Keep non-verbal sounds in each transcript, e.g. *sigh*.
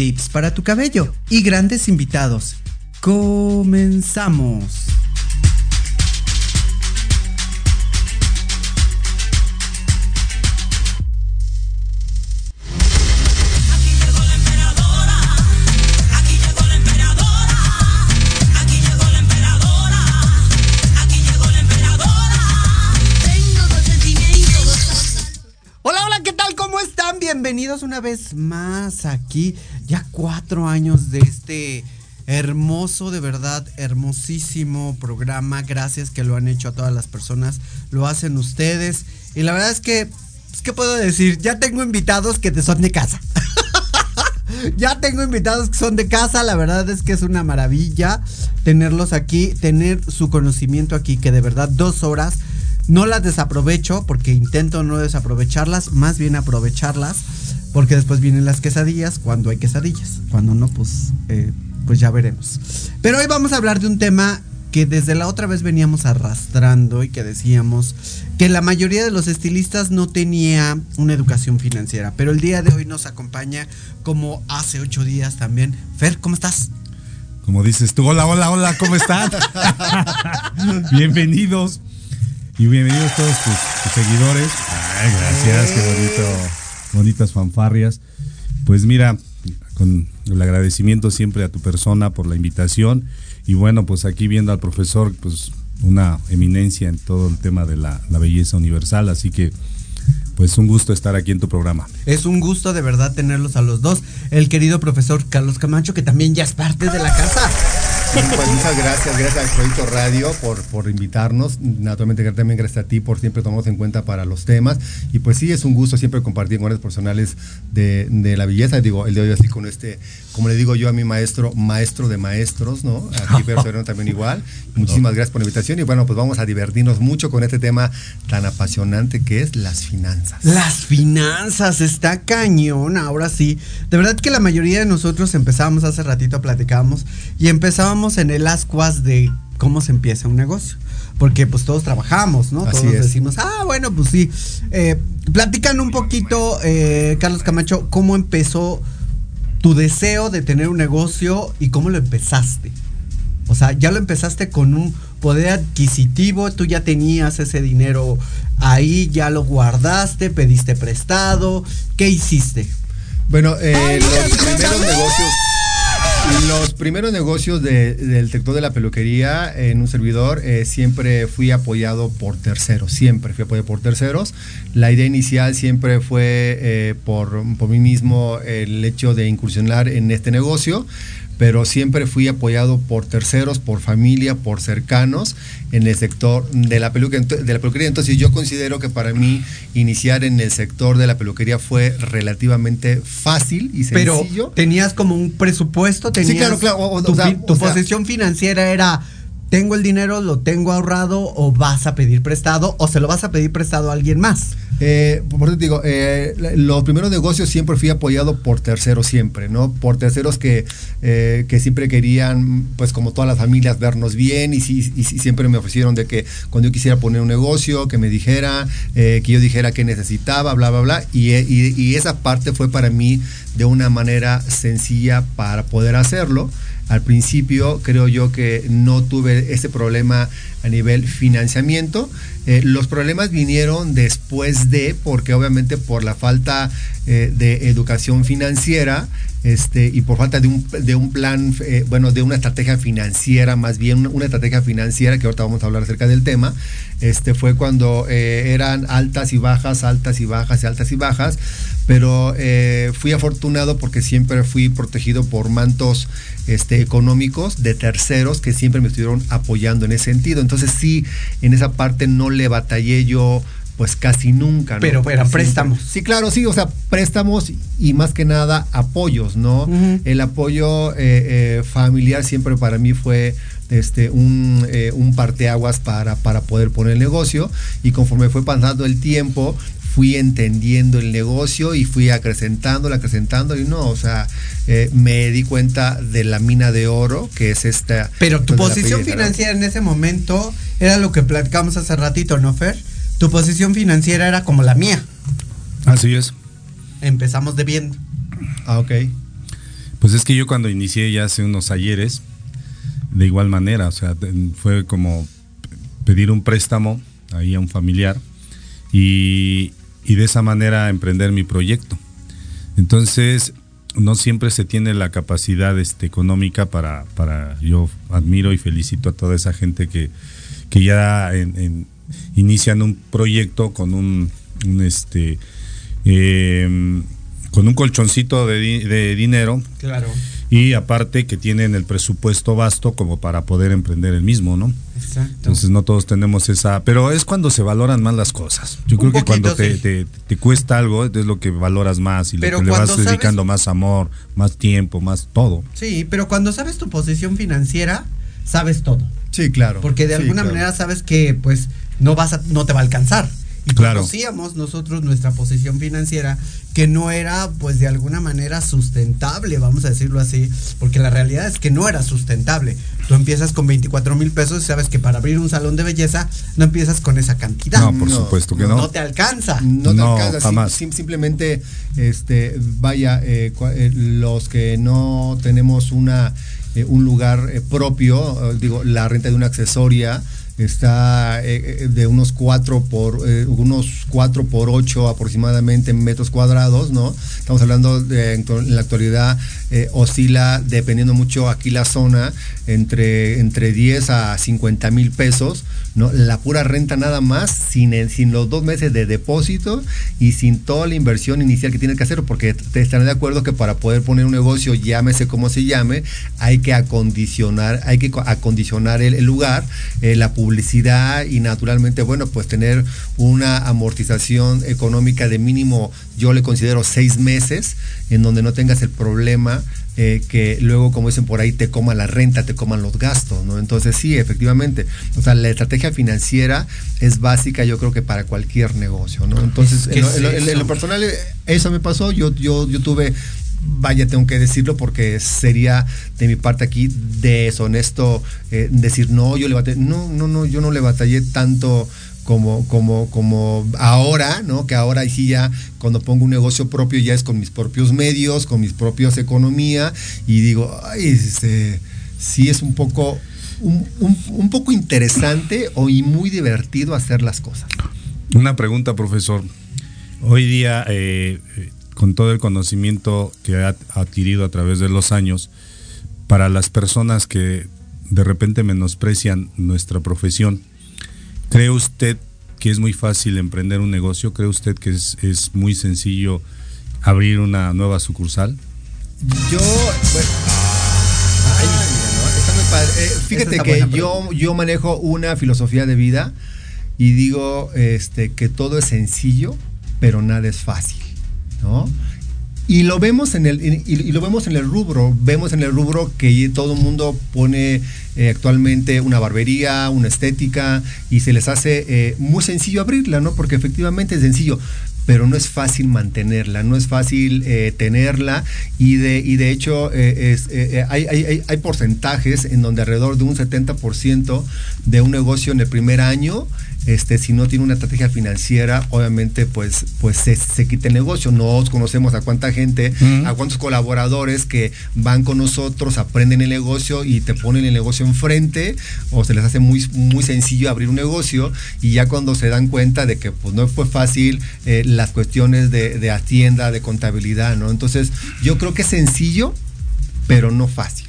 tips para tu cabello y grandes invitados. Comenzamos. Una vez más aquí, ya cuatro años de este hermoso, de verdad, hermosísimo programa. Gracias que lo han hecho a todas las personas, lo hacen ustedes. Y la verdad es que, pues, ¿qué puedo decir? Ya tengo invitados que te son de casa. *laughs* ya tengo invitados que son de casa, la verdad es que es una maravilla tenerlos aquí, tener su conocimiento aquí, que de verdad dos horas no las desaprovecho porque intento no desaprovecharlas, más bien aprovecharlas, porque después vienen las quesadillas cuando hay quesadillas. Cuando no, pues, eh, pues ya veremos. Pero hoy vamos a hablar de un tema que desde la otra vez veníamos arrastrando y que decíamos que la mayoría de los estilistas no tenía una educación financiera. Pero el día de hoy nos acompaña, como hace ocho días también. Fer, ¿cómo estás? Como dices tú, hola, hola, hola, ¿cómo están? *laughs* Bienvenidos. Y bienvenidos todos tus, seguidores. Ay, gracias, qué bonito, bonitas fanfarrias. Pues mira, con el agradecimiento siempre a tu persona por la invitación. Y bueno, pues aquí viendo al profesor, pues una eminencia en todo el tema de la, la belleza universal. Así que pues un gusto estar aquí en tu programa. Es un gusto de verdad tenerlos a los dos. El querido profesor Carlos Camacho, que también ya es parte de la casa. Pues muchas gracias, gracias al Proyecto Radio por, por invitarnos. Naturalmente también gracias a ti por siempre tomarnos en cuenta para los temas. Y pues sí, es un gusto siempre compartir con los personales de, de, la belleza. Digo, el de hoy así con este, como le digo yo a mi maestro, maestro de maestros, ¿no? Aquí *laughs* pero también igual. Muchísimas gracias por la invitación y bueno, pues vamos a divertirnos mucho con este tema tan apasionante que es las finanzas. Las finanzas, está cañón, ahora sí. De verdad que la mayoría de nosotros empezábamos hace ratito, platicábamos y empezábamos en el ascuas de cómo se empieza un negocio. Porque pues todos trabajamos, ¿no? todos decimos, ah, bueno, pues sí. Eh, platican un poquito, eh, Carlos Camacho, cómo empezó tu deseo de tener un negocio y cómo lo empezaste. O sea, ya lo empezaste con un poder adquisitivo, tú ya tenías ese dinero ahí, ya lo guardaste, pediste prestado, ¿qué hiciste? Bueno, eh, los primeros negocios los primeros negocios del sector de la peluquería en un servidor eh, siempre fui apoyado por terceros, siempre fui apoyado por terceros. La idea inicial siempre fue eh, por, por mí mismo el hecho de incursionar en este negocio pero siempre fui apoyado por terceros, por familia, por cercanos en el sector de la, de la peluquería. Entonces yo considero que para mí iniciar en el sector de la peluquería fue relativamente fácil y sencillo. Pero tenías como un presupuesto, tenías sí, claro, claro. tu, posición financiera era tengo el dinero, lo tengo ahorrado o vas a pedir prestado o se lo vas a pedir prestado a alguien más. Eh, por eso te digo, eh, los primeros negocios siempre fui apoyado por terceros siempre, ¿no? Por terceros que, eh, que siempre querían, pues como todas las familias, vernos bien y, siempre me ofrecieron de que cuando yo quisiera poner un negocio, que me dijera, que yo dijera que necesitaba, bla, bla, bla. Y, y esa parte fue para mí de una manera sencilla para poder hacerlo. Al principio creo yo que no tuve ese problema a nivel financiamiento. Eh, los problemas vinieron después de, porque obviamente por la falta eh, de educación financiera este, y por falta de un, de un plan, eh, bueno, de una estrategia financiera, más bien una estrategia financiera, que ahorita vamos a hablar acerca del tema, este, fue cuando eran altas y bajas, altas y bajas y altas y bajas, pero fui afortunado porque siempre fui protegido por mantos este, económicos de terceros que siempre me estuvieron apoyando en ese sentido. Entonces sí, en esa parte no le batallé yo pues casi nunca. ¿no? Pero eran préstamos. Sí, claro, sí, o sea, préstamos y más que nada apoyos, ¿no? El apoyo eh, eh, familiar siempre para mí fue este, un, eh, un parteaguas para, para poder poner el negocio y conforme fue pasando el tiempo fui entendiendo el negocio y fui acrecentándolo, acrecentándolo y no, o sea, me di cuenta de la mina de oro que es esta. Pero tu pues, posición financiera en ese momento era lo que platicamos hace ratito, ¿no, Fer? tu posición financiera era como la mía. Así es. Empezamos debiendo. Ah, ok. Pues es que yo cuando inicié ya hace unos ayeres, de igual manera, o sea, fue como pedir un préstamo ahí a un familiar y, y de esa manera emprender mi proyecto. Entonces, no siempre se tiene la capacidad este, económica para, para, yo admiro y felicito a toda esa gente que, que ya en inician un proyecto con un, este em, con un colchoncito de, dinero. Claro. Y aparte que tienen el presupuesto vasto como para poder emprender el mismo, ¿no? Exacto. Entonces no todos tenemos esa, pero es cuando se valoran más las cosas. Yo creo que cuando te, te, cuesta algo es lo que valoras más y lo que le vas dedicando más amor, más tiempo, más todo. Sí, pero cuando sabes tu posición financiera, sabes todo. Sí, claro. Porque de alguna manera sabes que pues no vas a, no te va a alcanzar. Y claro. conocíamos nosotros nuestra posición financiera que no era pues de alguna manera sustentable, vamos a decirlo así, porque la realidad es que no era sustentable. Tú empiezas con 24 mil pesos y sabes que para abrir un salón de belleza no empiezas con esa cantidad. No, por supuesto que no. No te alcanza. No te alcanza. simplemente, este, vaya, eh, eh, los que no tenemos una, eh, un lugar propio, digo, la renta de una accesoria, está eh, eh, de unos 4 por eh, unos 4 por 8 aproximadamente metros cuadrados, ¿no? Estamos hablando de, en, la actualidad oscila dependiendo mucho aquí la zona entre, entre 10 a 50 mil pesos, ¿no? La pura renta nada más, sin, sin los dos meses de depósito y sin toda la inversión inicial que tienes que hacer, porque te estarán de acuerdo que para poder poner un negocio, llámese como se llame, hay que acondicionar, hay que acondicionar el, lugar, la publicidad publicidad y naturalmente, bueno, pues tener una amortización económica de mínimo, yo le considero seis meses, en donde no tengas el problema eh, que luego, como dicen por ahí, te coman la renta, te coman los gastos, ¿no? Entonces sí, efectivamente, o sea, la estrategia financiera es básica, yo creo que para cualquier negocio, ¿no? Entonces, en, lo, personal, eso me pasó, yo, yo, yo tuve vaya, tengo que decirlo porque sería de mi parte aquí deshonesto eh, decir, no, yo le batallé, no, no, no, yo no le batallé tanto como, como, como ahora, ¿no? Que ahora sí ya cuando pongo un negocio propio ya es con mis propios medios, con mis propias economía y digo, ay, este, sí es un poco, un, poco interesante o y muy divertido hacer las cosas. Una pregunta, profesor. Hoy día eh, con todo el conocimiento que ha adquirido a través de los años, para las personas que de repente menosprecian nuestra profesión, ¿cree usted que es muy fácil emprender un negocio? ¿Cree usted que es, muy sencillo abrir una nueva sucursal? Yo, fíjate que yo, yo manejo una filosofía de vida y digo este, que todo es sencillo, pero nada es fácil. ¿No? Y lo vemos en el y, lo vemos en el rubro, vemos en el rubro que todo el mundo pone eh, actualmente una barbería, una estética y se les hace eh, muy sencillo abrirla, ¿no? Porque efectivamente es sencillo pero no es fácil mantenerla, no es fácil eh, tenerla y de, y de hecho hay, hay, hay, porcentajes en donde alrededor de un 70% de un negocio en el primer año este, si no tiene una estrategia financiera, obviamente pues, pues se, se quita el negocio. Nos conocemos a cuánta gente, a cuántos colaboradores que van con nosotros, aprenden el negocio y te ponen el negocio enfrente o se les hace muy, muy sencillo abrir un negocio y ya cuando se dan cuenta de que pues no fue fácil eh, las cuestiones de, de hacienda, de contabilidad, ¿no? Entonces yo creo que es sencillo, pero no fácil.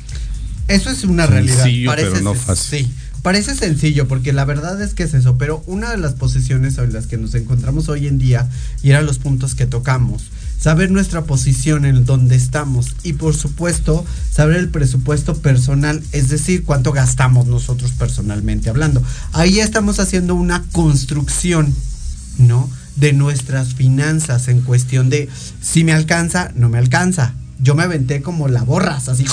Eso es una realidad. Sencillo, pero no fácil. Sí. Parece sencillo porque la verdad es que es eso, pero una de las posiciones en las que nos encontramos hoy en día, y eran los puntos que tocamos, saber nuestra posición en donde estamos y por supuesto saber el presupuesto personal, es decir, cuánto gastamos nosotros personalmente hablando. Ahí estamos haciendo una construcción ¿no? De nuestras finanzas en cuestión de si me alcanza, no me alcanza. Yo me aventé como la borras, así.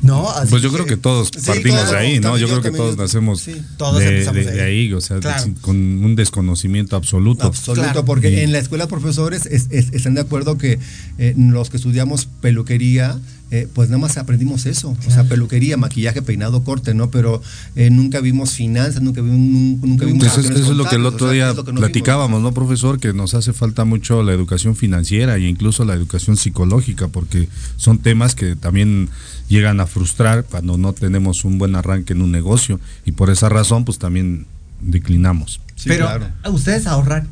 ¿No? Así Pues yo creo que todos Sí, partimos claro, de ahí, ¿no? Yo yo creo que todos yo- nacemos sí. Todos de, ahí. de ahí, o sea, Claro. con un desconocimiento absoluto. Absoluto, Claro. porque Y- en la escuela de profesores es- es- están de acuerdo que eh, los que estudiamos peluquería, eh, pues nada más aprendimos eso, o sea, peluquería, maquillaje, peinado, corte, ¿no? Pero eh, nunca vimos finanzas, nunca vimos, nun- nunca vimos Entonces, eso es lo que el otro o sea, día no platicábamos, ¿no, profesor? Que nos hace falta mucho la educación financiera e incluso la educación psicológica, porque son temas que también llegan a frustrar cuando no tenemos un buen arranque en un negocio y por esa razón, pues también declinamos. Sí, Pero claro. ustedes ahorran.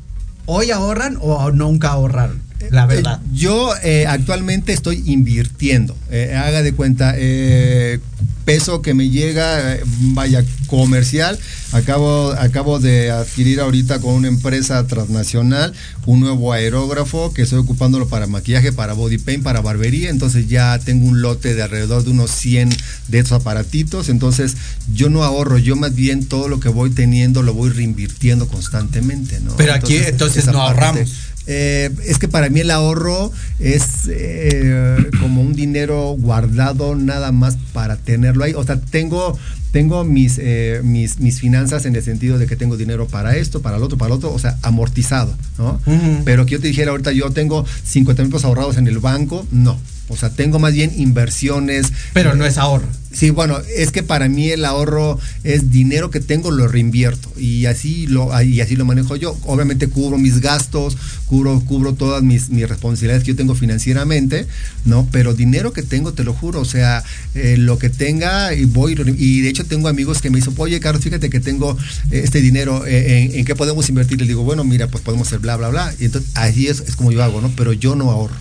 ¿Hoy ahorran o nunca ahorraron? La verdad. Eh, yo eh, actualmente estoy invirtiendo. Eh, haga de cuenta, eh, peso que me llega, vaya, comercial. Acabo, acabo de adquirir ahorita con una empresa transnacional un nuevo aerógrafo que estoy ocupándolo para maquillaje, para body paint, para barbería. Entonces ya tengo un lote de alrededor de unos 100 de esos aparatitos. Entonces yo no ahorro, yo más bien todo lo que voy teniendo lo voy reinvirtiendo constantemente. ¿no? Pero aquí, entonces, no parte- ahorramos. Eh, es que para mí el ahorro es eh, como un dinero guardado nada más para tenerlo ahí. O sea, tengo, tengo mis, eh, mis, mis finanzas en el sentido de que tengo dinero para esto, para el otro, para el otro, o sea, amortizado, ¿no? Pero que yo te dijera ahorita, yo tengo 50 mil pesos ahorrados en el banco, no. O sea, tengo más bien inversiones. Pero no es ahorro. Sí, bueno, es que para mí el ahorro es dinero que tengo, lo reinvierto y así lo, y así lo manejo yo. Obviamente cubro mis gastos, cubro, cubro todas mis, mis responsabilidades que yo tengo financieramente, ¿no? Pero dinero que tengo, te lo juro, o sea, eh, lo que tenga y voy, y de hecho tengo amigos que me dicen, oye Carlos, fíjate que tengo eh, este dinero, eh, en, ¿en qué podemos invertir? Les digo, bueno, mira, pues podemos hacer bla, bla, bla. Y entonces así es, es como yo hago, ¿no? Pero yo no ahorro.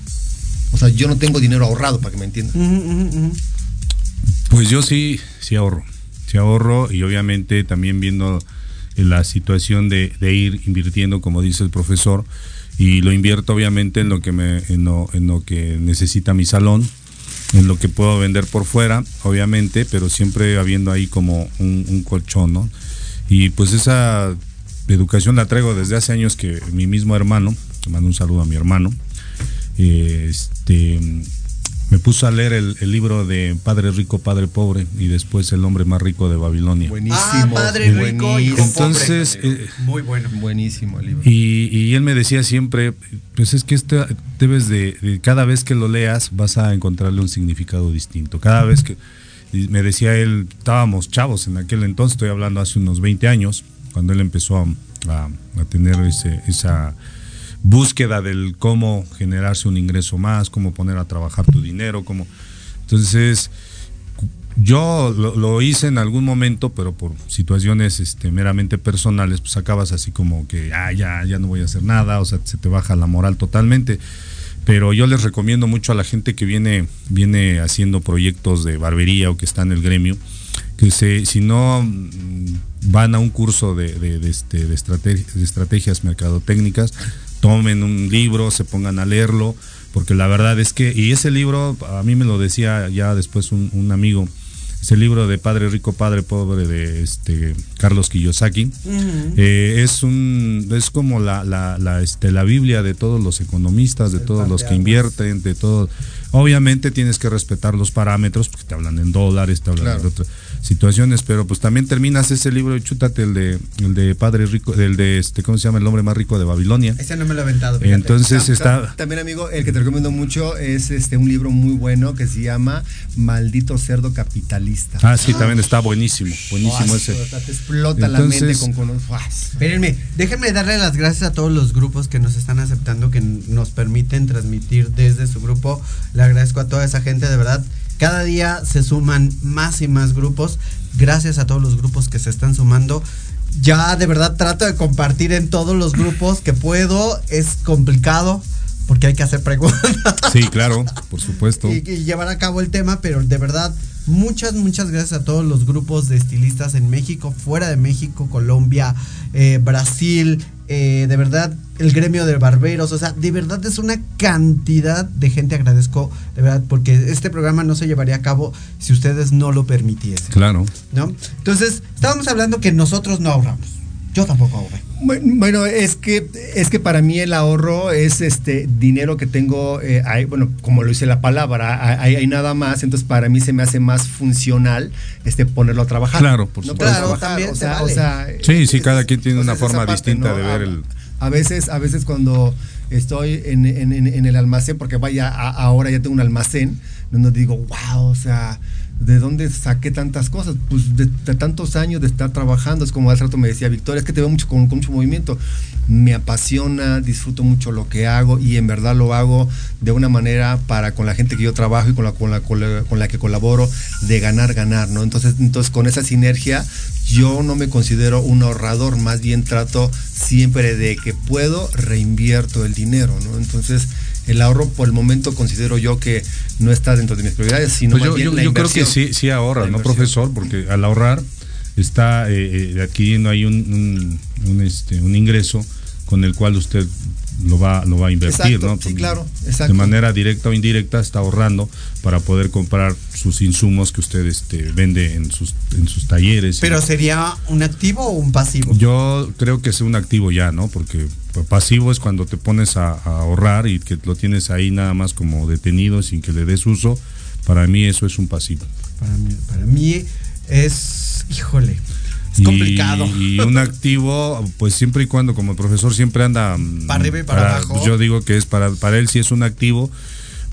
O sea, yo no tengo dinero ahorrado, para que me entiendan. Ujú, ujú, ujú. Pues yo sí, sí ahorro. Sí ahorro y obviamente también viendo la situación de, de ir invirtiendo, como dice el profesor, y lo invierto obviamente en lo que me, en lo, en lo que necesita mi salón, en lo que puedo vender por fuera, obviamente, pero siempre habiendo ahí como un, un colchón, ¿no? Y pues esa educación la traigo desde hace años que mi mismo hermano, te mando un saludo a mi hermano, eh, este me puso a leer el, el libro de Padre Rico, Padre Pobre y después El hombre más rico de Babilonia. Buenísimo. Ah, padre rico, hijo Entonces, pobre. eh, muy bueno. Buenísimo el libro. Y, y él me decía siempre, pues es que este debes de, de- cada vez que lo leas vas a encontrarle un significado distinto. Cada vez que, y me decía él, estábamos chavos en aquel entonces, estoy hablando hace unos 20 años, cuando él empezó a, a- a tener ese, esa búsqueda del cómo generarse un ingreso más, cómo poner a trabajar tu dinero, cómo... Entonces, yo lo, hice en algún momento, pero por situaciones este, meramente personales, pues acabas así como que, ah, ya, ya no voy a hacer nada, o sea, se te baja la moral totalmente. Pero yo les recomiendo mucho a la gente que viene, viene haciendo proyectos de barbería o que está en el gremio, que se, si no mm, van a un curso de, de, de este, de estrategias mercadotécnicas, tomen un libro, se pongan a leerlo, porque la verdad es que, y ese libro, a mí me lo decía ya después un, un amigo, ese libro de Padre Rico, Padre Pobre de este Carlos Kiyosaki, eh, es un es como la, la, la, este, la Biblia de todos los economistas, de todos los que invierten, de todos. Obviamente tienes que respetar los parámetros, porque te hablan en dólares, te hablan Claro. de otras situaciones, pero pues también terminas ese libro y chútate el de, el de Padre Rico, el de este, ¿cómo se llama? El hombre más rico de Babilonia. Ese no me lo he aventado. fíjate. Entonces está... tam- También, amigo, el que te recomiendo mucho es este un libro muy bueno que se llama Maldito Cerdo Capitalista. Ah, sí, también está buenísimo, buenísimo ese. Te explota la mente Entonces- con, con guas. Espérenme, déjenme darle las gracias a todos los grupos que nos están aceptando, que nos permiten transmitir desde su grupo. Le agradezco a toda esa gente, de verdad. Cada día se suman más y más grupos. Gracias a todos los grupos que se están sumando. Ya de verdad trato de compartir en todos los grupos que puedo. Es complicado porque hay que hacer preguntas. *laughs* Sí, claro, por supuesto. y, y llevar a cabo el tema, pero de verdad, muchas, muchas gracias a todos los grupos de estilistas en México, fuera de México, Colombia, eh, Brasil, eh, de verdad, el gremio de barberos, o sea, de verdad es una cantidad de gente, agradezco, de verdad, porque este programa no se llevaría a cabo si ustedes no lo permitiesen, Claro. ¿no? Entonces, estábamos hablando que nosotros no ahorramos, yo tampoco ahorré. Bueno, es que es que para mí el ahorro es este dinero que tengo, eh, hay, bueno, como lo dice la palabra, hay, hay, nada más, entonces para mí se me hace más funcional este ponerlo a trabajar. Claro, por no supuesto. Claro, también o se sea, vale. o sea, Sí, sí, es- cada quien tiene o una forma parte, distinta ¿no? de ver A- el- A veces, a veces cuando estoy en, en- en- el almacén, porque vaya, a- ahora ya tengo un almacén, donde digo, wow, o sea, ¿de dónde saqué tantas cosas? Pues de, de tantos años de estar trabajando, es como al rato me decía Victoria, es que te veo mucho con, con mucho movimiento. Me apasiona, disfruto mucho lo que hago y en verdad lo hago de una manera para con la gente que yo trabajo y con la, con la, con la, con la que colaboro, de ganar, ganar, ¿no? Entonces, entonces con esa sinergia, yo no me considero un ahorrador, más bien trato siempre de que puedo, reinvierto el dinero, ¿no? Entonces, el ahorro por el momento considero yo que no está dentro de mis prioridades, sino Pues más yo, bien yo- la yo creo que sí, sí ahorra, La ¿no, profesor? Porque al ahorrar está eh, eh, adquiriendo ahí un, un, un, este, un ingreso con el cual usted lo va, lo va a invertir, Exacto, ¿no? sí, claro, De exacto. manera directa o indirecta está ahorrando para poder comprar sus insumos que usted este, vende en sus, en sus talleres. Pero sería un activo o un pasivo. Yo creo que es un activo ya, ¿no? Porque pasivo es cuando te pones a, a ahorrar y que lo tienes ahí nada más como detenido sin que le des uso. Para mí eso es un pasivo. Para mí, para mí es, híjole, es Y- complicado. Y, un activo, pues siempre y cuando, como el profesor siempre anda. mm, Para arriba y para abajo. pues yo digo que es para, para él sí es un activo.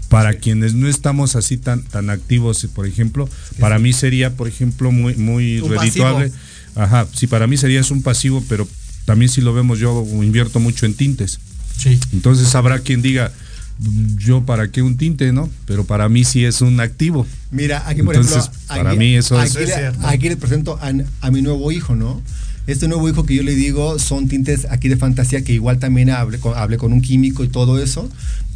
Para quienes no estamos así tan, tan activos, por ejemplo, para mí sería, por ejemplo, muy, muy Un redituable. pasivo. Ajá, sí, para mí sería es un pasivo, pero también si lo vemos, yo invierto mucho en tintes. Sí. Entonces habrá quien diga, "Mm, yo para qué un tinte, ¿no? Pero para mí sí es un activo. Mira, aquí por Entonces, ejemplo, para aquí, mí eso es- aquí, es le- cierto. aquí les presento a, a mi nuevo hijo, ¿no? Este nuevo hijo que yo le digo son tintes aquí de fantasía que igual también hablé con, hablé con un químico y todo eso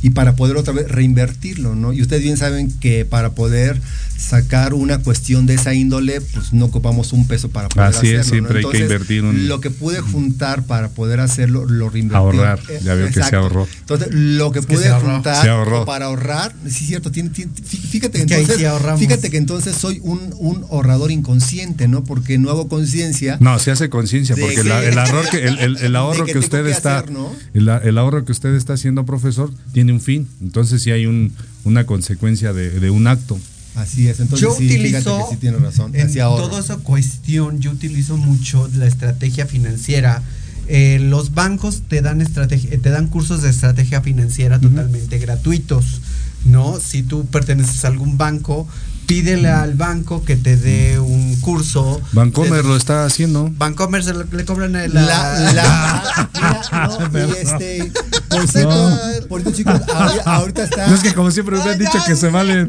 y para poder otra vez reinvertirlo, ¿no? Y ustedes bien saben que para poder sacar una cuestión de esa índole, pues no ocupamos un peso para poder Así es, hacerlo, ¿no? siempre hay que Entonces, invertir un- Lo que pude juntar para poder hacerlo, lo reinvertí. Ahorrar, Eh, ya veo que se ahorró. Entonces, lo que que pude juntar Se ahorró. para ahorrar, sí es cierto, tiene, tiene- fí- fíjate que que entonces, sí ahorramos. fíjate que entonces soy un, un ahorrador inconsciente, ¿no? Porque no hago conciencia. No, se hace conciencia, porque que- la- el, ahorro que, el, el- *laughs* ahorro que que, usted que está, hacer, ¿no? el, el ahorro que usted está haciendo, profesor, tiene un fin. Entonces sí hay un, una consecuencia de, de un acto. Así es, entonces yo sí, fíjate utilizo que sí tiene razón. en toda esa cuestión, yo utilizo mucho la estrategia financiera. Eh, los bancos te dan estrategia, te dan cursos de estrategia financiera totalmente gratuitos, ¿no? Si tú perteneces a algún banco, pídele al banco que te dé un curso. Bancomer de- lo está haciendo. Bancomer se lo- le cobran el La, la, mira, *laughs* no, y este, por cierto, por cierto, chicos, ahorita, ahorita está. No es que como siempre me han dicho que se vale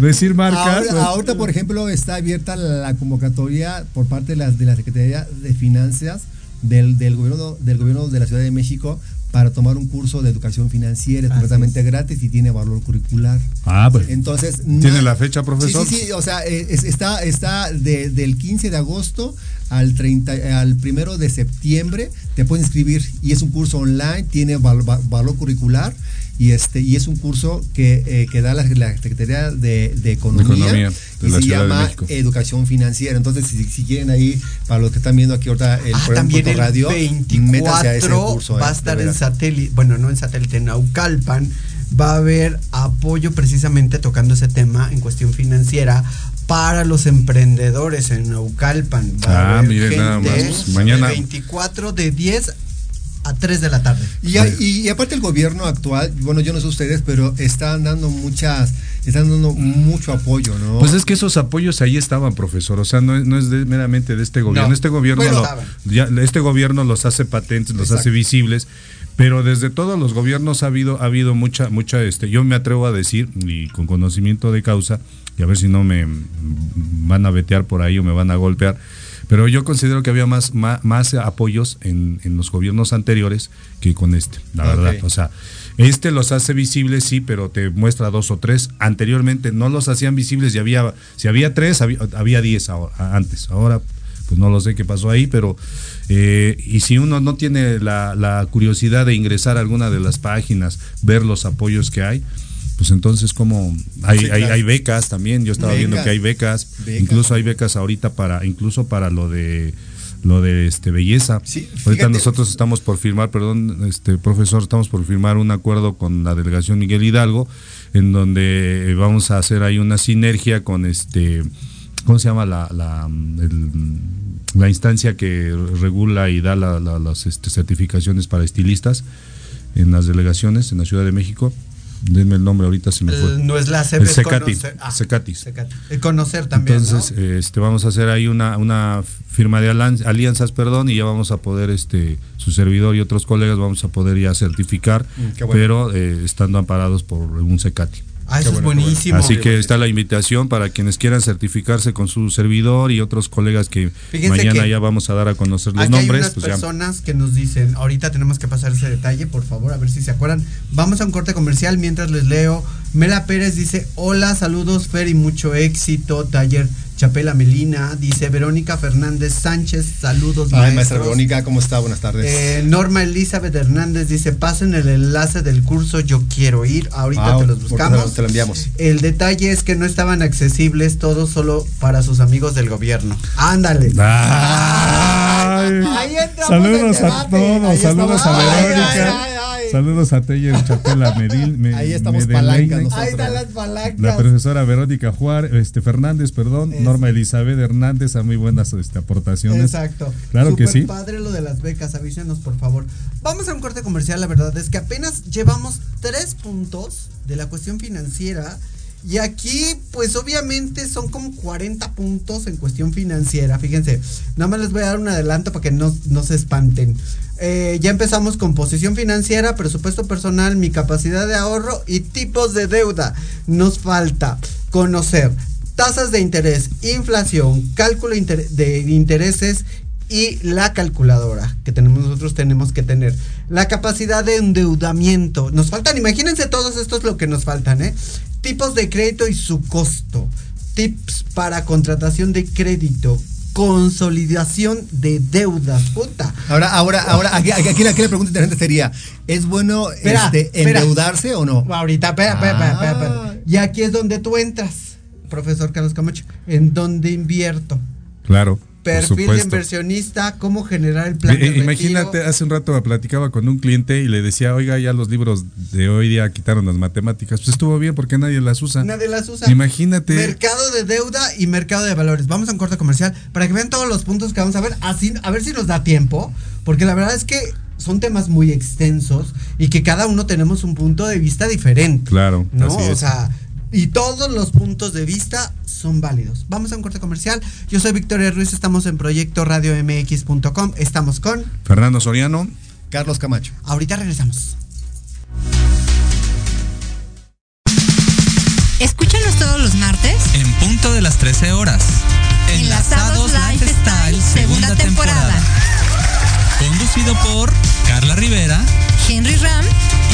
decir marcas. Ahora- pues, ahorita, por ejemplo, está abierta la convocatoria por parte de la, de la Secretaría de Finanzas del, del, gobierno, del gobierno de la Ciudad de México para tomar un curso de educación financiera, es completamente gratis y tiene valor curricular. Ah, pues. Entonces, ¿Tiene no- la fecha, profesor? Sí, sí, sí, o sea, eh, es- está, está de- del 15 de agosto al 30, al primero de septiembre, te puedes inscribir y es un curso online, tiene val- va- valor curricular y este y es un curso que, eh, que da la, la Secretaría de, de Economía, Economía de y se Ciudad llama. Educación Financiera. Entonces, si, si quieren ahí, para los que están viendo aquí ahorita el Ah, programa también el Radio, métanse a ese 24 curso, va eh, a estar en satélite, bueno, no en satélite, en Naucalpan, va a haber apoyo precisamente tocando ese tema en cuestión financiera para los emprendedores en Naucalpan. Va a Ah, haber miren nada más, gente mañana- de 24 de 10 a 3 de la tarde. Y, hay- y- y aparte el gobierno actual, bueno, yo no sé ustedes, pero están dando muchas, están dando mucho apoyo, ¿no? Pues es que esos apoyos ahí estaban, profesor. O sea, no es, no es de- meramente de este gobierno. No. Este gobierno Bueno, lo- estaban. ya, este gobierno los hace patentes, los Exacto. hace visibles. Pero desde todos los gobiernos ha habido, ha habido mucha, mucha, este, yo me atrevo a decir, y con conocimiento de causa, y a ver si no me van a vetear por ahí o me van a golpear, pero yo considero que había más, más, más apoyos en, en los gobiernos anteriores que con este, la verdad. O sea, este los hace visibles, sí, pero te muestra dos o tres. Anteriormente no los hacían visibles y había, si había tres, había, había diez ahora, antes. Ahora, pues no lo sé qué pasó ahí, pero eh, y si uno no tiene la, la curiosidad de ingresar a alguna de las páginas, ver los apoyos que hay, pues entonces como hay, Sí, hay, claro. hay becas también, yo estaba viendo que hay becas, Becas. incluso hay becas ahorita para, incluso para lo de lo de este belleza. Sí, Ahorita nosotros estamos por firmar, perdón, este profesor, estamos por firmar un acuerdo con la delegación Miguel Hidalgo, en donde vamos a hacer ahí una sinergia con este, ¿cómo se llama la, la, el- la instancia que regula y da la- la- las este, certificaciones para estilistas en las delegaciones en la Ciudad de México? Denme el nombre, ahorita se me fue. No es la CEP, El conocer- ah. El conocer también. Entonces, ¿no? este, vamos a hacer ahí una, una firma de alianzas, perdón, y ya vamos a poder, este, su servidor y otros colegas vamos a poder ya certificar, Mm, bueno. pero eh, estando amparados por un Secati. Ah, eso es bueno. buenísimo. Así que está la invitación para quienes quieran certificarse con su servidor y otros colegas que Fíjense mañana que ya vamos a dar a conocer los Aquí hay nombres. unas pues ya. personas que nos dicen, ahorita tenemos que pasar ese detalle, por favor, a ver si se acuerdan. Vamos a un corte comercial mientras les leo. Mela Pérez dice, hola, saludos, Fer y mucho éxito. Taller Chapela Melina, dice Verónica Fernández Sánchez, saludos. Ay, maestra. Verónica, ¿cómo está? Buenas tardes. Eh, Norma Elizabeth Hernández dice, pasen el enlace del curso, yo quiero ir. Ahorita Ah, te los buscamos. Te lo enviamos. El detalle es que no estaban accesibles todos solo para sus amigos del gobierno. Ándale. Ay. Ahí entramos saludos a todos, Ahí saludos estamos. a Verónica. Saludos a Teller Chapela Medil, me- Ahí estamos palancas. Ahí están las palancas. La profesora Verónica Juárez, este Fernández, perdón, Es- Norma Elizabeth Hernández, a muy buenas este, aportaciones. Exacto. Claro que sí. padre lo de las becas, avísenos por favor. Vamos a un corte comercial, la verdad es que apenas llevamos tres puntos de la cuestión financiera. Y aquí, pues obviamente son como 40 puntos en cuestión financiera. Fíjense, nada más les voy a dar un adelanto para que no, no se espanten. Eh, ya empezamos con posición financiera, presupuesto personal, mi capacidad de ahorro y tipos de deuda. Nos falta conocer tasas de interés, inflación, cálculo de intereses y la calculadora que tenemos nosotros tenemos que tener. La capacidad de endeudamiento. Nos faltan, imagínense todos estos lo que nos faltan, ¿eh? Tipos de crédito y su costo. Tips para contratación de crédito. Consolidación de deudas. Puta. Ahora, ahora, ahora, aquí, aquí, aquí la, aquí la pregunta interesante sería, ¿es bueno Espera, este, espera. endeudarse o no? Ahorita, espera, espera, espera, espera, Ah. espera. Y aquí es donde tú entras, profesor Carlos Camacho. ¿En dónde invierto? Claro. Perfil de inversionista, cómo generar el plan. Eh, de imagínate, retiro. hace un rato platicaba con un cliente y le decía, oiga, ya los libros de hoy día quitaron las matemáticas. Pues estuvo bien porque nadie las usa. Nadie las usa. Imagínate. Mercado de deuda y mercado de valores. Vamos a un corte comercial para que vean todos los puntos que vamos a ver. Así, a ver si nos da tiempo. Porque la verdad es que son temas muy extensos y que cada uno tenemos un punto de vista diferente. Claro, ¿No? así O es. sea, y todos los puntos de vista son válidos. Vamos a un corte comercial. Yo soy Victoria Ruiz, estamos en Proyecto Radio MX.com. Estamos con. Fernando Soriano. Carlos Camacho. Ahorita regresamos. Escúchanos todos los martes En punto de las 13 horas. Enlazados Lifestyle, segunda temporada. Conducido por Carla Rivera Henry Ram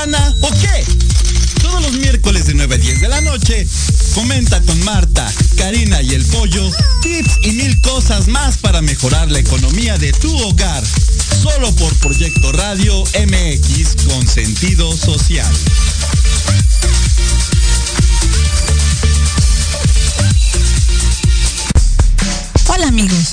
O qué? Todos los miércoles de 9 a 10 de la noche, comenta con Marta, Karina y el Pollo tips y mil cosas más para mejorar la economía de tu hogar. Solo por Proyecto Radio MX con sentido social. Hola amigos,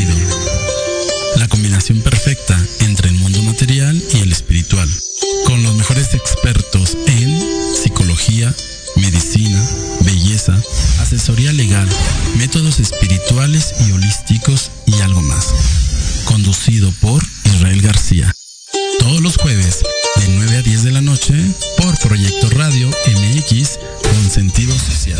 Perfecta entre el mundo material y el espiritual. Con los mejores expertos en psicología, medicina, belleza, asesoría legal, métodos espirituales y holísticos y algo más. Conducido por Israel García. Todos los jueves de 9 a 10 de la noche por Proyecto Radio MX con sentido social.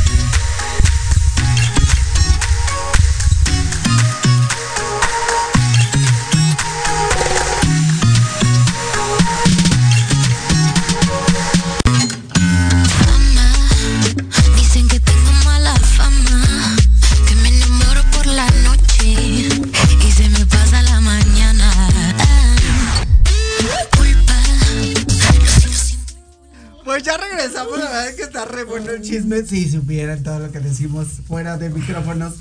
Re bueno el chisme, si supieran todo lo que decimos fuera de micrófonos.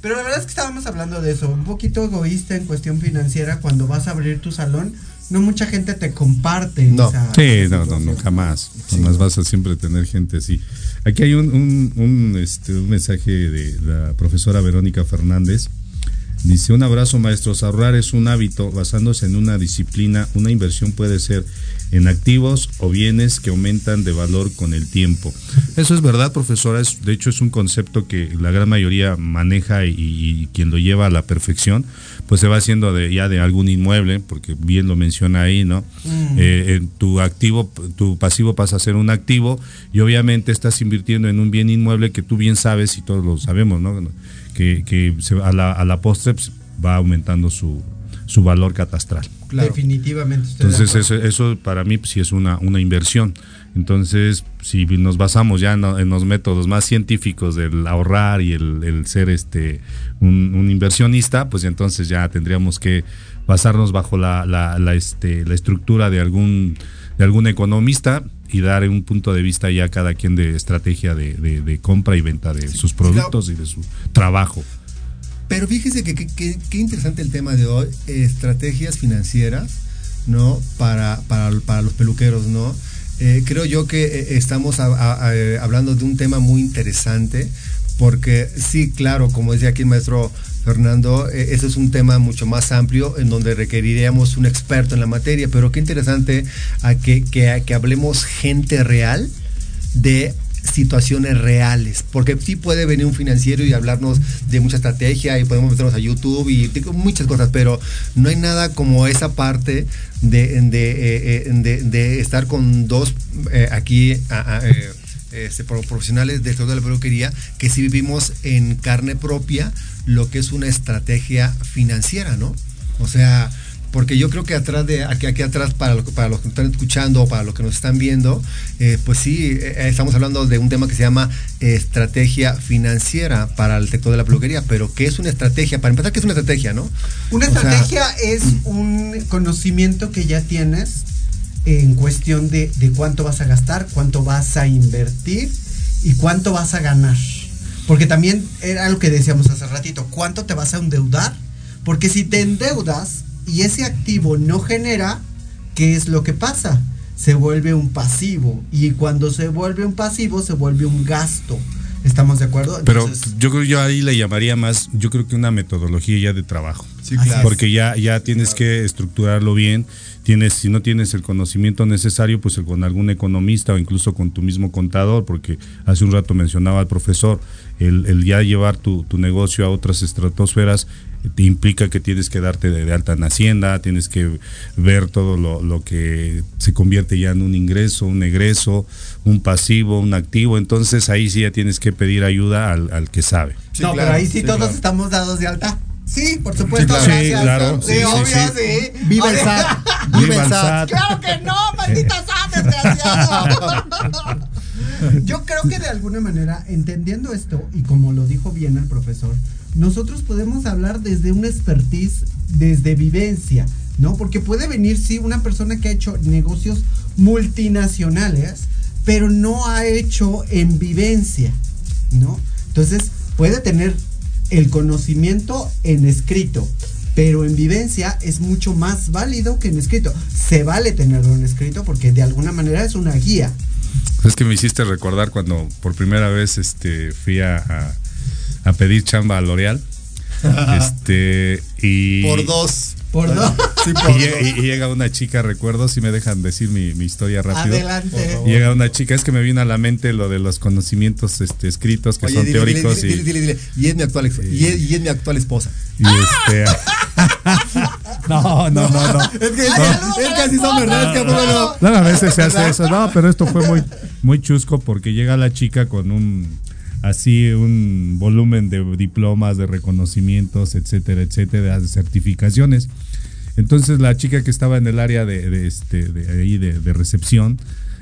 Pero la verdad es que estábamos hablando de eso, un poquito egoísta en cuestión financiera, cuando vas a abrir tu salón, no mucha gente te comparte. No, esa- sí, esa no, no, no, jamás. Jamás vas a siempre tener gente así. Aquí hay un, un, un, este, un mensaje de la profesora Verónica Fernández. Dice, un abrazo maestros, ahorrar es un hábito basándose en una disciplina, una inversión puede ser en activos o bienes que aumentan de valor con el tiempo. Eso es verdad, profesora, es, de hecho es un concepto que la gran mayoría maneja y, y quien lo lleva a la perfección, pues se va haciendo de, ya de algún inmueble, porque bien lo menciona ahí, ¿no? Mm. Eh, tu activo, tu pasivo pasa a ser un activo y obviamente estás invirtiendo en un bien inmueble que tú bien sabes y todos lo sabemos, ¿no? Que, que se- a, la, a la postre pues, va aumentando su, su valor catastral. Definitivamente. Entonces eso, eso para mí pues, sí es una, una inversión. Entonces, si nos basamos ya en, en los métodos más científicos del ahorrar y el, el ser este un, un inversionista, pues entonces ya tendríamos que basarnos bajo la, la, la, este, la estructura de algún, de algún economista y dar un punto de vista ya cada quien de estrategia de, de- de compra y venta de sus productos y de su trabajo. Pero fíjese que qué interesante el tema de hoy, estrategias financieras, ¿no? Para, para, para los peluqueros, ¿no? Eh, creo yo que eh, estamos a- a- a- eh, hablando de un tema muy interesante, porque sí, claro, como decía aquí el maestro Fernando, eh, ese es un tema mucho más amplio en donde requeriríamos un experto en la materia, pero qué interesante que, hablemos gente real de situaciones reales, porque sí puede venir un financiero y hablarnos de mucha estrategia y podemos meternos a YouTube y muchas cosas, pero no hay nada como esa parte de, eh, eh, estar con dos eh, aquí a- este, pro- profesionales del sector de la peluquería que sí vivimos en carne propia lo que es una estrategia financiera, ¿no? O sea, porque yo creo que atrás de aquí, aquí atrás para, lo- para los que nos están escuchando o para los que nos están viendo, eh, pues sí, eh, estamos hablando de un tema que se llama estrategia financiera para el sector de la peluquería, pero ¿qué es una estrategia? Para empezar, ¿qué es una estrategia, no? Una O sea, estrategia es un conocimiento que ya tienes en cuestión de, de cuánto vas a gastar, cuánto vas a invertir y cuánto vas a ganar. Porque también era lo que decíamos hace ratito, cuánto te vas a endeudar. Porque si te endeudas y ese activo no genera, ¿qué es lo que pasa? Se vuelve un pasivo. Y cuando se vuelve un pasivo, se vuelve un gasto. ¿Estamos de acuerdo? Pero Entonces, yo creo yo ahí le llamaría más, yo creo que una metodología ya de trabajo. Sí, claro. Porque ya, ya tienes que estructurarlo bien. Tienes, si no tienes el conocimiento necesario, pues con algún economista o incluso con tu mismo contador, porque hace un rato mencionaba al profesor, el, el ya llevar tu, tu negocio a otras estratosferas te implica que tienes que darte de, de alta en Hacienda, tienes que ver todo lo, lo que se convierte ya en un ingreso, un egreso, un pasivo, un activo. Entonces ahí sí ya tienes que pedir ayuda al, al que sabe. no, pero ahí sí, todos estamos dados de alta. Sí, por supuesto, claro. Sí, gracias. claro, Sí, sí, sí, obvio, sí. sí. Viva el SAT. *laughs* Viva el SAT. Claro que no, maldita *laughs* SAT, desgraciado. Yo creo que de alguna manera, entendiendo esto, y como lo dijo bien el profesor, nosotros podemos hablar desde una expertise, desde vivencia, ¿no? Porque puede venir, sí, una persona que ha hecho negocios multinacionales, pero no ha hecho en vivencia, ¿no? Entonces, puede tener el conocimiento en escrito, pero en vivencia es mucho más válido que en escrito. Se vale tenerlo en escrito porque de alguna manera es una guía. Es que me hiciste recordar cuando por primera vez este, fui a, a- a pedir chamba a L'Oreal. *laughs* este, y, Por dos. Por dos. Sí, y, por lle- dos. y- y llega una chica, recuerdo, si me dejan decir mi, mi historia rápido. Adelante. Y llega una chica, es que me vino a la mente lo de los conocimientos este, escritos que Oye, son dile, teóricos dile, y, dile, dile, dile. Y es mi actual, ex- y es, y es mi actual esposa. y este. *laughs* *laughs* no, no, no, no. Es que, No. es que así son, ¿verdad? Es que, bueno, No, a veces se hace eso. No, pero esto fue muy, muy chusco porque llega la chica con un así un volumen de diplomas, de reconocimientos, etcétera, etcétera, de certificaciones. Entonces la chica que estaba en el área de, de este, de ahí de, de recepción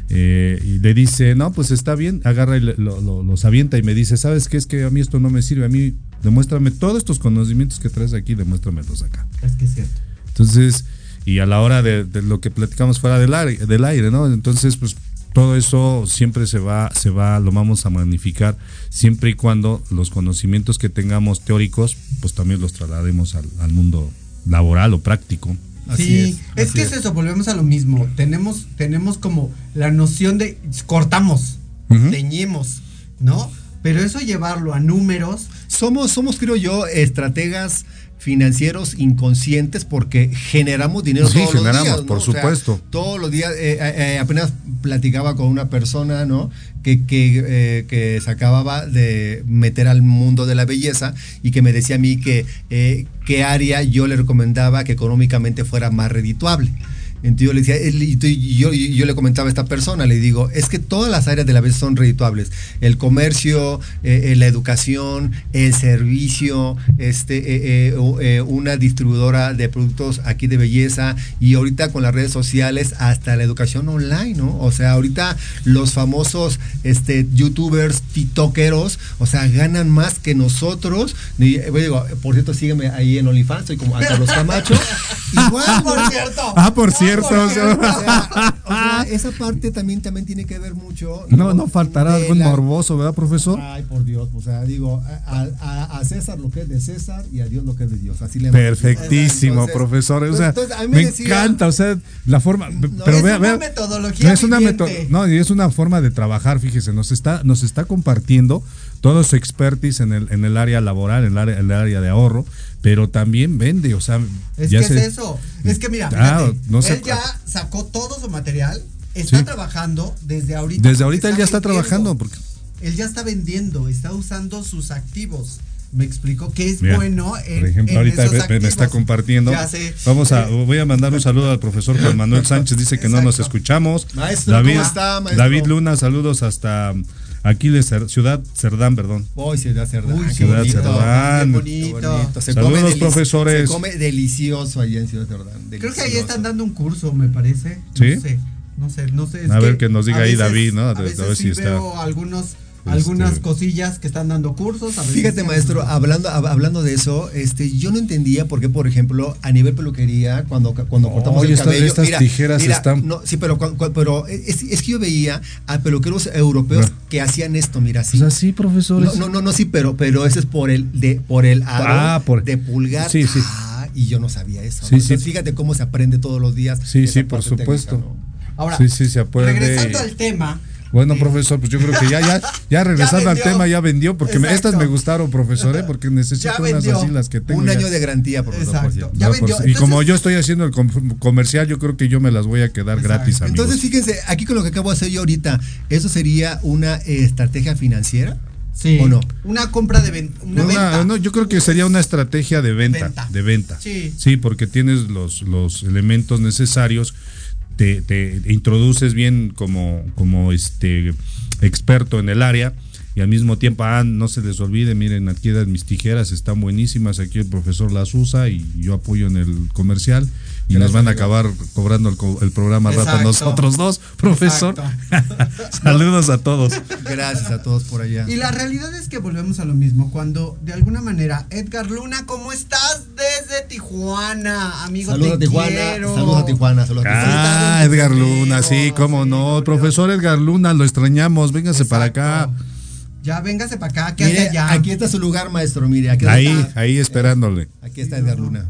eh, y le dice, no, pues está bien, agarra y lo- lo- los avienta y me dice, ¿sabes qué? Es que a mí esto no me sirve, a mí demuéstrame todos estos conocimientos que traes aquí, demuéstramelos acá. Es que es cierto. Entonces, y a la hora de, de lo que platicamos fuera del aire, del aire, ¿no? Entonces, pues todo eso siempre se va, se va, lo vamos a magnificar, siempre y cuando los conocimientos que tengamos teóricos, pues también los traslademos al, al mundo laboral o práctico. sí, es, que es eso, volvemos a lo mismo. Tenemos, tenemos como la noción de cortamos, Ujú. teñimos, ¿no? Pero eso llevarlo a números. Somos, somos, creo yo, estrategas financieros inconscientes porque generamos dinero Sí, todos generamos, los días. ¿no? por O sea, supuesto. todos los días, eh, eh, eh, apenas platicaba con una persona, ¿no? Que, que, eh, que se acababa de meter al mundo de la belleza y que me decía a mí que qué área yo le recomendaba que económicamente fuera más redituable. Entonces yo le decía, y yo, le comentaba a esta persona, le digo, es que todas las áreas de la belleza son redituables. El comercio, eh, eh, la educación, el servicio, este, eh, una distribuidora de productos aquí de belleza y ahorita con las redes sociales hasta la educación online, ¿no? O sea, ahorita los famosos este, youtubers, tiktokeros, o sea, ganan más que nosotros. Y, digo, por cierto, sígueme ahí en OnlyFans, soy como a Carlos *laughs* Camacho. Igual, por cierto. Ah, por cierto. O sea, *laughs* o sea, esa parte también, también tiene que ver mucho. No, no faltará algún la- morboso, ¿verdad, profesor? Ay, por Dios, o sea, digo, a, a- a César lo que es de César y a Dios lo que es de Dios. Así le Perfectísimo, Entonces, profesor. O sea, entonces, a mí me, decía- encanta, o sea, la forma. pero es vea, una vea, metodología es una meto- no, y es una forma de trabajar, fíjese, nos está, nos está compartiendo todo su expertise en el, en el área laboral, en el área, en el área de ahorro, pero también vende, o sea, Es ya que se- es eso. Es que mira, Ah, fíjate, no sé- él ya sacó todo su material, está Sí. trabajando desde ahorita. Desde ahorita él ya está vendiendo. trabajando, porque Él ya está vendiendo, está usando sus activos. Me explico que es Mira, bueno en, por ejemplo, en ahorita esos me- está compartiendo. Ya sé. Vamos a, voy a mandar un saludo al profesor Juan Manuel Sánchez, dice que no nos escuchamos. Maestro, David, ¿cómo está, maestro? David Luna, saludos hasta Aquiles, Cer- Ciudad Cerdán, perdón. Se da Cerdán. Uy, qué Ciudad bonito, Cerdán. qué bonito. bonito. Se Saludos, come profesores. Se come delicioso allá en Ciudad Cerdán. Creo que ahí están dando un curso, me parece. ¿Sí? No sé, no sé, no sé. es A ver que nos diga ahí veces- David, ¿no? A A ver si sí está. veo algunos, algunas Este- cosillas que están dando cursos. a veces Fíjate, sí, maestro, hablando, hab- hablando de eso, este, yo no entendía por qué, por ejemplo, a nivel peluquería, cuando, cuando cortamos Oye, el estas- cabello, estas tijeras están- No, sí, pero, pero es, es que yo veía a peluqueros europeos No. que hacían esto, mira, así. Pues así, profesores. No, no, no, no, sí, pero, pero ese es por el, de, por el aro Ah, por- de pulgar. Sí, sí. Ah, y yo no sabía eso. ¿no? Sí, sí. Entonces, fíjate cómo se aprende todos los días. Sí, sí, por técnica, supuesto. ¿no? Ahora, sí, sí, se aprende. regresando al tema, Bueno, profesor, pues yo creo que ya, ya, ya regresando al tema, ya vendió, porque me- estas me gustaron, profesor, ¿eh? porque necesito unas así las que tengo. Un ya. año de garantía, profesor. por Exacto. Ya No, vendió. y como yo estoy haciendo el com- comercial, yo creo que yo me las voy a quedar Exacto. gratis, amigos. Entonces, fíjense, aquí con lo que acabo de hacer yo ahorita, ¿eso sería una eh, estrategia financiera? Sí. ¿O no? Una compra de ven- una Una- venta. no, yo creo que sería una estrategia de venta, Venta. de venta. Sí. porque tienes los, los elementos necesarios, te, te introduces bien como, como este experto en el área y al mismo tiempo, ah, no se les olvide, miren, aquí dan mis tijeras, están buenísimas, aquí el profesor las usa y yo apoyo en el comercial y nos van a acabar cobrando el, co- el programa rato nosotros dos, profesor. *laughs* Saludos a todos. Gracias a todos por allá. Y la realidad es que volvemos a lo mismo. Cuando de alguna manera, Edgar Luna, ¿cómo estás desde Tijuana? Amigo, Saludos a Tijuana, quiero. saludos a Tijuana, saludos a Tijuana. Ah, Edgar Luna, sí, cómo no. Profesor Edgar Luna, lo extrañamos. Véngase para acá. Ya véngase para acá, ¿qué Mire, hace allá? aquí está su lugar, maestro. Mire, aquí Ahí, está. ahí esperándole. Aquí está Edgar Luna.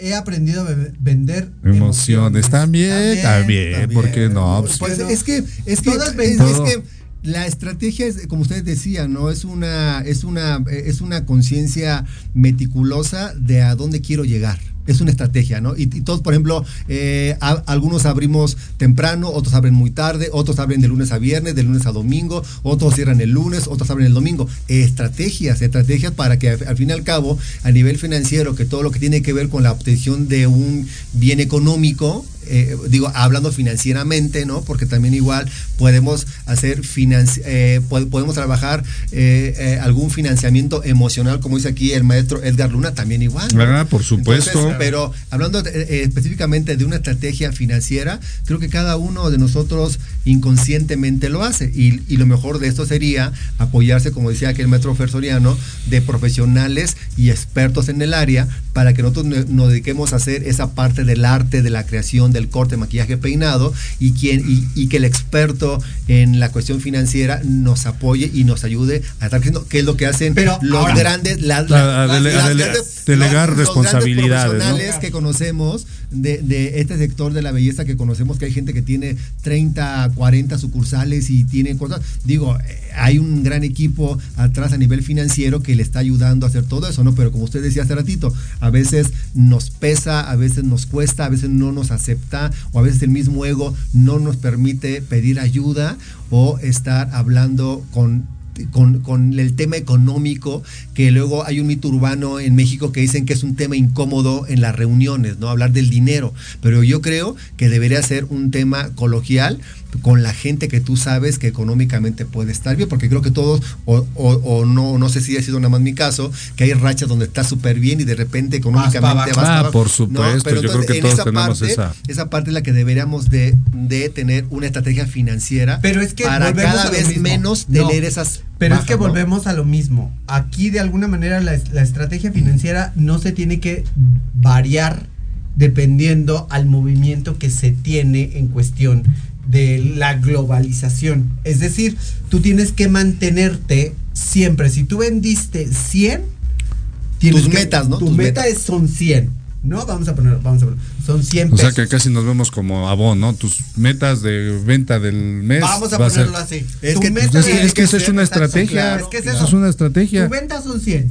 He aprendido a vender Emociones. También, también, ¿por qué no? Pues, Pues es que, es que, Todo es es que la estrategia es, como ustedes decían, ¿no? Es una, es una, es una conciencia meticulosa de a dónde quiero llegar. Es una estrategia, ¿no? Y, todos, por ejemplo, eh, algunos abrimos temprano, otros abren muy tarde, otros abren de lunes a viernes, de lunes a domingo, otros cierran el lunes, otros abren el domingo. Estrategias, estrategias para que al fin y al cabo, a nivel financiero, que todo lo que tiene que ver con la obtención de un bien económico, eh, digo, hablando financieramente, ¿no? Porque también igual podemos hacer financi- eh, po- podemos trabajar eh, algún financiamiento emocional, como dice aquí el maestro Edgar Luna, también igual. ¿no? Ah, por supuesto. Entonces, pero hablando de- específicamente de una estrategia financiera, creo que cada uno de nosotros inconscientemente lo hace. Y, y lo mejor de esto sería apoyarse, como decía aquel maestro Fersoriano, de profesionales y expertos en el área para que nosotros nos dediquemos a hacer esa parte del arte, de la creación, del corte, maquillaje, peinado, y, quien, y, y que el experto en la cuestión financiera nos apoye y nos ayude a estar haciendo qué es lo que hacen Pero los ahora- grandes, las, A- a las- dele- a las dele- grandes- delegar los- los grandes responsabilidades, ¿no? profesionales que conocemos de, este sector de la belleza que conocemos que hay gente que tiene 30, 40 sucursales y tiene cosas. Digo, eh, hay un gran equipo atrás a nivel financiero que le está ayudando a hacer todo eso, ¿no? Pero como usted decía hace ratito, a veces nos pesa, a veces nos cuesta, a veces no nos acepta o a veces el mismo ego no nos permite pedir ayuda o estar hablando con con, el tema económico, que luego hay un mito urbano en México que dicen que es un tema incómodo en las reuniones, ¿no? Hablar del dinero. Pero yo creo que debería ser un tema coloquial con la gente que tú sabes que económicamente puede estar bien, porque creo que todos, o, o- o no, no sé si ha sido nada más mi caso, que hay rachas donde está súper bien y de repente económicamente vas Ah, por supuesto, Pero yo creo que en todos esa tenemos parte, esa. esa parte es la que deberíamos de, de tener una estrategia financiera Pero es que para volvemos cada a lo vez mismo. menos No, tener esas Pero es que ¿no? volvemos a lo mismo. Aquí de alguna manera la, la estrategia financiera no se tiene que variar dependiendo al movimiento que se tiene en cuestión de la globalización. Es decir, tú tienes que mantenerte siempre. Si tú vendiste 100, tienes Tus que- metas, ¿no? Tu Tus meta metas. es son 100. ¿No? Vamos a poner, vamos a poner. Son 100 O sea pesos. que casi nos vemos como Avon, ¿no? Tus metas de venta del mes. Vamos a va ser- ponerlo así. Es Tu que- meta es, es que esa es una estrategia. claro. Es que es Eso eso. es una estrategia. Tu venta son 100.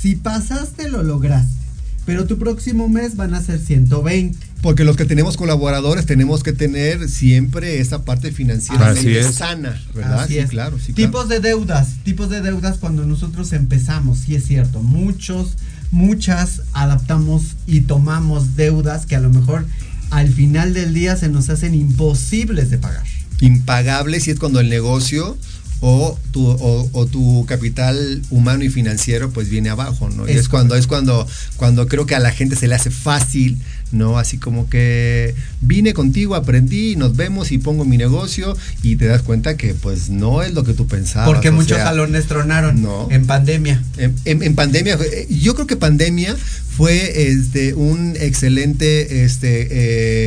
Si pasaste, lo lograste. Pero tu próximo mes van a ser 120. Porque los que tenemos colaboradores tenemos que tener siempre esa parte financiera Así es. sana, ¿verdad? Así sí, es. claro, sí, tipos de deudas. Tipos de deudas cuando nosotros empezamos, sí es cierto. Muchos, muchas adaptamos y tomamos deudas que a lo mejor al final del día se nos hacen imposibles de pagar. claro. Impagable si es cuando el negocio o tu, o, o tu capital humano y financiero pues viene abajo, ¿no? Y Es es cuando, es cuando, cuando creo que a la gente se le hace fácil, ¿no? Así como que vine contigo, aprendí, nos vemos y pongo mi negocio y te das cuenta que pues no es lo que tú pensabas. Porque muchos sea, salones tronaron No. en pandemia. En, en- en pandemia, eh, yo creo que pandemia fue este, un excelente este,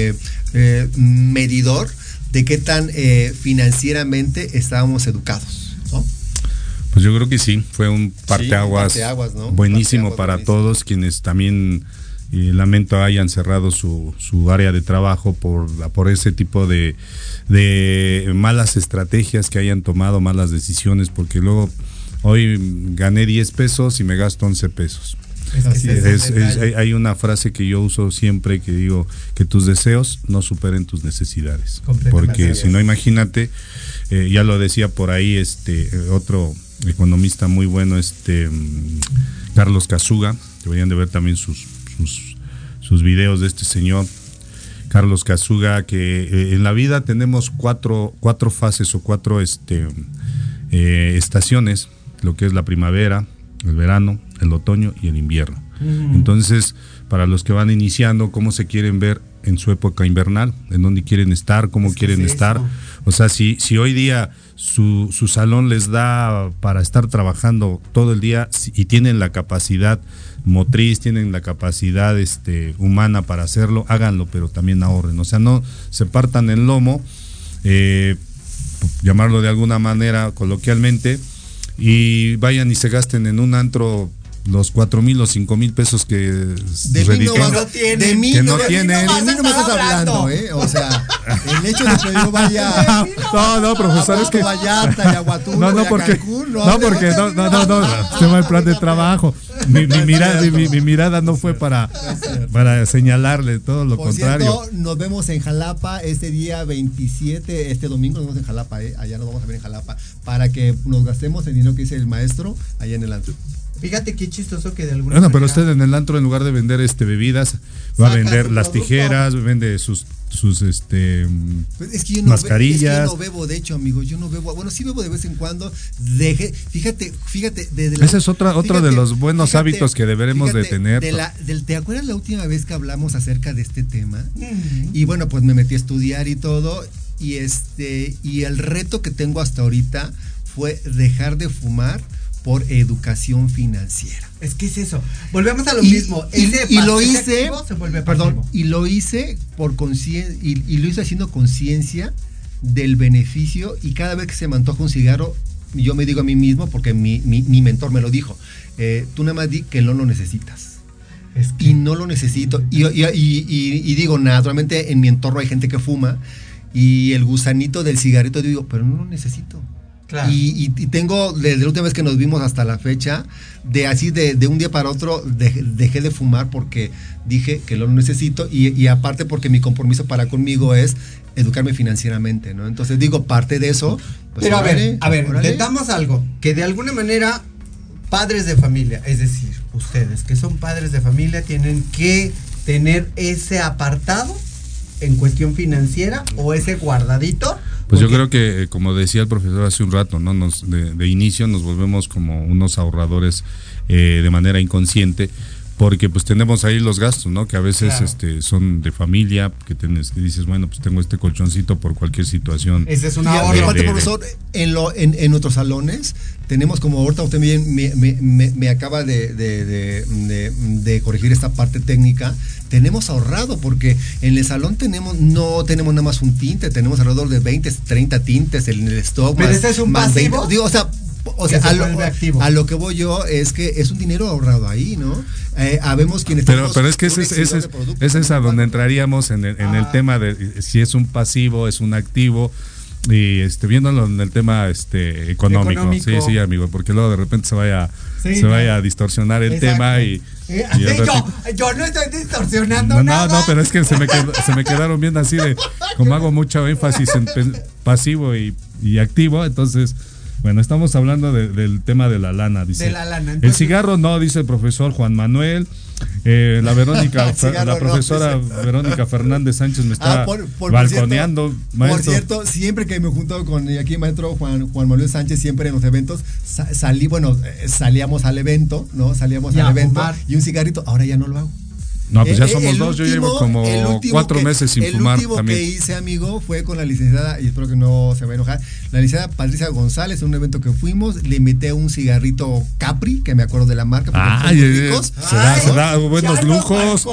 eh, eh, medidor de qué tan eh, financieramente estábamos educados. ¿no? Pues yo creo que sí, fue un parteaguas, parteaguas, ¿no? buenísimo Parteaguas para buenísimo. todos quienes también eh, lamento hayan cerrado su, su área de trabajo por, por ese tipo de, de malas estrategias que hayan tomado, malas decisiones, porque luego hoy gané 10 pesos y me gasto 11 pesos. Así es, es, hay, una frase que yo uso siempre que digo que tus deseos no superen tus necesidades. Porque si no, imagínate, eh, ya lo decía por ahí este otro economista muy bueno, este mm, Carlos Casuga, deberían de ver también sus, sus, sus videos de este señor. Carlos Casuga, que eh, en la vida tenemos cuatro, cuatro fases o cuatro este, eh, estaciones, lo que es la primavera, el verano, el otoño y el invierno. Mm. Entonces, para los que van iniciando, cómo se quieren ver en su época invernal, en dónde quieren estar, cómo es quieren estar. O sea, si, si hoy día su, su, salón les da para estar trabajando todo el día y tienen la capacidad motriz, tienen la capacidad este, humana para hacerlo, háganlo, pero también ahorren. O sea, no se partan el lomo, eh, llamarlo de alguna manera coloquialmente, y vayan y se gasten en un antro los cuatro mil o cinco mil pesos que de mí no, no tienen, de mí, no, tienen. De mí no me estás hablando, ¿eh? O sea, el hecho de que yo vaya. No, no, profesor, es que. No, no, porque, no, no, porque, no, no, no, no, se va el plan de trabajo. Mi, mi, mirada, mi, mi, mirada no fue para, para señalarle, todo lo Por contrario. Cierto, nos vemos en Jalapa este día 27, este domingo nos vemos en Jalapa, ¿eh? Allá nos vamos a ver en Jalapa, para que nos gastemos el dinero que dice el maestro allá en el antro. Fíjate qué chistoso que de alguna Bueno, pero usted en el antro en lugar de vender este bebidas va a vender las tijeras, vende sus sus este pues es que yo no mascarillas. Es que yo no bebo, de hecho, amigo, yo no bebo. Bueno, sí bebo de vez en cuando. Deje, fíjate, fíjate desde la, Ese es otra otro de los buenos fíjate, hábitos que deberemos fíjate, de tener. De la, del, ¿Te acuerdas la última vez que hablamos acerca de este tema? Uh -huh. Y bueno, pues me metí a estudiar y todo y este y el reto que tengo hasta ahorita fue dejar de fumar por educación financiera. Es que es eso. Volvemos a lo y, mismo. Y, y lo hice, perdón, y lo hice por conciencia, y, y, lo hice haciendo conciencia del beneficio y cada vez que se me antoja un cigarro, yo me digo a mí mismo, porque mi, mi, mi mentor me lo dijo, eh, tú nada más di que no lo necesitas. Es que... Y no lo necesito. Y, y digo, naturalmente en mi entorno hay gente que fuma y el gusanito del cigarrito digo, pero no lo necesito. Claro. Y, y, y, tengo, desde la última vez que nos vimos hasta la fecha, de así de, de un día para otro de, dejé de fumar porque dije que lo necesito y, y, aparte porque mi compromiso para conmigo es educarme financieramente, ¿no? Entonces digo, parte de eso... Pues, Pero órale, a ver, a ver, damos algo que de alguna manera padres de familia, es decir, ustedes que son padres de familia tienen que tener ese apartado en cuestión financiera o ese guardadito pues yo creo que, eh, como decía el profesor hace un rato, ¿no? Nos, de, de inicio nos volvemos como unos ahorradores eh, de manera inconsciente, porque pues tenemos ahí los gastos, ¿no? Que a veces claro. este, son de familia, que, tienes, que dices, bueno, pues tengo este colchoncito por cualquier situación. Ese es una ahorro. Aparte, profesor, en, lo, en, en nuestros salones tenemos como ahorita usted me, me, me, me acaba de, de, de, de, corregir esta parte técnica, tenemos ahorrado porque en el salón tenemos no tenemos nada más un tinte, tenemos alrededor de 20, 30 tintes en el stock. Pero más, ese es un más pasivo. 20, digo, o sea, o sea, a lo, a lo, que voy yo es que es un dinero ahorrado ahí, ¿no? Eh, habemos quienes pero, pero es que ese, ese, ese, ese es a donde entraríamos en el, en el ah. tema de si es un pasivo, es un activo y este viéndolo en el tema este económico, económico. sí sí amigo porque luego de repente se vaya sí, se vaya a distorsionar el Exacto. tema y, eh, *laughs* yo, yo, no estoy distorsionando no, nada. no no pero es que se me quedó, se me quedaron bien así de como hago mucho énfasis en pasivo y, y activo entonces bueno, estamos hablando de, del tema de la lana, dice. De la lana. Entonces, el cigarro no, dice el profesor Juan Manuel. Eh, la Verónica, *laughs* la profesora no, Verónica Fernández Sánchez me está ah, por, por, balconeando. Por cierto, por cierto, siempre que me junto con aquí maestro Juan, Juan Manuel Sánchez, siempre en los eventos, sa salí, bueno, eh, salíamos al evento, ¿no? Salíamos al evento fumar. y un cigarrito, ahora ya no lo hago. No, pues ya somos dos. Último, Yo llevo como cuatro que, meses sin el fumar. El último también. que hice, amigo, fue con la licenciada, y espero que no se va a enojar, la licenciada Patricia González, en un evento que fuimos, le invité un cigarrito Capri, que me acuerdo de la marca, porque Ay, son ricos. Se da, se da buenos lujos.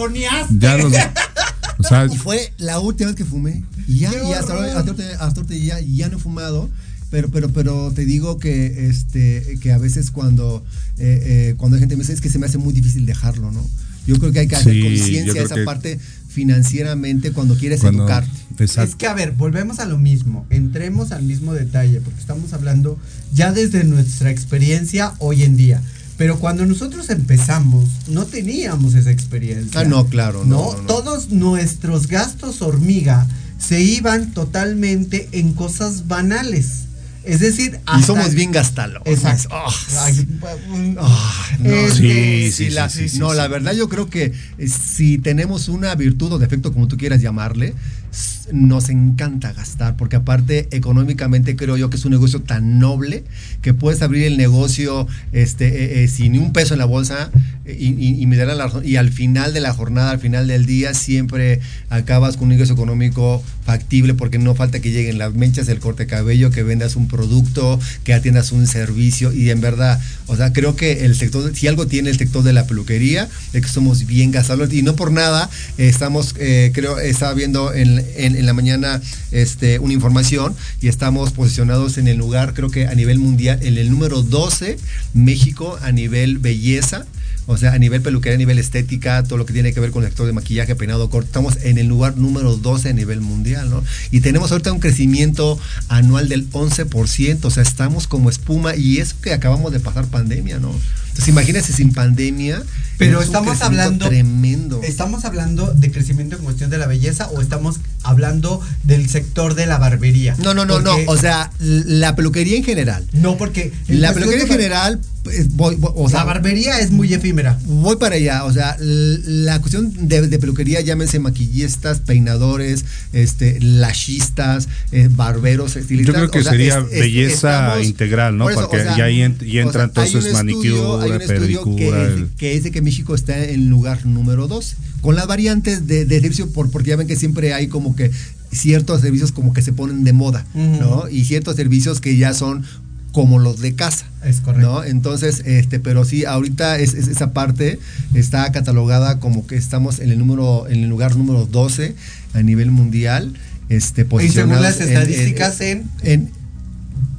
Ya los, *laughs* o sea, y fue la última vez que fumé. Y ya, y hasta, hasta, hasta, hasta ya, ya no he fumado pero pero pero te digo que este que a veces cuando eh, eh, cuando hay gente me dice es que se me hace muy difícil dejarlo no yo creo que hay que hacer sí, conciencia de esa que... parte financieramente cuando quieres cuando, educar. Exacto. Es que, a ver, volvemos a lo mismo, entremos al mismo detalle, porque estamos hablando ya desde nuestra experiencia hoy en día. Pero cuando nosotros empezamos, no teníamos esa experiencia. Ah, no, claro, no, No, no, no. todos nuestros gastos hormiga se iban totalmente en cosas banales. Es decir, Y somos bien gastalos. Exacto. Oh, no, Este, sí, la, no, la verdad yo creo que eh, si tenemos una virtud o defecto, como tú quieras llamarle, nos encanta gastar, porque aparte económicamente creo yo que es un negocio tan noble que puedes abrir el negocio este, eh, eh, sin ni un peso en la bolsa y, y- y me darán la y al final de la jornada, al final del día, siempre acabas con un ingreso económico factible porque no falta que lleguen las mechas, el corte cabello, que vendas un producto, que atiendas un servicio. Y en verdad, o sea, creo que el sector, si algo tiene el sector de la peluquería, es que somos bien gastados. Y no por nada eh, estamos, eh, creo, estaba viendo en, en- en la mañana este, una información y estamos posicionados en el lugar, creo que a nivel mundial, en el número 12, México a nivel belleza. O sea, a nivel peluquería, a nivel estética, todo lo que tiene que ver con el sector de maquillaje, peinado corto, estamos en el lugar número 12 a nivel mundial, ¿no? Y tenemos ahorita un crecimiento anual del 11%, o sea, estamos como espuma y eso que acabamos de pasar pandemia, ¿no? Entonces, imagínense sin pandemia. Pero es estamos hablando Tremendo. ¿Estamos hablando de crecimiento en cuestión de la belleza o estamos hablando del sector de la barbería? No, no, no, Porque- no. O sea, la peluquería en general. No, porque La peluquería en general, voy, voy- o sea, la barbería es muy efímera. Voy para allá, o sea, la cuestión de, de peluquería, llámense maquillistas, peinadores, este, lashistas, eh, barberos, estilistas. Yo creo que o sea, sería es- belleza estamos- integral, ¿no? por eso, Porque o sea, ya ahí, ent- y o entra sea, hay entonces un estudio- hay manicura, que el- que dice que México está en lugar número 12. Con las variantes de, de servicio, por, porque ya ven que siempre hay como que ciertos servicios como que se ponen de moda. ¿no? Y ciertos servicios que ya son como los de casa. Es correcto. ¿no? Entonces, este, pero sí, ahorita es, es- esa parte está catalogada como que estamos en el número, en el lugar número 12 a nivel mundial. Este, Y según las estadísticas en, en, en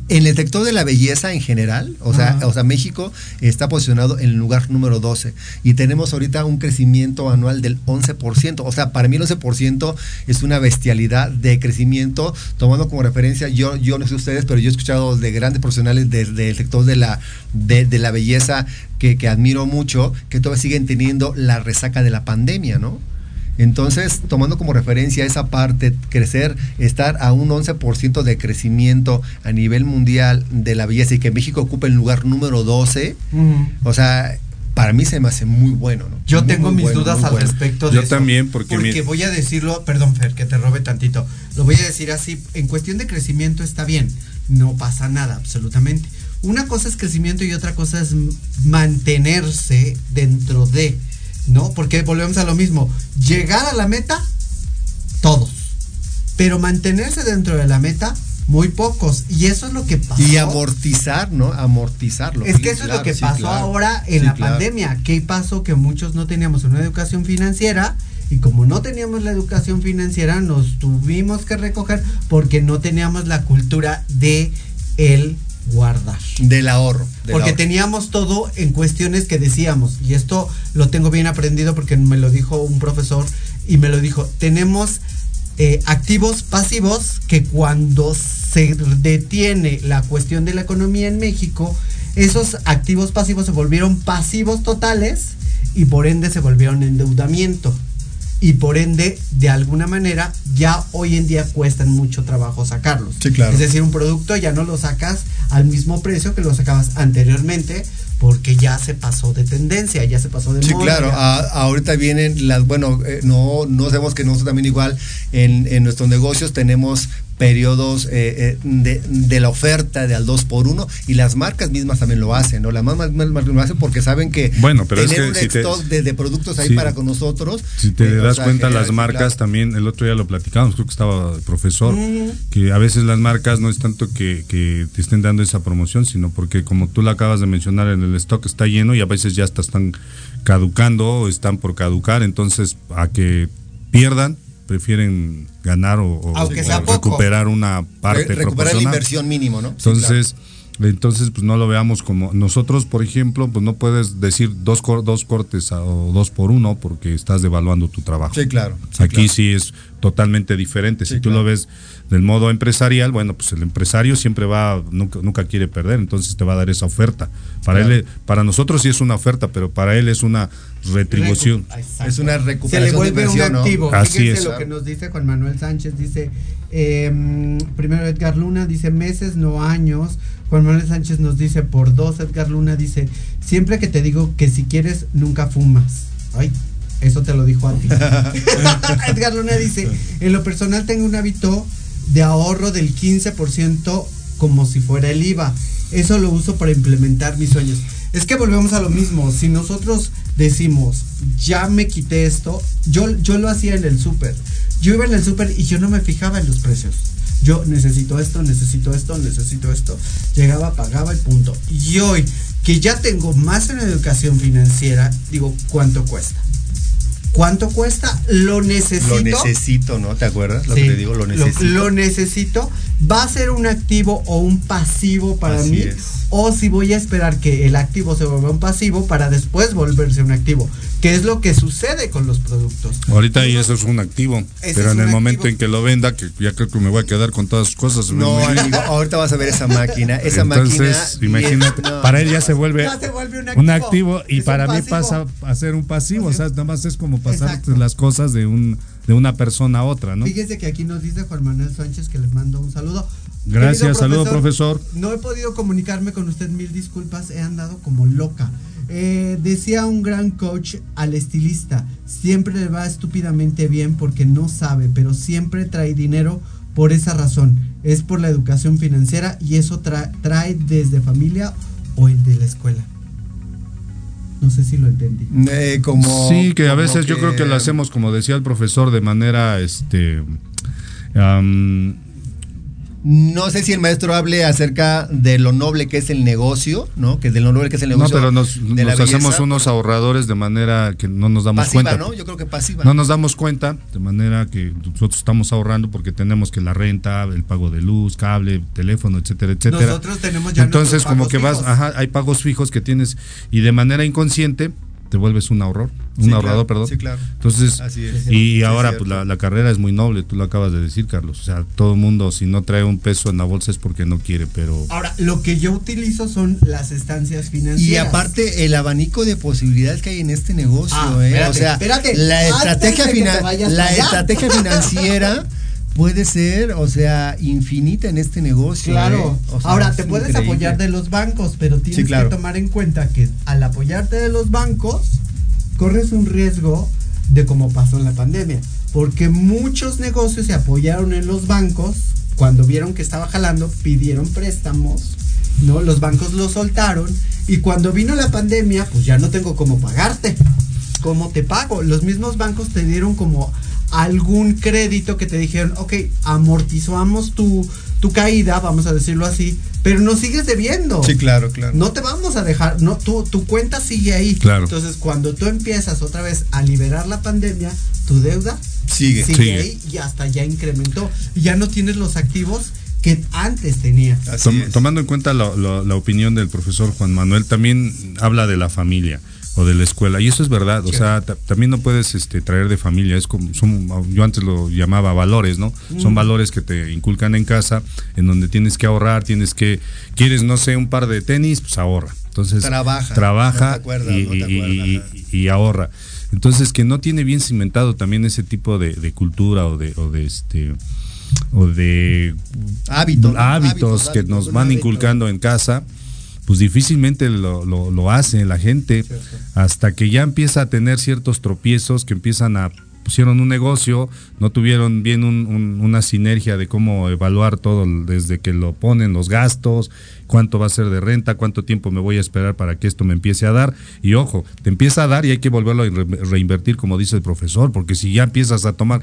el sector de la belleza en general, o sea, o sea, México está posicionado en el lugar número 12 y tenemos ahorita un crecimiento anual del 11%, o sea, para mí el 11% es una bestialidad de crecimiento, tomando como referencia, yo, yo no sé ustedes, pero yo he escuchado de grandes profesionales de- del sector de la, de, de la belleza que, que admiro mucho, que todavía siguen teniendo la resaca de la pandemia, ¿no? Entonces, tomando como referencia esa parte, crecer, estar a un 11% de crecimiento a nivel mundial de la belleza y que México ocupe el lugar número 12, o sea, para mí se me hace muy bueno, ¿no? Yo Muy, tengo muy mis bueno, dudas al bueno. respecto de Yo eso. también, porque Porque mi- voy a decirlo, perdón Fer, que te robe tantito. Lo voy a decir así, en cuestión de crecimiento está bien, no pasa nada, absolutamente. Una cosa es crecimiento y otra cosa es mantenerse dentro de, ¿no? Porque volvemos a lo mismo, llegar a la meta, todos. Pero mantenerse dentro de la meta, muy pocos. Y eso es lo que pasó. Y amortizar, ¿no? Amortizarlo. Es que eso es lo que sí, pasó claro. ahora en Sí, la claro. pandemia. ¿Qué pasó? Que muchos no teníamos una educación financiera y como no teníamos la educación financiera nos tuvimos que recoger porque no teníamos la cultura de el guardar. Del ahorro. del Porque ahorro. teníamos todo en cuestiones que decíamos, y esto lo tengo bien aprendido porque me lo dijo un profesor y me lo dijo, tenemos eh, activos pasivos que cuando se detiene la cuestión de la economía en México, esos activos pasivos se volvieron pasivos totales y por ende se volvieron endeudamiento. Y por ende, de alguna manera, ya hoy en día cuestan mucho trabajo sacarlos. Sí, claro. Es decir, un producto ya no lo sacas al mismo precio que lo sacabas anteriormente porque ya se pasó de tendencia, ya se pasó de Sí, moda, claro. a- ahorita vienen las, bueno, eh, no, no sabemos que nosotros también igual en, en nuestros negocios tenemos periodos eh, eh, de, de la oferta de al 2 por 1 y las marcas mismas también lo hacen, ¿no? Las marcas mismas lo hacen porque saben que Bueno, pero es tener que un si te- stock de, de productos ahí Sí. para con nosotros. Si te eh, das sea, cuenta, las marcas claro. también, el otro día lo platicábamos, creo que estaba el profesor, Mm. que a veces las marcas no es tanto que, que te estén dando esa promoción, sino porque como tú la acabas de mencionar, en el stock está lleno y a veces ya están caducando o están por caducar, entonces a que pierdan, prefieren ganar o, o- o recuperar una parte Re- recuperar la inversión mínimo, ¿no? Sí, Entonces, Entonces, pues no lo veamos como nosotros, por ejemplo, pues no puedes decir dos, cor- dos cortes a- o dos por uno porque estás devaluando tu trabajo. Sí, claro. sí, Aquí claro. sí es totalmente diferente. Si tú claro. lo ves del modo empresarial, bueno, pues el empresario siempre va, nunca, nunca quiere perder, entonces te va a dar esa oferta. Para Claro. él, para nosotros sí es una oferta, pero para él es una retribución. Exacto. Es una Se le recuperación de vuelve un activo. Así Fíjense es. lo que nos dice Juan Manuel Sánchez. Dice, eh, primero Edgar Luna dice meses, no años. Juan Manuel Sánchez nos dice por dos. Edgar Luna dice, siempre que te digo que si quieres, nunca fumas. Ay, eso te lo dijo a ti. *laughs* Edgar Luna dice, en lo personal tengo un hábito de ahorro del 15% como si fuera el IVA. Eso lo uso para implementar mis sueños. Es que volvemos a lo mismo. Si nosotros decimos, ya me quité esto, yo, yo lo hacía en el súper. Yo iba en el súper y yo no me fijaba en los precios. Yo necesito esto, necesito esto, necesito esto. Llegaba, pagaba y punto. Y hoy, que ya tengo más en educación financiera, digo, ¿cuánto cuesta? ¿Cuánto cuesta? Lo necesito. Lo necesito, ¿no? ¿Te acuerdas? Lo Sí, que te digo, lo necesito. Lo, necesito. ¿Va a ser un activo o un pasivo para Así mí? es. O si voy a esperar que el activo se vuelva un pasivo para después volverse un activo. ¿Qué es lo que sucede con los productos? Ahorita y eso es un activo, pero en un el momento activo. en que lo venda, que ya creo que me voy a quedar con todas sus cosas. No, amigo, ahorita vas a ver esa máquina. Esa Entonces, máquina. imagínate, No. para él ya se vuelve, Ya se vuelve un un activo. activo y un para mí pasa a ser un pasivo, o sea, nada más es como pasar Exacto. las cosas de un de una persona a otra, ¿no? Fíjese que aquí nos dice Juan Manuel Sánchez que les mando un saludo. Gracias, saludo, profesor. No he podido comunicarme con usted, mil disculpas, he andado como loca. Eh, decía un gran coach al estilista, siempre le va estúpidamente bien porque no sabe, pero siempre trae dinero por esa razón. Es por la educación financiera y eso tra- trae desde familia o de la escuela. No sé si lo entendí. Eh, como, sí, que a veces yo creo que lo hacemos, como decía el profesor, de manera, este, No sé si el maestro hable acerca de lo noble que es el negocio, ¿no? Que de lo noble que es el no, negocio. pero nos, de la nos hacemos unos ahorradores de manera que no nos damos Pasiva, cuenta. ¿no? Yo creo que pasiva. No nos damos cuenta, de manera que nosotros estamos ahorrando porque tenemos que la renta, el pago de luz, cable, teléfono, etcétera, etcétera. Nosotros tenemos ya Entonces, como que vas, fijos. ajá, hay pagos fijos que tienes y de manera inconsciente te vuelves un ahorrador, un Sí, ahorrador, claro, perdón. sí, claro. Entonces, Así es. y Sí, ahora es pues la, la carrera es muy noble, tú lo acabas de decir, Carlos. O sea, todo el mundo si no trae un peso en la bolsa es porque no quiere, pero Ahora, lo que yo utilizo son las estancias financieras. Y aparte, el abanico de posibilidades que hay en este negocio, Ah, ¿eh? espérate, o sea, espérate. la estrategia, de que fina- te vayas la allá. estrategia financiera *laughs* puede ser, o sea, infinita en este negocio. Claro. ¿eh? O sea, Ahora, te puedes increíble. apoyar de los bancos, pero tienes Sí, claro. que tomar en cuenta que al apoyarte de los bancos, corres un riesgo de como pasó en la pandemia. Porque muchos negocios se apoyaron en los bancos, cuando vieron que estaba jalando, pidieron préstamos, ¿no? Los bancos lo soltaron, y cuando vino la pandemia, pues ya no tengo cómo pagarte. ¿Cómo te pago? Los mismos bancos te dieron como algún crédito que te dijeron, ok, amortizamos tu, tu caída, vamos a decirlo así, pero nos sigues debiendo. Sí, claro, claro. No te vamos a dejar, no, tu, tu cuenta sigue ahí. Claro. Entonces, cuando tú empiezas otra vez a liberar la pandemia, tu deuda Sigue. Sigue. ahí y hasta ya incrementó. Y ya no tienes los activos que antes Tom- es. tomando en cuenta lo- lo- la opinión del profesor Juan Manuel, también habla de la familia o de la escuela. Y eso es verdad, o sea, ta- también no puedes este, traer de familia, es como, son, yo antes lo llamaba valores, ¿no? Son valores que te inculcan en casa, en donde tienes que ahorrar, tienes que, quieres, no sé, un par de tenis, pues ahorra. Entonces, Trabaja, trabaja no acuerdas, y, no y- y- y ahorra. Entonces, que no tiene bien cimentado también ese tipo de, de cultura o de, o de este o de Hábitos, hábitos que nos van inculcando en casa, pues difícilmente lo, lo, lo hace la gente hasta que ya empieza a tener ciertos tropiezos que empiezan a pusieron un negocio, no tuvieron bien un- un- una sinergia de cómo evaluar todo desde que lo ponen los gastos, cuánto va a ser de renta, cuánto tiempo me voy a esperar para que esto me empiece a dar. Y ojo, te empieza a dar y hay que volverlo a re- reinvertir, como dice el profesor, porque si ya empiezas a tomar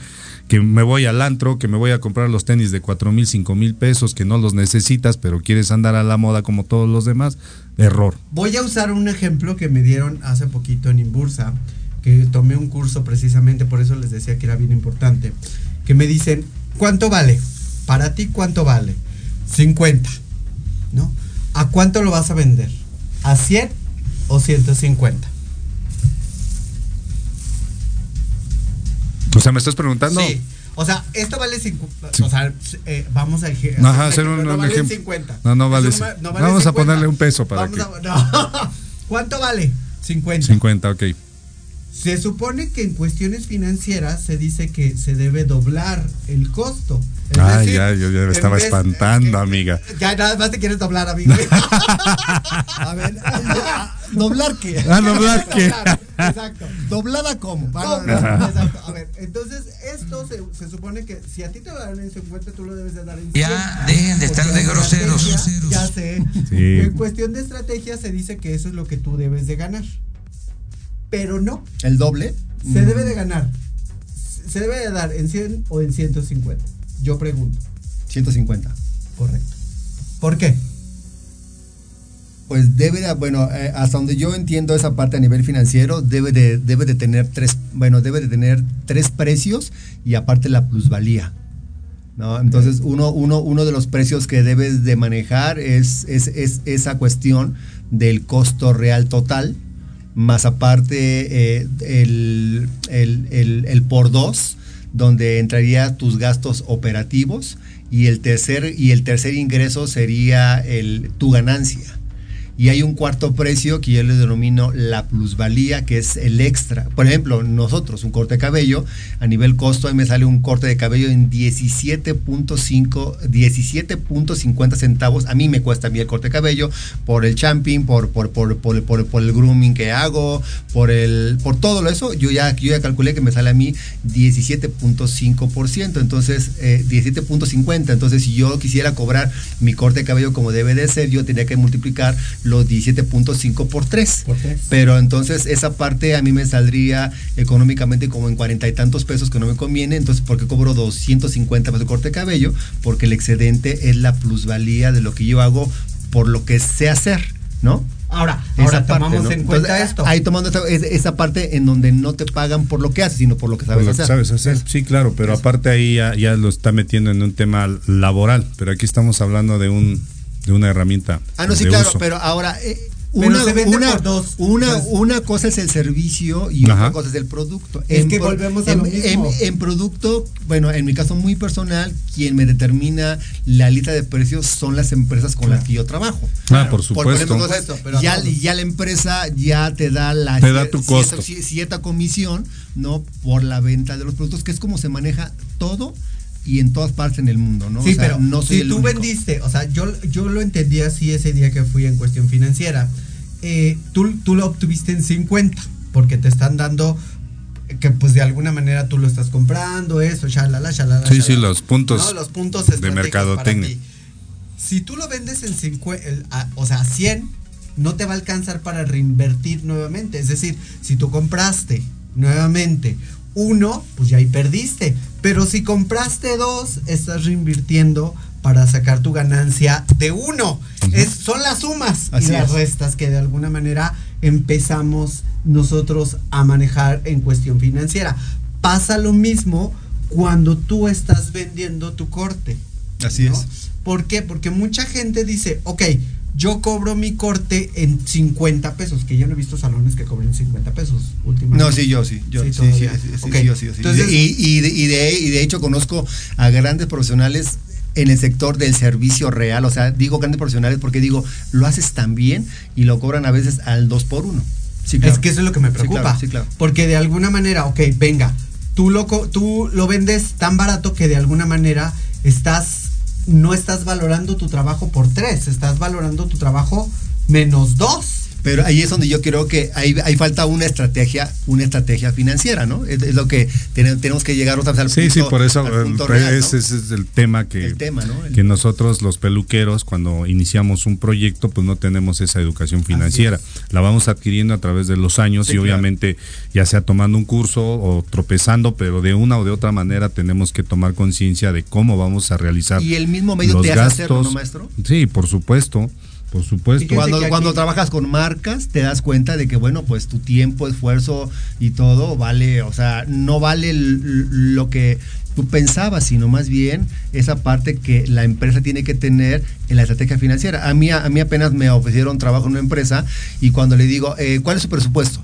que me voy al antro, que me voy a comprar los tenis de cuatro mil, cinco mil pesos, que no los necesitas, pero quieres andar a la moda como todos los demás, error. Voy a usar un ejemplo que me dieron hace poquito en Imbursa, que tomé un curso precisamente, por eso les decía que era bien importante, que me dicen, ¿cuánto vale? Para ti, ¿cuánto vale? 50, ¿no? ¿A cuánto lo vas a vender? ¿A 100 o 150? O sea, ¿me estás preguntando? Sí. O sea, esto vale 50. O sea, eh, vamos a Ajá, hacer un, no un valen ejemplo. 50. No, no vale. un no vale Vamos a 50. ponerle un peso para Vamos que. a- no. *laughs* ¿Cuánto vale? 50. 50, ok. Se supone que en cuestiones financieras se dice que se debe doblar el costo. Es Ay, decir, ya, yo ya me estaba vez- espantando, amiga. Ya nada más te quieres doblar, amigo. *laughs* A ver, ¿doblar qué? Ah, ¿doblar qué? Exacto. ¿Doblada cómo? ¿Cómo? Ajá. Exacto. A ver, entonces esto se, se supone que si a ti te dan en 50, tú lo debes de dar en 100. Ya, dejen de estar de groseros. Ya sé. Sí. En cuestión de estrategia se dice que eso es lo que tú debes de ganar. Pero no, ¿El doble? se debe de ganar. Se debe de dar en 100 o en 150. Yo pregunto. 150. Correcto. ¿Por qué? Pues debe de, bueno, eh, hasta donde yo entiendo esa parte a nivel financiero, debe de, debe de tener tres, bueno, debe de tener tres precios y aparte la plusvalía. ¿no? Entonces, uno, uno, uno de los precios que debes de manejar es, es, es esa cuestión del costo real total, más aparte eh, el, el, el- el por dos, donde entraría tus gastos operativos, y el tercer, y el tercer ingreso sería el, tu ganancia. Y hay un cuarto precio que yo le denomino la plusvalía, que es el extra. Por ejemplo, nosotros, un corte de cabello, a nivel costo, a mí me sale un corte de cabello en 17.5, 17.50 centavos. A mí me cuesta a mí el corte de cabello por el champing, por, por, por, por, por- por el grooming que hago, por el, por todo eso. Yo ya, yo ya calculé que me sale a mí 17.5%. Entonces, eh, 17.50. Entonces, si yo quisiera cobrar mi corte de cabello como debe de ser, yo tendría que multiplicar los 17.5 por 3. Por tres. Pero entonces esa parte a mí me saldría económicamente como en cuarenta y tantos pesos que no me conviene. Entonces, ¿por qué cobro 250 pesos de corte de cabello? Porque el excedente es la plusvalía de lo que yo hago por lo que sé hacer, ¿no? Ahora, Esa ahora parte, tomamos ¿no? en cuenta Entonces, esto. Ahí tomando esa, es- esa parte en donde no te pagan por lo que haces, sino por lo que sabes lo que hacer. sabes hacer. Sí, claro, pero aparte ahí ya, ya lo está metiendo en un tema laboral. Pero aquí estamos hablando de un de una herramienta. Ah, no, sí, claro, uso. pero ahora eh, Pero una, vende una, por dos. una, una cosa es el servicio y Ajá. otra cosa es el producto. Es que pro- volvemos a en, lo mismo. en- en producto, bueno, en mi caso muy personal, quien me determina la lista de precios son las empresas con las que yo trabajo. Ah, por Por supuesto. ejemplo, pero a ya, ya la empresa ya te da la Te da tu cierta- costo. ci- cierta comisión, ¿no? Por la venta de los productos, que es como se maneja todo y en todas partes en el mundo, ¿no? Sí, O sea, pero no soy si el tú único. vendiste, o sea, yo, yo lo entendí así ese día que fui en cuestión financiera. Eh, tú, tú lo obtuviste en 50, porque te están dando que pues de alguna manera tú lo estás comprando, eso, shalala, shalala. Sí, sí, shalala. los puntos ¿No? Los puntos de estratégicos mercadotecnia. Si tú lo vendes en 50, el- a- o sea, 100, no te va a alcanzar para reinvertir nuevamente. Es decir, si tú compraste nuevamente uno, pues ya ahí perdiste. Pero si compraste dos, estás reinvirtiendo para sacar tu ganancia de uno. es, son las sumas Así y las es. restas que de alguna manera empezamos nosotros a manejar en cuestión financiera. Pasa lo mismo cuando tú estás vendiendo tu corte. Así ¿no? es. ¿Por qué? Porque mucha gente dice, ok, yo cobro mi corte en 50 pesos, que yo no he visto salones que cobren 50 pesos últimamente. No, sí, yo sí. Yo, sí, sí, sí, sí, Ok, sí, yo sí, yo sí. Entonces, y, y de, y, de, y de hecho conozco a grandes profesionales en el sector del servicio real. O sea, digo grandes profesionales porque digo, lo haces tan bien y lo cobran a veces al 2 por 1 Sí, claro. Es que eso es lo que me preocupa. claro, sí, claro. Porque de alguna manera, ok, venga, tú lo, tú lo vendes tan barato que de alguna manera estás, no estás valorando tu trabajo por tres, estás valorando tu trabajo menos dos. Pero ahí es donde yo creo que ahí, ahí falta una estrategia, una estrategia financiera, ¿no? Es, es lo que ten- tenemos que llegar otra vez al Sí, punto. sí, por eso eh, pues, real, ¿no? ese, ese es el tema que, El tema, ¿no? El- que nosotros los peluqueros cuando iniciamos un proyecto pues no tenemos esa educación financiera. La vamos adquiriendo a través de los años Sí, y claro. obviamente ya sea tomando un curso o tropezando, pero de una o de otra manera tenemos que tomar conciencia de cómo vamos a realizar Y el mismo medio los te hace hacerlo, gastos. ¿no, maestro? Sí, por supuesto, por supuesto. Cuando, aquí- cuando trabajas con marcas, te das cuenta de que, bueno, pues tu tiempo, esfuerzo y todo vale, o sea, no vale l- lo que tú pensabas, sino más bien esa parte que la empresa tiene que tener en la estrategia financiera. A mí, a mí apenas me ofrecieron trabajo en una empresa y cuando le digo, eh, ¿cuál es su presupuesto?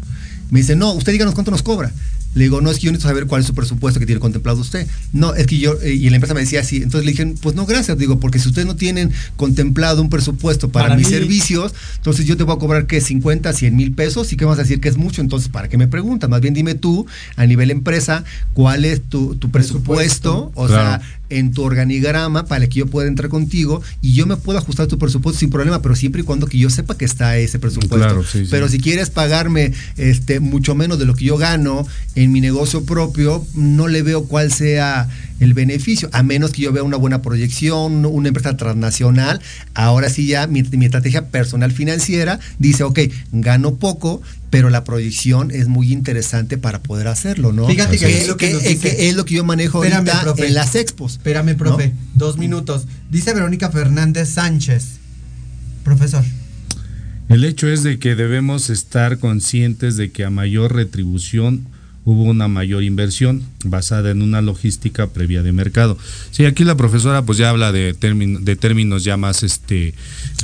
Me dice, no, usted díganos cuánto nos cobra. Le digo, no, es que yo necesito saber cuál es su presupuesto que tiene contemplado usted. No, es que yo, eh, y la empresa me decía así. Entonces le dije, pues no, gracias. Digo, porque si ustedes no tienen contemplado un presupuesto para, Para mis mí. servicios, entonces yo te voy a cobrar que 50, 100 mil pesos y que vas a decir que es mucho. Entonces, ¿para qué me preguntas? Más bien dime tú, a nivel empresa, cuál es tu, tu presupuesto, o Claro. sea, en tu organigrama para que yo pueda entrar contigo y yo me puedo ajustar tu presupuesto sin problema, pero siempre y cuando que yo sepa que está ese presupuesto. Claro, sí, sí. Pero si quieres pagarme este mucho menos de lo que yo gano en mi negocio propio, no le veo cuál sea el beneficio, a menos que yo vea una buena proyección, una empresa transnacional. Ahora sí ya mi, mi estrategia personal financiera dice, ok, gano poco, pero la proyección es muy interesante para poder hacerlo, ¿no? Fíjate que Que- es lo que nos que- dice. que es lo que yo manejo Espérame, ahorita profe. en las expos. Espérame, profe, dos minutos. Dice Verónica Fernández Sánchez. Profesor. El hecho es de que debemos estar conscientes de que a mayor retribución hubo una mayor inversión basada en una logística previa de mercado. Sí, aquí la profesora pues ya habla de, términ- de términos ya más este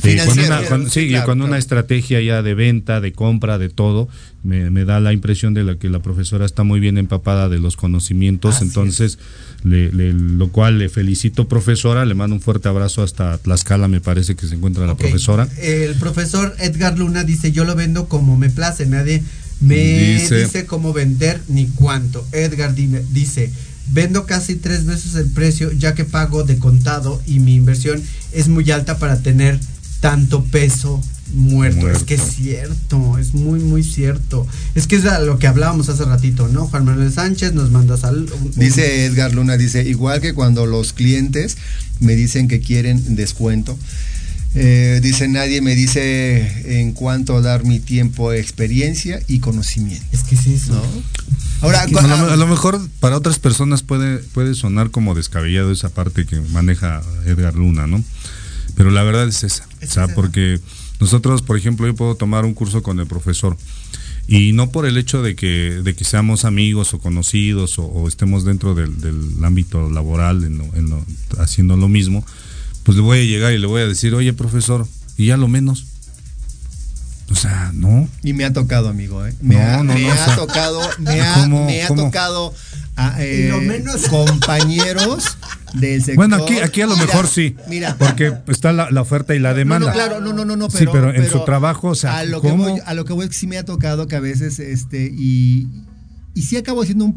de- con una, con- sí, sí, claro, con claro. una estrategia ya de venta, de compra, de todo. Me, me da la impresión de la que la profesora está muy bien empapada de los conocimientos, Así entonces le- le- lo cual le felicito profesora, le mando un fuerte abrazo hasta Tlaxcala, me parece que se encuentra la profesora. El profesor Edgar Luna dice, yo lo vendo como me place, nadie me Dice- dice, cómo vender ni cuánto. Edgar dime- dice, vendo casi tres veces el precio ya que pago de contado y mi inversión es muy alta para tener tanto peso muerto. Muerto. Es que es cierto, es muy, muy cierto. Es que es lo que hablábamos hace ratito, ¿no? Juan Manuel Sánchez nos manda sal. un- un- Dice Edgar Luna, dice, igual que cuando los clientes me dicen que quieren descuento, eh, dice, nadie me dice en cuánto dar mi tiempo, experiencia y conocimiento. Es que es eso. ¿no? Ahora, a, lo, a lo mejor para otras personas puede, puede sonar como descabellado esa parte que maneja Edgar Luna, ¿no? Pero la verdad es esa. Es o sea, esa. porque nosotros, por ejemplo, yo puedo tomar un curso con el profesor y no por el hecho de que, de que seamos amigos o conocidos o, o estemos dentro del, del ámbito laboral en lo- en lo- haciendo lo mismo, pues le voy a llegar y le voy a decir, oye profesor, y ya lo menos. O sea, no. Y me ha tocado, amigo, ¿eh? Me No, ha, no, me no, ha o sea, tocado, me ha, ¿cómo, me ha cómo? tocado a, eh, Y lo menos- *laughs* compañeros del sector. Bueno, aquí, aquí a lo Mira, mejor sí. Mira, Porque está la, la oferta y la No, demanda. no, claro, no, no, no, no, Sí, pero, pero en su trabajo, o sea, a lo que voy, a lo que voy sí me ha tocado que a veces, este, y, y sí acabo haciendo un,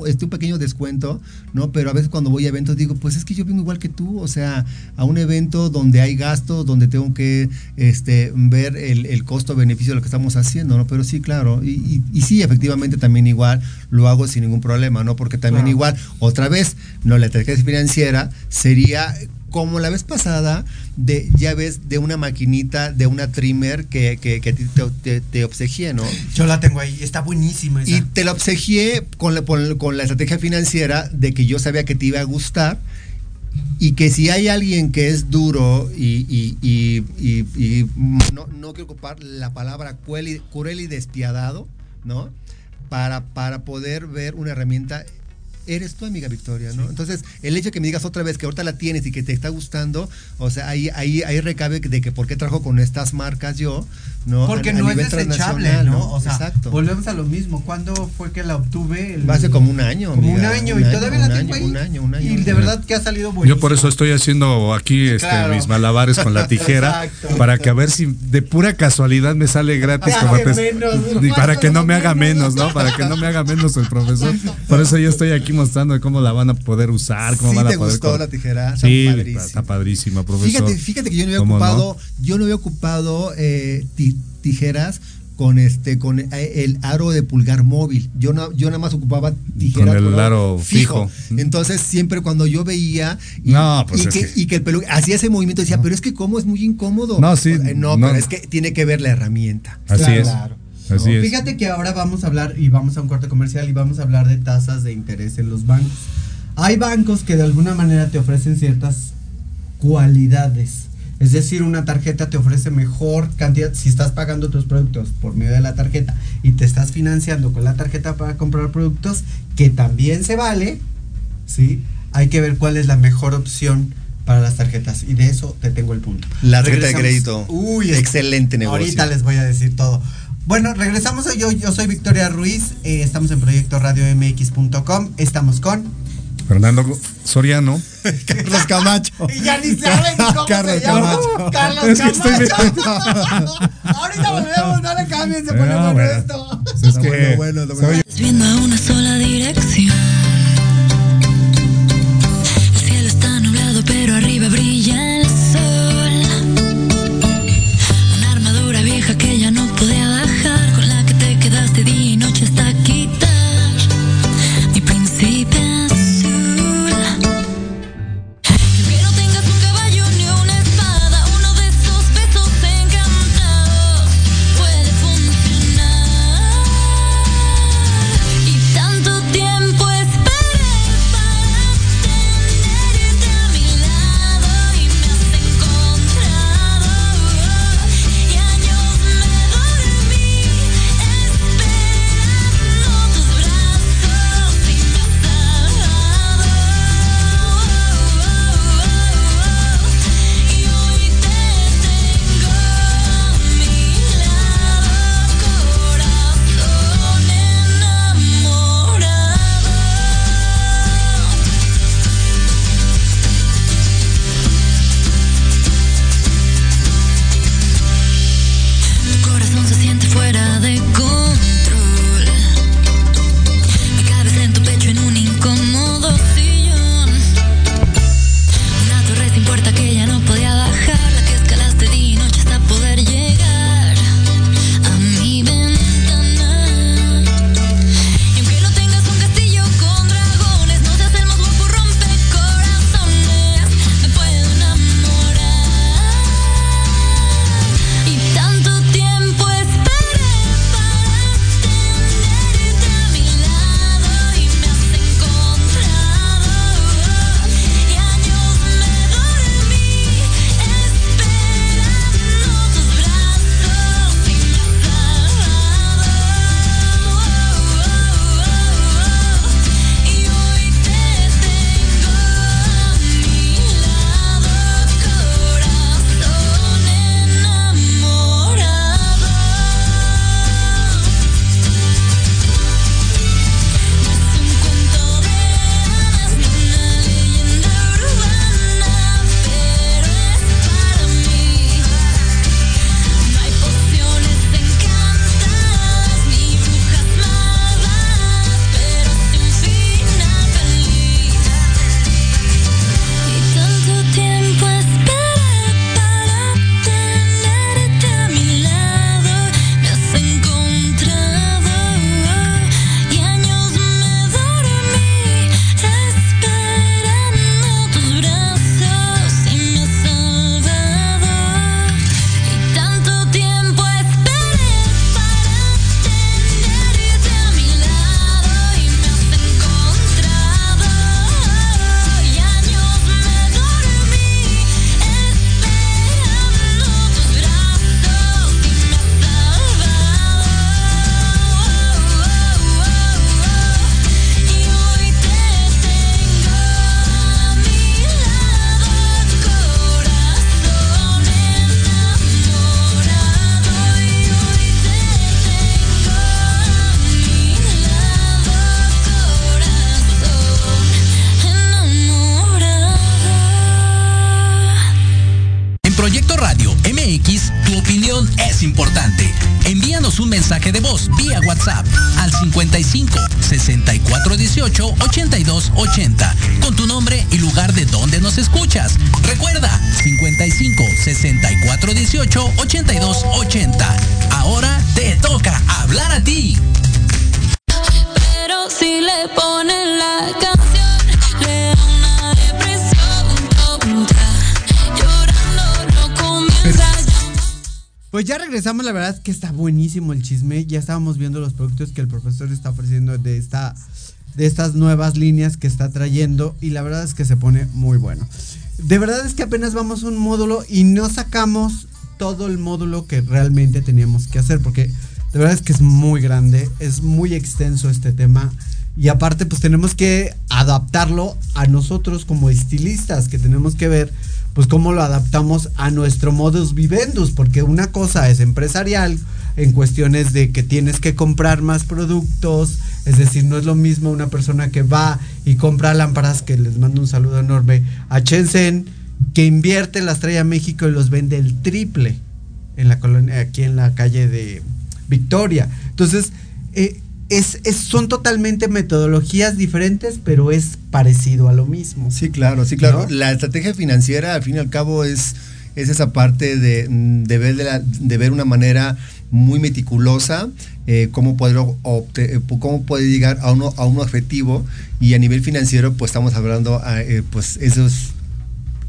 un- este, un pequeño descuento, ¿no? Pero a veces cuando voy a eventos digo, pues es que yo vengo igual que tú, o sea, a un evento donde hay gastos, donde tengo que, este, ver el, el costo-beneficio de lo que estamos haciendo, ¿no? Pero sí, claro, y, y- y sí, efectivamente también igual lo hago sin ningún problema, ¿no? Porque también Claro. igual, otra vez, no, la tarjeta financiera sería como la vez pasada, de, ya ves, de una maquinita, de una trimmer que, que, que a ti te, te, te obsequié, ¿no? Yo la tengo ahí, está buenísima esa. Y te la obsequié con la, con, la estrategia financiera de que yo sabía que te iba a gustar y que si hay alguien que es duro y, y- y- y- y no, no quiero ocupar la palabra cruel y, cruel y despiadado, ¿no? Para, para poder ver una herramienta, eres tu amiga Victoria, ¿no? Entonces, el hecho de que me digas otra vez que ahorita la tienes y que te está gustando, o sea, ahí, ahí, ahí recabe de que por qué trabajo con estas marcas yo, ¿no? Porque A- a no es desechable, ¿no? O sea, Exacto. volvemos a lo mismo. ¿Cuándo fue que la obtuve? El- Hace como un año, Como un año un y año, todavía un la tengo año, ahí. un año, un año, Y un de verdad que ha salido buenísimo. Yo por eso estoy haciendo aquí este, Claro. mis malabares con la *laughs* tijera Exacto. para que a ver si de pura casualidad me sale gratis Ah, como que te- menos. y para que no me haga menos, ¿no? Para que no me haga menos el profesor. Por eso yo estoy aquí mostrando cómo la van a poder usar, cómo Sí van a te poder gustó la tijera, está Sí, padrísima. está padrísima, profesor. Fíjate, fíjate que yo no había ¿Cómo ocupado, yo no había ocupado eh, tijeras con este con eh, el aro de pulgar móvil. Yo no yo nada más ocupaba tijeras Con el color aro fijo. Entonces siempre cuando yo veía y, No, pues y que, que- y que el pelo hacía ese movimiento decía, pero es que cómo es muy incómodo. No, sí, Eh, no, no. pero es que tiene que ver la herramienta. Así es. Claro. Así es. Fíjate que ahora vamos a hablar y vamos a un corte comercial y vamos a hablar de tasas de interés en los bancos. Hay bancos que de alguna manera te ofrecen ciertas cualidades. Es decir, una tarjeta te ofrece mejor cantidad si estás pagando tus productos por medio de la tarjeta y te estás financiando con la tarjeta para comprar productos, que también se vale, ¿sí? hay que ver cuál es la mejor opción para las tarjetas. Y de eso te tengo el punto. La tarjeta de crédito. Uy, excelente negocio. Ahorita les voy a decir todo. Bueno, regresamos. Yo, yo soy Victoria Ruiz. eh, estamos en Proyecto Radio MX.com. Estamos con. Fernando Soriano. *laughs* Carlos Camacho. Y ya ni saben cómo Carlos se llama. Camacho. Carlos Es que estoy Camacho. *laughs* Ahorita volvemos, no le cambien, se pone Ah, bueno bueno. esto. Es que bueno, bueno, bueno. soy- Viendo a una sola dirección. Regresamos, la verdad es que está buenísimo el chisme. Ya estábamos viendo los productos que el profesor está ofreciendo de esta de estas nuevas líneas que está trayendo y la verdad es que se pone muy bueno. De verdad es que apenas vamos un módulo y no sacamos todo el módulo que realmente teníamos que hacer porque de verdad es que es muy grande, es muy extenso este tema Y aparte, pues tenemos que adaptarlo a nosotros como estilistas, que tenemos que ver, pues cómo lo adaptamos a nuestro modus vivendus, porque una cosa es empresarial en cuestiones de que tienes que comprar más productos, es decir, no es lo mismo una persona que va y compra lámparas, que les mando un saludo enorme, a Shenzhen, que invierte, las trae a México y los vende el triple en la colonia, aquí en la calle de Victoria. Entonces, eh, es, es- son totalmente metodologías diferentes, pero es parecido a lo mismo. Sí, claro, sí, claro. ¿No? La estrategia financiera, al fin y al cabo, es, es esa parte de, mm, de ver, de, la- de ver una manera muy meticulosa eh, cómo, poder obte- eh, cómo puede llegar a, uno, a un objetivo y a nivel financiero, pues estamos hablando, ah, eh, pues eso es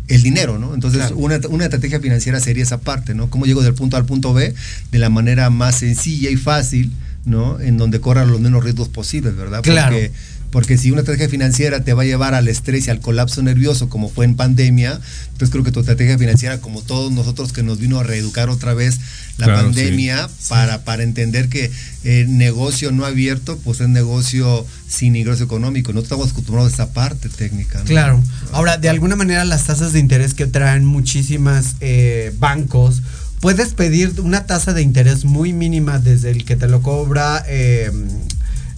el dinero, ¿no? Entonces, Claro. una, una estrategia financiera sería esa parte, ¿no? Cómo llego del punto A al punto B de la manera más sencilla y fácil, ¿no? En donde corran los menos riesgos posibles, ¿verdad? Claro. Porque, porque si una estrategia financiera te va a llevar al estrés y al colapso nervioso, como fue en pandemia, entonces creo que tu estrategia financiera, como todos nosotros que nos vino a reeducar otra vez la Claro, pandemia, para, para entender que el negocio no abierto, pues es negocio sin ingreso económico. No estamos acostumbrados a esta parte técnica. ¿no? Claro. Ahora, de alguna manera, las tasas de interés que traen muchísimas eh, bancos, puedes pedir una tasa de interés muy mínima desde el que te lo cobra eh,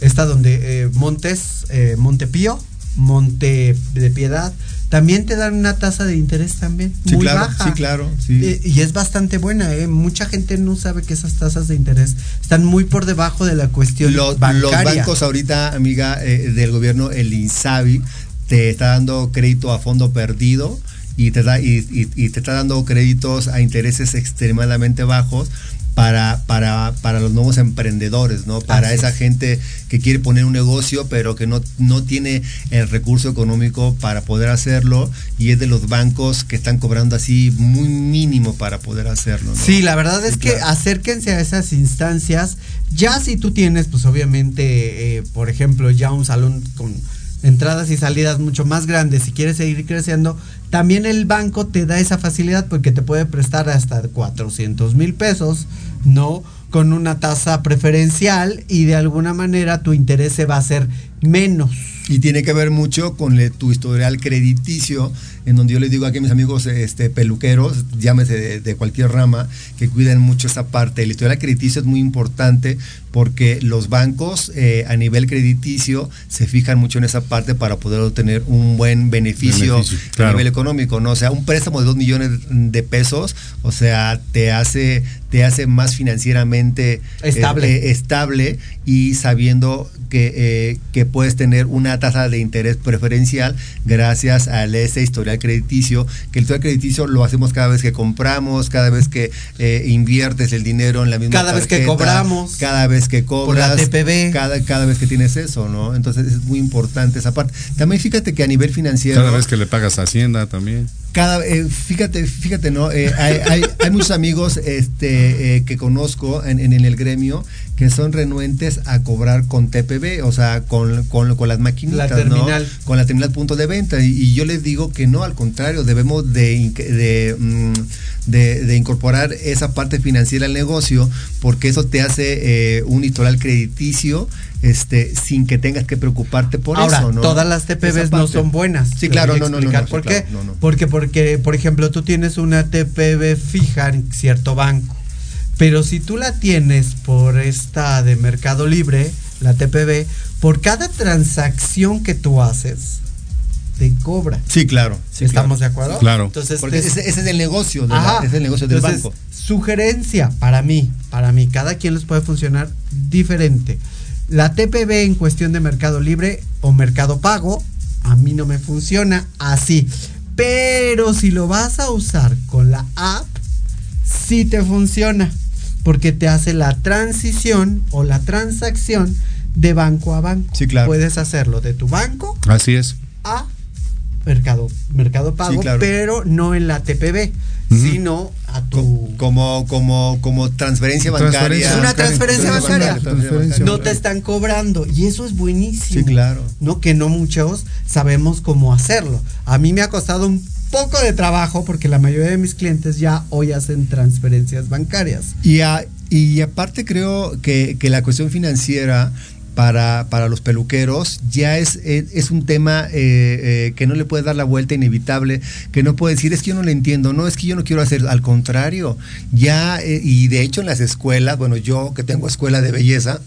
esta donde eh, Montes, eh, Montepío, Monte de Piedad, también te dan una tasa de interés también Sí, muy claro, baja. sí, claro, sí. Eh, y es bastante buena, ¿eh? Mucha gente no sabe que esas tasas de interés están muy por debajo de la cuestión Los, bancaria. los bancos ahorita, amiga eh, del gobierno, el INSABI, te está dando crédito a fondo perdido y te, da, y, y- y te está dando créditos a intereses extremadamente bajos para, para, para los nuevos emprendedores, ¿no? Para esa es. gente que quiere poner un negocio, pero que no, no tiene el recurso económico para poder hacerlo, y es de los bancos que están cobrando así muy mínimo para poder hacerlo, ¿no? Sí, la verdad es que acérquense a esas instancias. Ya si tú tienes, pues obviamente, eh, por ejemplo, ya un salón con entradas y salidas mucho más grandes, si quieres seguir creciendo, también el banco te da esa facilidad porque te puede prestar hasta 400 mil pesos, ¿no? Con una tasa preferencial y de alguna manera tu interés se va a hacer menos. Y tiene que ver mucho con tu historial crediticio, en donde yo les digo aquí a mis amigos este, peluqueros, llámese de, de cualquier rama, que cuiden mucho esa parte. El historial crediticio es muy importante porque los bancos eh, a nivel crediticio se fijan mucho en esa parte para poder obtener un buen beneficio, Beneficio, a nivel económico, ¿no? O sea, un préstamo de 2 millones de pesos, o sea, te hace, te hace más financieramente Estable. eh, eh, estable y sabiendo que, eh, que puedes tener una tasa de interés preferencial gracias a ese historial crediticio, que el historial crediticio lo hacemos cada vez que compramos, cada vez que eh, inviertes el dinero en la misma Cada vez que cobramos. cada vez que Por la cobras, cada, cada vez que tienes eso, ¿no? Entonces es muy importante esa parte. También fíjate que a nivel financiero Cada vez que le pagas a Hacienda también. cada eh, fíjate fíjate no Eh, hay, hay- hay muchos amigos este eh, que conozco en, en el gremio que son renuentes a cobrar con TPV o sea con, con, con las maquinitas La terminal. ¿no? con la terminal punto de venta y, y yo les digo que no al contrario debemos de inc- de, mm, de- de incorporar esa parte financiera al negocio porque eso te hace eh, un historial crediticio este sin que tengas que preocuparte por Ahora, eso ¿no? todas las TPVs no son buenas. sí claro no no no, ¿Por qué? claro, no, no. Porque, porque, por ejemplo, tú tienes una TPV fija en cierto banco, pero si tú la tienes por esta de Mercado Libre, la TPV, por cada transacción que tú haces, te cobra. Sí, claro. sí, ¿Estamos claro. de acuerdo? Claro. Entonces, Porque te- ese, ese es el negocio, de la- es el negocio del Entonces, banco. Sugerencia para mí, para mí, cada quien les puede funcionar diferente. La TPV en cuestión de Mercado Libre o Mercado Pago, a mí no me funciona así. Pero si lo vas a usar con la app, sí te funciona. Porque te hace la transición o la transacción de banco a banco. Sí, claro. Puedes hacerlo de tu banco Así es. a Mercado, mercado Pago, claro. pero no en la TPV, Ujú. sino a tu Como, como, como transferencia bancaria. Transferencia Es una transferencia bancaria. transferencia no te están cobrando y eso es buenísimo. Sí, claro. No que no muchos sabemos cómo hacerlo. A mí me ha costado un poco de trabajo porque la mayoría de mis clientes ya hoy hacen transferencias bancarias. Y, a- y aparte creo que, que la cuestión financiera para, para los peluqueros, ya es, es, un tema eh, eh, que no le puede dar la vuelta inevitable, que no puede decir, es que yo no le entiendo, no, es que yo no quiero hacer, al contrario, ya, eh, y de hecho en las escuelas, bueno, yo que tengo escuela de belleza,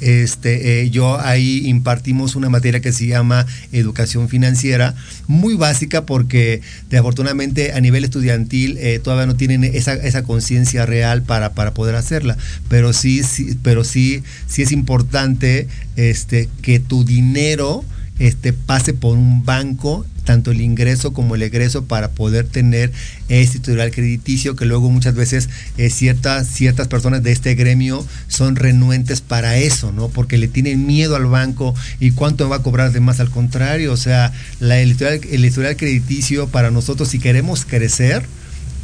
este, eh, yo ahí impartimos una materia que se llama educación financiera, muy básica porque afortunadamente a nivel estudiantil eh, todavía no tienen esa, esa conciencia real para, para poder hacerla, pero sí, sí, pero sí, sí es importante este, que tu dinero este, pase por un banco tanto el ingreso como el egreso para poder tener este historial crediticio que luego muchas veces eh, ciertas, ciertas personas de este gremio son renuentes para eso, ¿no? Porque le tienen miedo al banco y cuánto va a cobrar de más al contrario, o sea, la, el, el crediticio para nosotros si queremos crecer,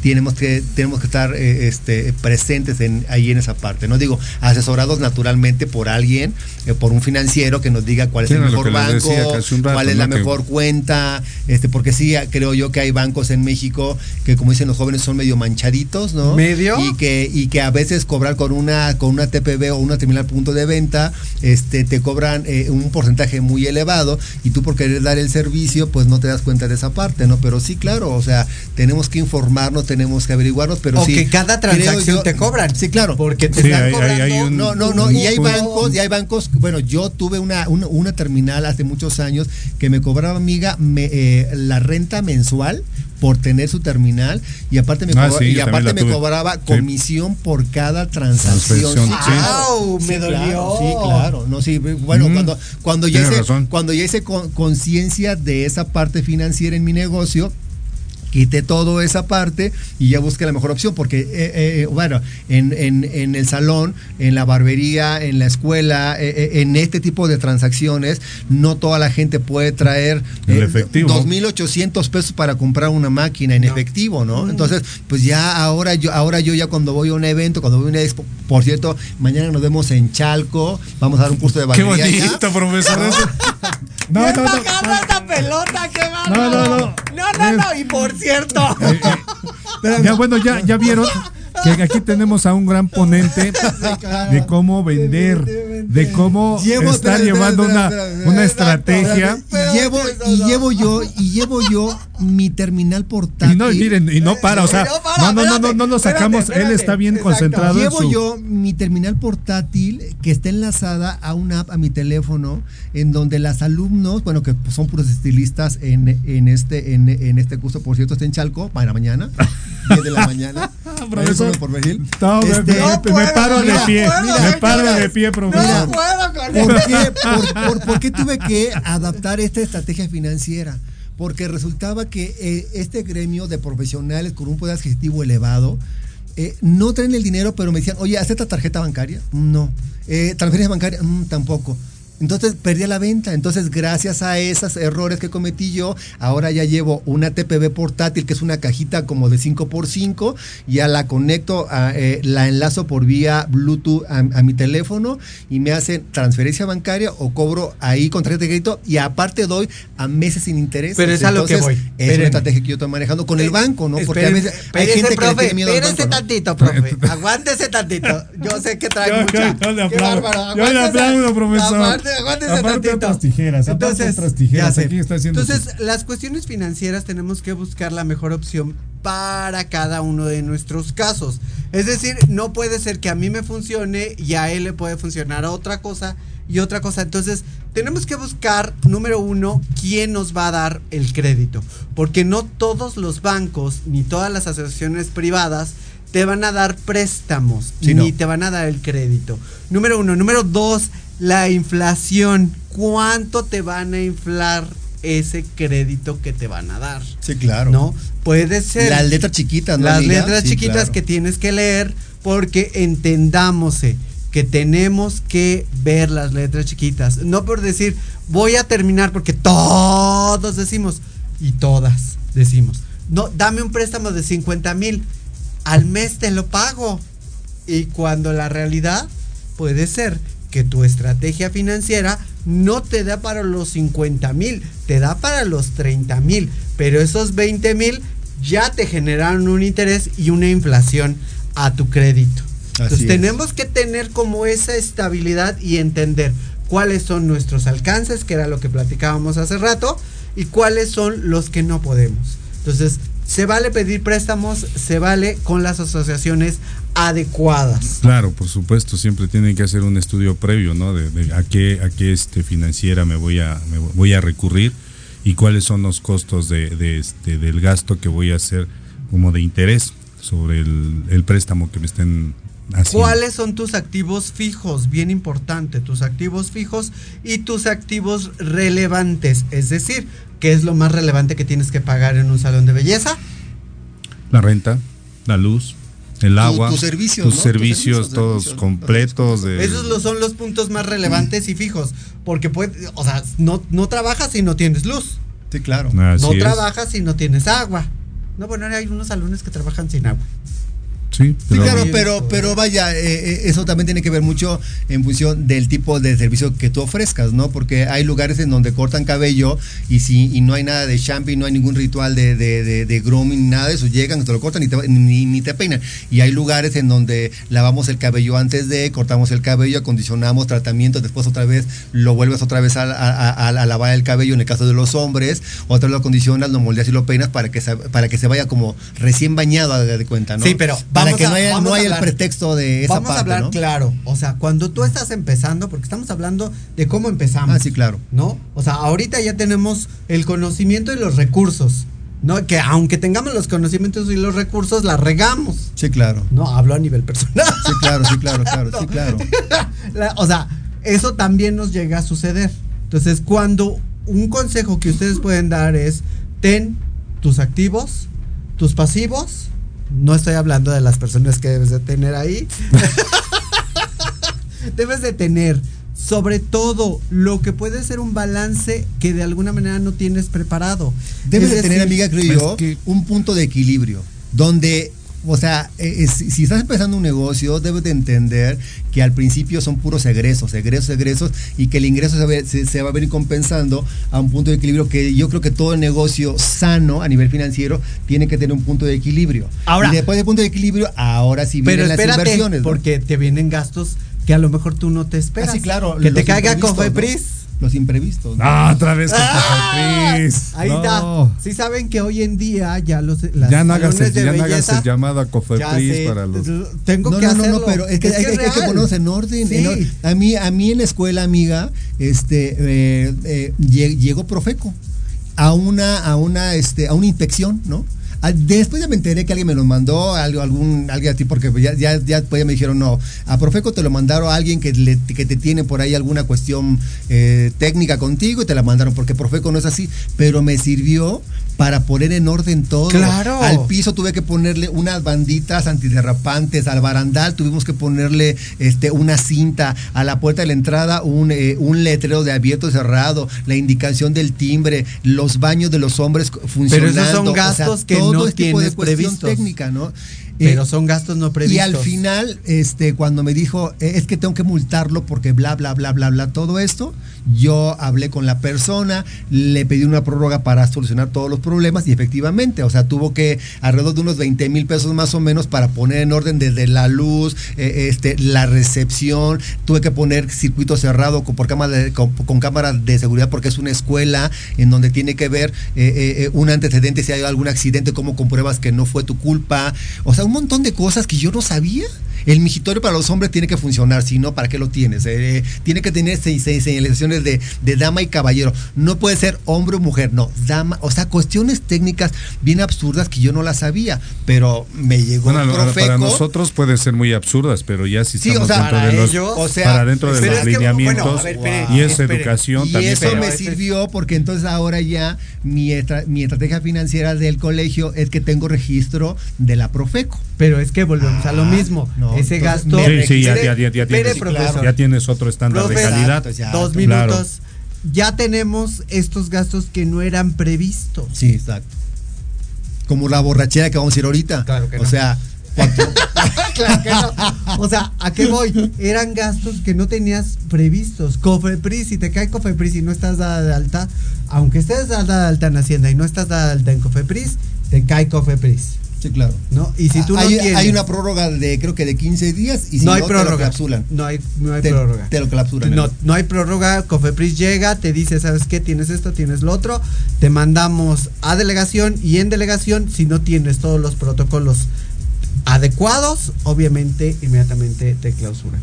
tenemos que, tenemos que estar eh, este, presentes en, ahí en esa parte. No digo, asesorados naturalmente por alguien, eh, por un financiero que nos diga cuál es el mejor banco, rato, cuál es la ¿no? Que- mejor cuenta, este, porque sí, creo yo que hay bancos en México que como dicen los jóvenes son medio manchaditos, ¿no? ¿Medio? Y que, y que a veces cobrar con una, con una TPB o una terminal punto de venta, este, te cobran eh, un porcentaje muy elevado y tú por querer dar el servicio, pues no te das cuenta de esa parte, ¿no? Pero sí, claro, o sea, tenemos que informarnos, tenemos que averiguarnos, pero o sí. que cada transacción yo- te cobran. Sí, claro. Porque te Sí, están hay- cobrando. hay un- No, no, no, y hay un- bancos, y hay bancos, bueno, yo tuve una, una, una terminal hace muchos años que me cobraba, amiga, me, eh, la renta mensual por tener su terminal y aparte me, Ah, cobra- sí, y aparte me cobraba Sí. comisión por cada transacción. Transacción, sí. ¡Au! me claro, dolió. sí, claro. No, sí, bueno, Mm, cuando, cuando ya hice, cuando ya hice con- conciencia de esa parte financiera en mi negocio, quité toda esa parte y ya busqué la mejor opción, porque, eh, eh, bueno, en, en- en el salón, en la barbería, en la escuela, eh, en este tipo de transacciones, no toda la gente puede traer El eh, efectivo. 2.800 pesos para comprar una máquina en efectivo, ¿no? Entonces, pues ya ahora yo, ahora yo ya cuando voy a un evento, cuando voy a una expo, por cierto, mañana nos vemos en Chalco, vamos a dar un curso de Qué barbería. allá. bonito, profesor. eso. No, ¿Quién no, no. agarra esta pelota? ¡Qué! No, no, no. No, no, no, Y por cierto. Eh, eh, ya bueno, ya, ya vieron que aquí tenemos a un gran ponente de cómo vender, de cómo Llevo- estar espera, llevando espera, una, espera, espera, una estrategia. Y llevo, y llevo yo, y llevo yo mi terminal portátil. Y no, miren, y no para, o sea, *laughs* No para, no, no, no, no, espérate, no lo sacamos, espérate, él está bien espérate, concentrado en Llevo su... yo mi terminal portátil que está enlazada a una app a mi teléfono en donde las alumnos, bueno, que son puros estilistas en, en este en, en este curso, por cierto, está en Chalco para mañana, *laughs* 10 de la mañana. Profesor. Por perfil. No, me- Este, me, me puedo, paro de no pie, puedo, me paro de pie, No profesor. puedo con ¿Por qué, por, por- por qué tuve que adaptar esta estrategia financiera? Porque resultaba que eh, este gremio de profesionales con un poder adquisitivo elevado eh, no traen el dinero, pero me decían, oye, ¿acepta tarjeta bancaria? No. Eh, ¿Transferencia bancaria? Mm, tampoco. Entonces perdí la venta. Entonces, gracias a esos errores que cometí yo, ahora ya llevo una TPB portátil, que es una cajita como de 5x5, ya la conecto, a, eh, la enlazo por vía Bluetooth a, a mi teléfono y me hacen transferencia bancaria o cobro ahí con tarjeta de crédito y aparte doy a meses sin interés. Pero es a lo que voy. Es Espérenme. una estrategia que yo estoy manejando con el banco, ¿no? Porque a veces hay espérense, gente que le tiene miedo al espérense banco, ¿no? tantito, profe. *laughs* Aguántese tantito. Yo sé que trae Yo- yo- mucha. yo le aplaudo. bárbaro. Yo le Aguántese- aplaudo, profesor. Aguántese tantito. otras tijeras, aparte otras tijeras, ya sé. aquí está haciendo Entonces, las cuestiones financieras tenemos que buscar la mejor opción para cada uno de nuestros casos. Es decir, no puede ser que a mí me funcione y a él le puede funcionar otra cosa y otra cosa. Entonces, tenemos que buscar, número uno, quién nos va a dar el crédito. Porque no todos los bancos ni todas las asociaciones privadas te van a dar préstamos Sí, ni no. te van a dar el crédito. Número uno. Número dos, la inflación. ¿Cuánto te van a inflar ese crédito que te van a dar? Sí, claro. ¿No? Puede ser. Las letras chiquitas, ¿no, Las amiga? letras Sí, chiquitas claro. que tienes que leer porque entendámose que tenemos que ver las letras chiquitas. No por decir, voy a terminar porque todos decimos y todas decimos. No, dame un préstamo de 50 mil. Al mes te lo pago. Y cuando la realidad puede ser que tu estrategia financiera no te da para los 50 mil, te da para los 30 mil, pero esos 20 mil ya te generaron un interés y una inflación a tu crédito. Entonces es. tenemos que tener como esa estabilidad y entender cuáles son nuestros alcances, que era lo que platicábamos hace rato, y cuáles son los que no podemos. Entonces, se vale pedir préstamos, se vale con las asociaciones adecuadas. Claro, por supuesto, siempre tienen que hacer un estudio previo, ¿no? De, de a qué a qué este financiera me voy a me voy a recurrir y cuáles son los costos de, de este del gasto que voy a hacer como de interés sobre el, el préstamo que me estén haciendo. ¿Cuáles son tus activos fijos? Bien importante, tus activos fijos y tus activos relevantes. Es decir, ¿qué es lo más relevante que tienes que pagar en un salón de belleza? La renta, la luz, el agua, tus servicios, tus ¿no? Tus servicios todos servicios, completos. De, Esos son los puntos más relevantes y fijos. Porque puede, o sea, no, no trabajas si no tienes luz. Sí, claro. Así no es. trabajas si no tienes agua. No, bueno, hay unos salones que trabajan sin agua. Sí, Sí, pero- claro, pero, pero vaya, eh, eh, eso también tiene que ver mucho en función del tipo de servicio que tú ofrezcas, ¿no? Porque hay lugares en donde cortan cabello y si y no hay nada de shampoo, no hay ningún ritual de, de, de, de grooming, nada de eso, llegan, te lo cortan y te- ni, ni te peinan. Y hay lugares en donde lavamos el cabello antes de, cortamos el cabello, acondicionamos tratamiento, después otra vez lo vuelves otra vez a, a- a- a lavar el cabello en el caso de los hombres, otra vez lo acondicionas, lo moldeas y lo peinas para que se, para que se vaya como recién bañado de, de cuenta, ¿no? Sí, pero para vamos que a- no haya, vamos no a haya el pretexto de esa Vamos parte, a hablar ¿no? claro. O sea, cuando tú estás empezando, porque estamos hablando de cómo empezamos. Ah, sí, claro. ¿No? O sea, ahorita ya tenemos el conocimiento y los recursos. ¿No? Que aunque tengamos los conocimientos y los recursos, la regamos. Sí, claro. No, hablo a nivel personal. Sí, claro, sí, claro, claro, sí, *laughs* claro. *laughs* La- o sea, eso también nos llega a suceder. Entonces, cuando un consejo que ustedes pueden dar es, ten tus activos, tus pasivos, no estoy hablando de las personas que debes de tener ahí, *laughs* debes de tener sobre todo lo que puede ser un balance que de alguna manera no tienes preparado. Debes Es de tener, amiga, creo yo, un punto de equilibrio, donde, o sea, eh, eh, si, si estás empezando un negocio, debes de entender que al principio son puros egresos, egresos, egresos, y que el ingreso se, ve- se- se va a venir compensando a un punto de equilibrio que yo creo que todo negocio sano a nivel financiero tiene que tener un punto de equilibrio. Ahora- y después del punto de equilibrio, ahora sí Pero vienen las inversiones. ¿no? porque te vienen gastos que a lo mejor tú no te esperas. Ah, sí, claro, Que te caiga imprevistos, Cofepris. ¿no? Los imprevistos. ¿no? Ah, otra vez con ¡Ah! Cofepris. Ahí No. está. Sí saben que hoy en día ya los las Ya no hagas el, salones de ya no hagas belleza- el llamado a Cofepris para los. Tengo no, que no, no, hacerlo. no, pero es que, hay, hay- hay que ponernos en orden. Sí. en or- a, mí, a mí en la escuela, amiga, este, eh, eh, lle- llegó Profeco a una, a una, este, a una inspección, ¿no? Ah, Después ya me enteré que alguien me lo mandó, algo, algún, alguien a ti, porque ya, ya, ya después ya me dijeron, no, a Profeco te lo mandaron a alguien que, le- que te tiene por ahí alguna cuestión eh, técnica contigo y te la mandaron, porque Profeco no es así, pero me sirvió para poner en orden todo. Claro. Al piso tuve que ponerle unas banditas antiderrapantes, al barandal tuvimos que ponerle este, una cinta, a la puerta de la entrada un, eh, un letrero de abierto y cerrado, la indicación del timbre, los baños de los hombres funcionando. esos son o sea, gastos que todo no este tipo de cuestión previstos. técnica, ¿no? Pero son gastos no previstos. y al final, este, cuando me dijo, "Eh, es que tengo que multarlo porque bla, bla, bla, bla, bla, todo esto, yo hablé con la persona, le pedí una prórroga para solucionar todos los problemas y efectivamente, o sea, tuvo que alrededor de unos 20 mil pesos más o menos para poner en orden desde la luz, eh, este, la recepción, tuve que poner circuito cerrado con, por cámara de- con, con cámara de seguridad porque es una escuela en donde tiene que ver eh, eh, un antecedente si hay algún accidente, cómo compruebas que no fue tu culpa, o sea, un montón de cosas que yo no sabía. El migitorio para los hombres tiene que funcionar, si no, ¿para qué lo tienes? Eh, tiene que tener señalizaciones de, de dama y caballero. No puede ser hombre o mujer, no, dama. O sea, cuestiones técnicas bien absurdas que yo no las sabía, pero me llegó Bueno, el para nosotros puede ser muy absurdas, pero ya si Sí, estamos o sea, dentro para de los, ellos, o sea, para dentro de los es que, bueno, lineamientos a ver, espere, y es espere. educación Y también. eso me sirvió porque entonces ahora ya mi, estra- mi estrategia financiera del colegio es que tengo registro de la Profeco. Pero es que volvemos a lo mismo. no, Ese entonces gasto. Sí, sí, ya, Espere, ya, ya, ya espere, tienes, profesor. ya tienes otro estándar de calidad. Dos Claro. minutos. Ya tenemos estos gastos que no eran previstos. Sí, exacto. Como la borrachera que vamos a ir ahorita. Claro que O no. sea, *laughs* Claro que no. O sea, ¿a qué voy? Eran gastos que no tenías previstos. Cofepris, si te cae Cofepris y no estás dada de alta, aunque estés dada de alta en Hacienda y no estás dada de alta en Cofepris, te cae Cofepris. Sí, claro. ¿No? Y si tú no hay, tienes. hay una prórroga de creo que de 15 días y si no no, hay te lo prórroga. clausuran. No hay, no hay Te- prórroga. te lo clausuran. No, no hay prórroga. Cofepris llega, te dice, ¿sabes qué? Tienes esto, tienes lo otro. Te mandamos a delegación y en delegación, si no tienes todos los protocolos adecuados, obviamente inmediatamente te clausuran.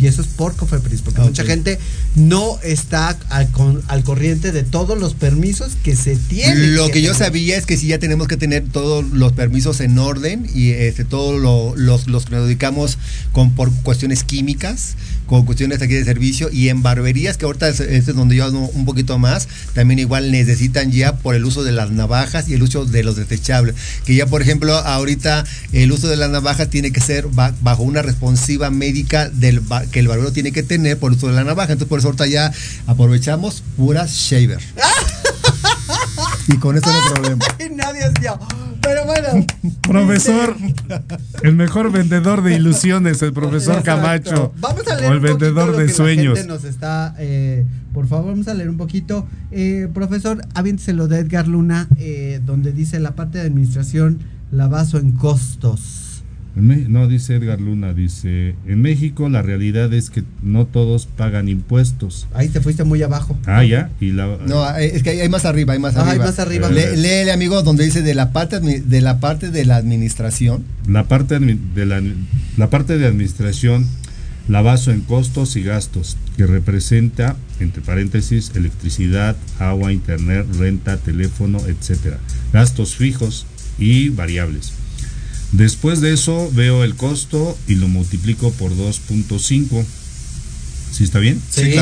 Y eso es por Cofepris, porque Ah, mucha gente no está al, con- al corriente de todos los permisos que se tienen. Lo que yo tener. sabía es que sí ya tenemos que tener todos los permisos en orden y este todos lo- los, los que nos dedicamos con por cuestiones químicas, con cuestiones aquí de servicio y en barberías, que ahorita es, es donde yo ando un poquito más, también igual necesitan ya por el uso de las navajas y el uso de los desechables. Que ya por ejemplo ahorita el uso de las navajas tiene que ser ba- bajo una responsiva médica del que el barbero tiene que tener por el uso de la navaja. Entonces por eso ahorita ya aprovechamos pura shaver. *laughs* Y con eso no hay problema. *laughs* Ay, nadie es. Pero bueno. *laughs* Profesor, el mejor vendedor de ilusiones, el profesor Exacto. Camacho. Vamos a leer o el un vendedor de la sueños. gente nos está, eh, por favor, vamos a leer un poquito. Eh, profesor, aviénteselo de Edgar Luna, eh, donde dice la parte de administración la baso en costos. No, dice Edgar Luna, dice, en México la realidad es que no todos pagan impuestos. Ahí te fuiste muy abajo. Ah, ya, y la... No, eh, es que hay, hay más arriba, hay más Ah, hay arriba. más arriba. Le- léele, amigo, donde dice de la parte de la parte de la administración. La parte de la, la parte de administración la baso en costos y gastos, que representa, entre paréntesis, electricidad, agua, internet, renta, teléfono, etcétera. Gastos fijos y variables. Después de eso veo el costo y lo multiplico por 2.5. ¿Sí está bien? Sí.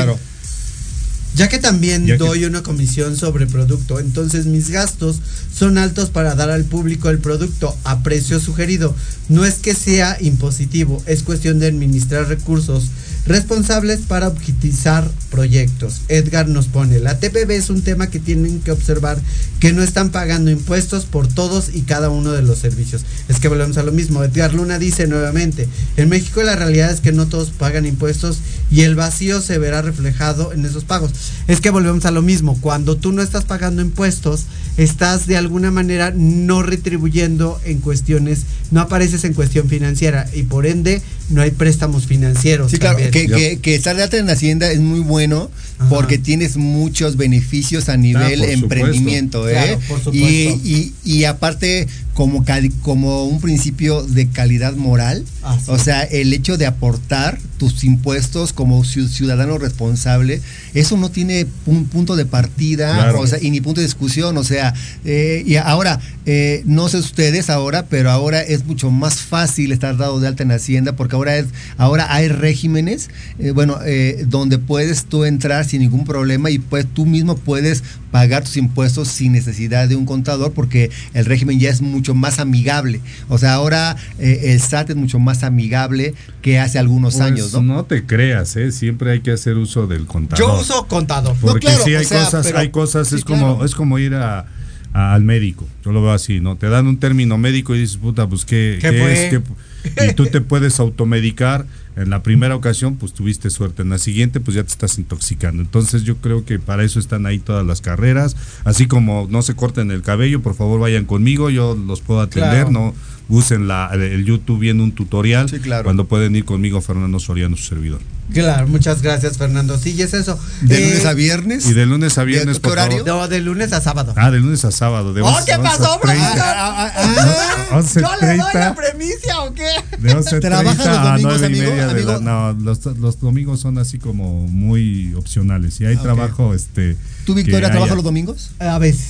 Ya que también Ya que- doy una comisión sobre producto, entonces mis gastos son altos para dar al público el producto a precio sugerido. No es que sea impositivo, es cuestión de administrar recursos responsables para optimizar proyectos. Edgar nos pone, la TPB es un tema que tienen que observar que no están pagando impuestos por todos y cada uno de los servicios. Es que volvemos a lo mismo. Edgar Luna dice nuevamente, en México la realidad es que no todos pagan impuestos y el vacío se verá reflejado en esos pagos. Es que volvemos a lo mismo, cuando tú no estás pagando impuestos, estás de alguna manera no retribuyendo en cuestiones, no apareces en cuestión financiera y por ende no hay préstamos financieros. Sí, también. que, que, que estar de alta en Hacienda es muy bueno porque tienes muchos beneficios a nivel emprendimiento. ¿eh? Claro, por y, supuesto. y, y aparte, como, como un principio de calidad moral, Así o sea, el hecho de aportar tus impuestos como ciu- ciudadano responsable, eso no tiene un punto de partida, Claro. o sea, y ni punto de discusión, o sea, eh, y ahora, eh, no sé ustedes ahora, pero ahora es mucho más fácil estar dado de alta en Hacienda porque ahora es, ahora hay regímenes, eh, bueno, eh, donde puedes tú entrar sin ningún problema y pues tú mismo puedes pagar tus impuestos sin necesidad de un contador porque el régimen ya es mucho más amigable. O sea, ahora eh, el SAT es mucho más amigable que hace algunos Pues, años, ¿no? no te creas, ¿eh? siempre hay que hacer uso del contador. Yo uso contador. Porque claro, sí hay o sea, cosas, pero- hay cosas, sí, es como, claro. es como ir a, a- al médico. Yo lo veo así, ¿no? Te dan un término médico y dices, puta, pues qué, ¿Qué qué fue? es, ¿Qué- *laughs* y tú te puedes automedicar. En la primera ocasión, pues tuviste suerte. En la siguiente, pues ya te estás intoxicando. Entonces, yo creo que para eso están ahí todas las carreras. Así como no se corten el cabello, por favor vayan conmigo. Yo los puedo atender. Claro. No usen la, el YouTube viendo un tutorial. Sí, claro. Cuando pueden ir conmigo, Fernando Soriano, su servidor. Claro, muchas gracias Fernando. Sí, y es eso. De Eh, lunes a viernes. Y de lunes a viernes, por horario? favor. No, de lunes a sábado. Ah, de lunes a sábado. De ¡Oh, 11, qué pasó, 11:30. profesor! Ah, ah, ah, *laughs* ¿Yo le doy la 11:30. premicia o qué? De 11.30 ¿Trabajan los a domingos, 9 y amigo? media de la. No, los, los domingos son así como muy opcionales. Y hay trabajo, este. ¿Tú, Victoria, trabajas los domingos? A veces.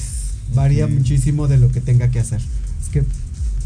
Varía muchísimo de lo que tenga que hacer. Es que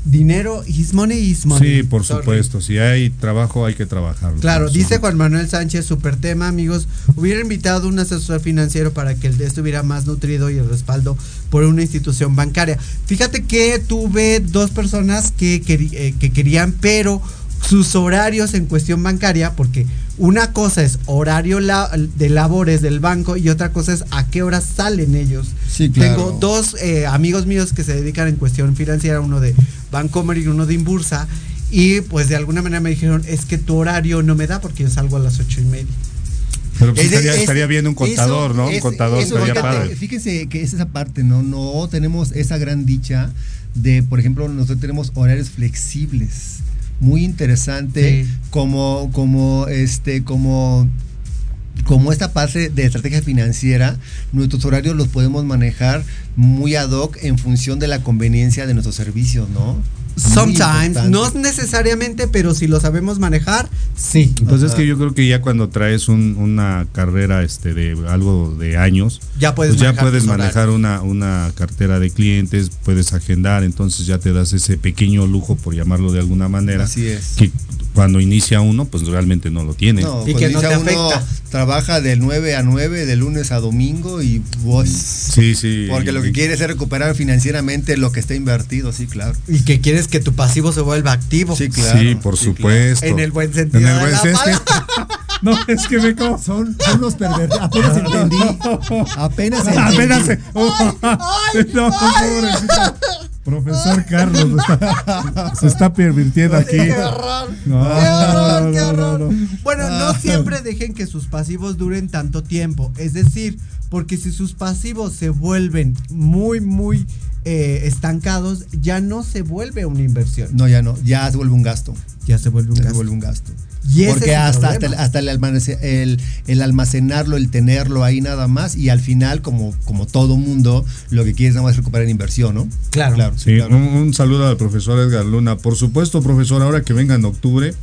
dinero, his money is money. Sí, por Sorry. supuesto. Si hay trabajo, hay que trabajarlo. Claro, dice. Juan Manuel Sánchez, super tema, amigos. Hubiera invitado un asesor financiero para que el de estuviera más nutrido y el respaldo por una institución bancaria. Fíjate que tuve dos personas que, eh, que querían, pero sus horarios en cuestión bancaria, porque una cosa es horario la- de labores del banco y otra cosa es a qué horas salen ellos. Sí, claro. Tengo dos eh, amigos míos que se dedican en cuestión financiera, uno de Bancomer y uno de Imbursa. Y pues de alguna manera me dijeron, es que tu horario no me da porque yo salgo a las ocho y media. Pero pues Es estaría, es- estaría bien un contador, eso- ¿no? Un contador eso, estaría fíjate, padre. Fíjense que es esa parte, ¿no? No tenemos esa gran dicha de, por ejemplo, nosotros tenemos horarios flexibles. Muy interesante Sí. como, como, este, como como esta parte de estrategia financiera, nuestros horarios los podemos manejar muy ad hoc en función de la conveniencia de nuestros servicios, ¿no? Sometimes, no necesariamente, pero si lo sabemos manejar, sí. Pues es que yo creo que ya cuando traes un- una carrera este de algo de años, Ya puedes pues ya manejar puedes manejar una, una cartera de clientes, puedes agendar, entonces ya te das ese pequeño lujo, por llamarlo de alguna manera, Así es. que cuando inicia uno, pues realmente no lo tiene. No, Y pues que no uno, trabaja de 9 a 9, de lunes a domingo y vos. Sí, sí. Porque lo que quieres es recuperar financieramente lo que está invertido, sí, claro. Y que quieres que tu pasivo se vuelva activo. Sí, claro. sí, por sí, supuesto. En el buen sentido. En el buen sentido. *laughs* No, es que me como. Son, son los pervertidos. Apenas entendí. *laughs* Apenas entendí. Apenas se. *laughs* No, pobrecito. Profesor Carlos está- se está pervirtiendo aquí. Qué horror. No, qué horror, qué no, no, horror. no. Bueno, no siempre dejen que sus pasivos duren tanto tiempo. Es decir, porque si sus pasivos se vuelven muy, muy eh, estancados, ya no se vuelve una inversión. No, ya no. Ya se vuelve un gasto. Ya se vuelve un Ya se vuelve un gasto. Y Porque hasta, hasta, hasta el, almacen- el- el almacenarlo, el tenerlo ahí nada más, y al final, como, como todo mundo, lo que quieres nada más es recuperar inversión, ¿no? Claro. Claro. Sí, claro. un, un saludo al profesor Edgar Luna. Por supuesto, profesor, ahora que venga en octubre,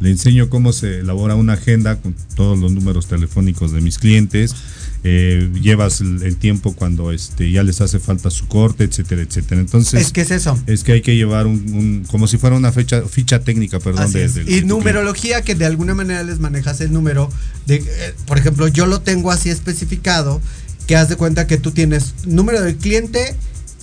le enseño cómo se elabora una agenda con todos los números telefónicos de mis clientes. Eh, llevas el, el tiempo cuando este, ya les hace falta su corte, etcétera, etcétera. Entonces, Es que es eso. es que hay que llevar un, un- como si fuera una fecha, ficha técnica, perdón, de, y de numerología que de alguna manera les manejas el número de eh, por ejemplo yo lo tengo así especificado que haz de cuenta que tú tienes número del cliente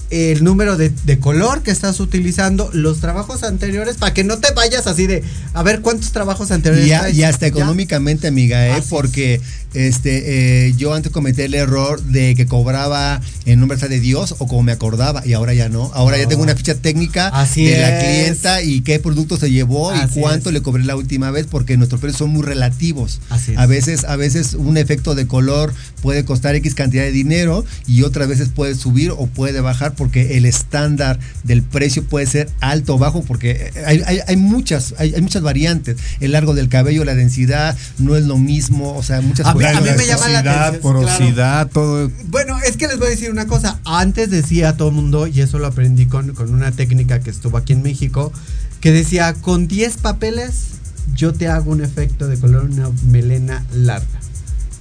el número de, de color que estás utilizando los trabajos anteriores para que no te vayas así de a ver cuántos trabajos anteriores Y, a- y hasta Ya. económicamente, amiga, ¿eh? Así es. porque este eh, yo antes cometí el error de que cobraba en nombre de Dios o como me acordaba y ahora ya no. Ahora ya tengo una ficha técnica Así de la clienta y qué producto se llevó Así y cuánto es. le cobré la última vez porque nuestros precios son muy relativos. Así. A veces a veces un efecto de color puede costar X cantidad de dinero y otras veces puede subir o puede bajar porque el estándar del precio puede ser alto o bajo porque hay, hay- hay muchas hay, hay muchas variantes. El largo del cabello, la densidad no es lo mismo, o sea, muchas A mí- cuestiones. a mí me llama la atención, porosidad, todo. Bueno, es que les voy a decir una cosa. Antes decía todo el mundo, y eso lo aprendí con, con una técnica que estuvo aquí en México, que decía, con 10 papeles yo te hago un efecto de color, una melena larga.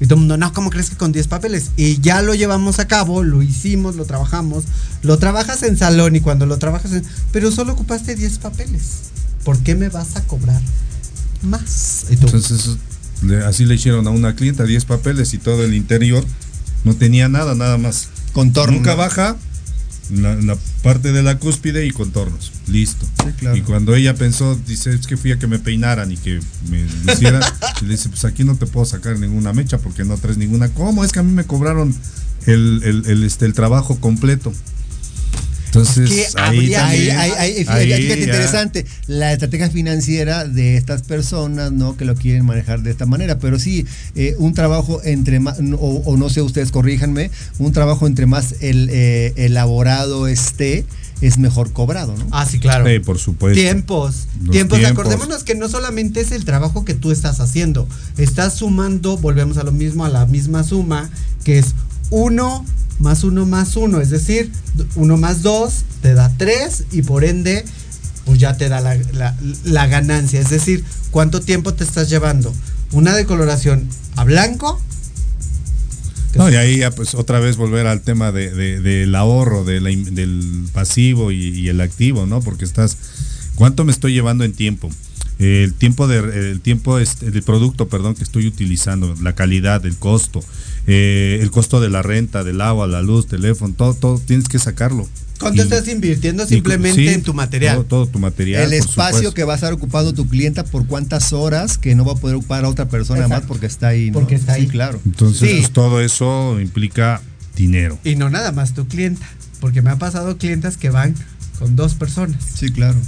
Y todo el mundo, no, ¿cómo crees que con 10 papeles? Y ya lo llevamos a cabo, lo hicimos, lo trabajamos. Lo trabajas en salón y cuando lo trabajas en... Pero solo ocupaste 10 papeles. ¿Por qué me vas a cobrar más? Y Entonces, le- así le hicieron a una clienta 10 papeles y todo el interior no tenía nada, nada más. Contorno. Nunca baja la, la parte de la cúspide y contornos. Listo. Sí, claro. Y cuando ella pensó, dice, es que fui a que me peinaran y que me hicieran, y *laughs* le dice, pues aquí no te puedo sacar ninguna mecha porque no traes ninguna. ¿Cómo? Es que a mí me cobraron el, el, el, este, el trabajo completo. Entonces, ahí también- ahí, ahí, fíjate, ahí fíjate interesante, la estrategia financiera de estas personas, ¿no? Que lo quieren manejar de esta manera, pero sí, eh, un trabajo entre más, o, o no sé, ustedes corríjanme, un trabajo entre más el, eh, elaborado esté, es mejor cobrado, ¿no? ah, sí, claro. Sí, por supuesto. Tiempos, Los tiempos, tiempos. acordémonos que no solamente es el trabajo que tú estás haciendo, estás sumando, volvemos a lo mismo, a la misma suma, que es uno más uno más uno, es decir, uno más dos te da tres y por ende, pues ya te da la, la- ganancia, es decir, cuánto tiempo te estás llevando. Una decoloración a blanco. No, y ahí ya pues otra vez volver al tema de, de- del ahorro, del pasivo y, y el activo, ¿no? Porque estás, ¿cuánto me estoy llevando en tiempo? El tiempo de, el tiempo este, del producto, perdón, que estoy utilizando, la calidad, el costo, eh, el costo de la renta, del agua, la luz, teléfono, todo, todo tienes que sacarlo. ¿Cuánto Y- estás invirtiendo y- simplemente sí, en tu material? Todo, todo tu material. el por espacio supuesto. que va a estar ocupando tu clienta por cuántas horas que no va a poder ocupar a otra persona Exacto. más porque está ahí, ¿no? Porque está Sí, ahí. claro. Entonces, Sí. pues, todo eso implica dinero. Y no nada más tu clienta, porque me ha pasado clientas que van con dos personas. Sí, claro.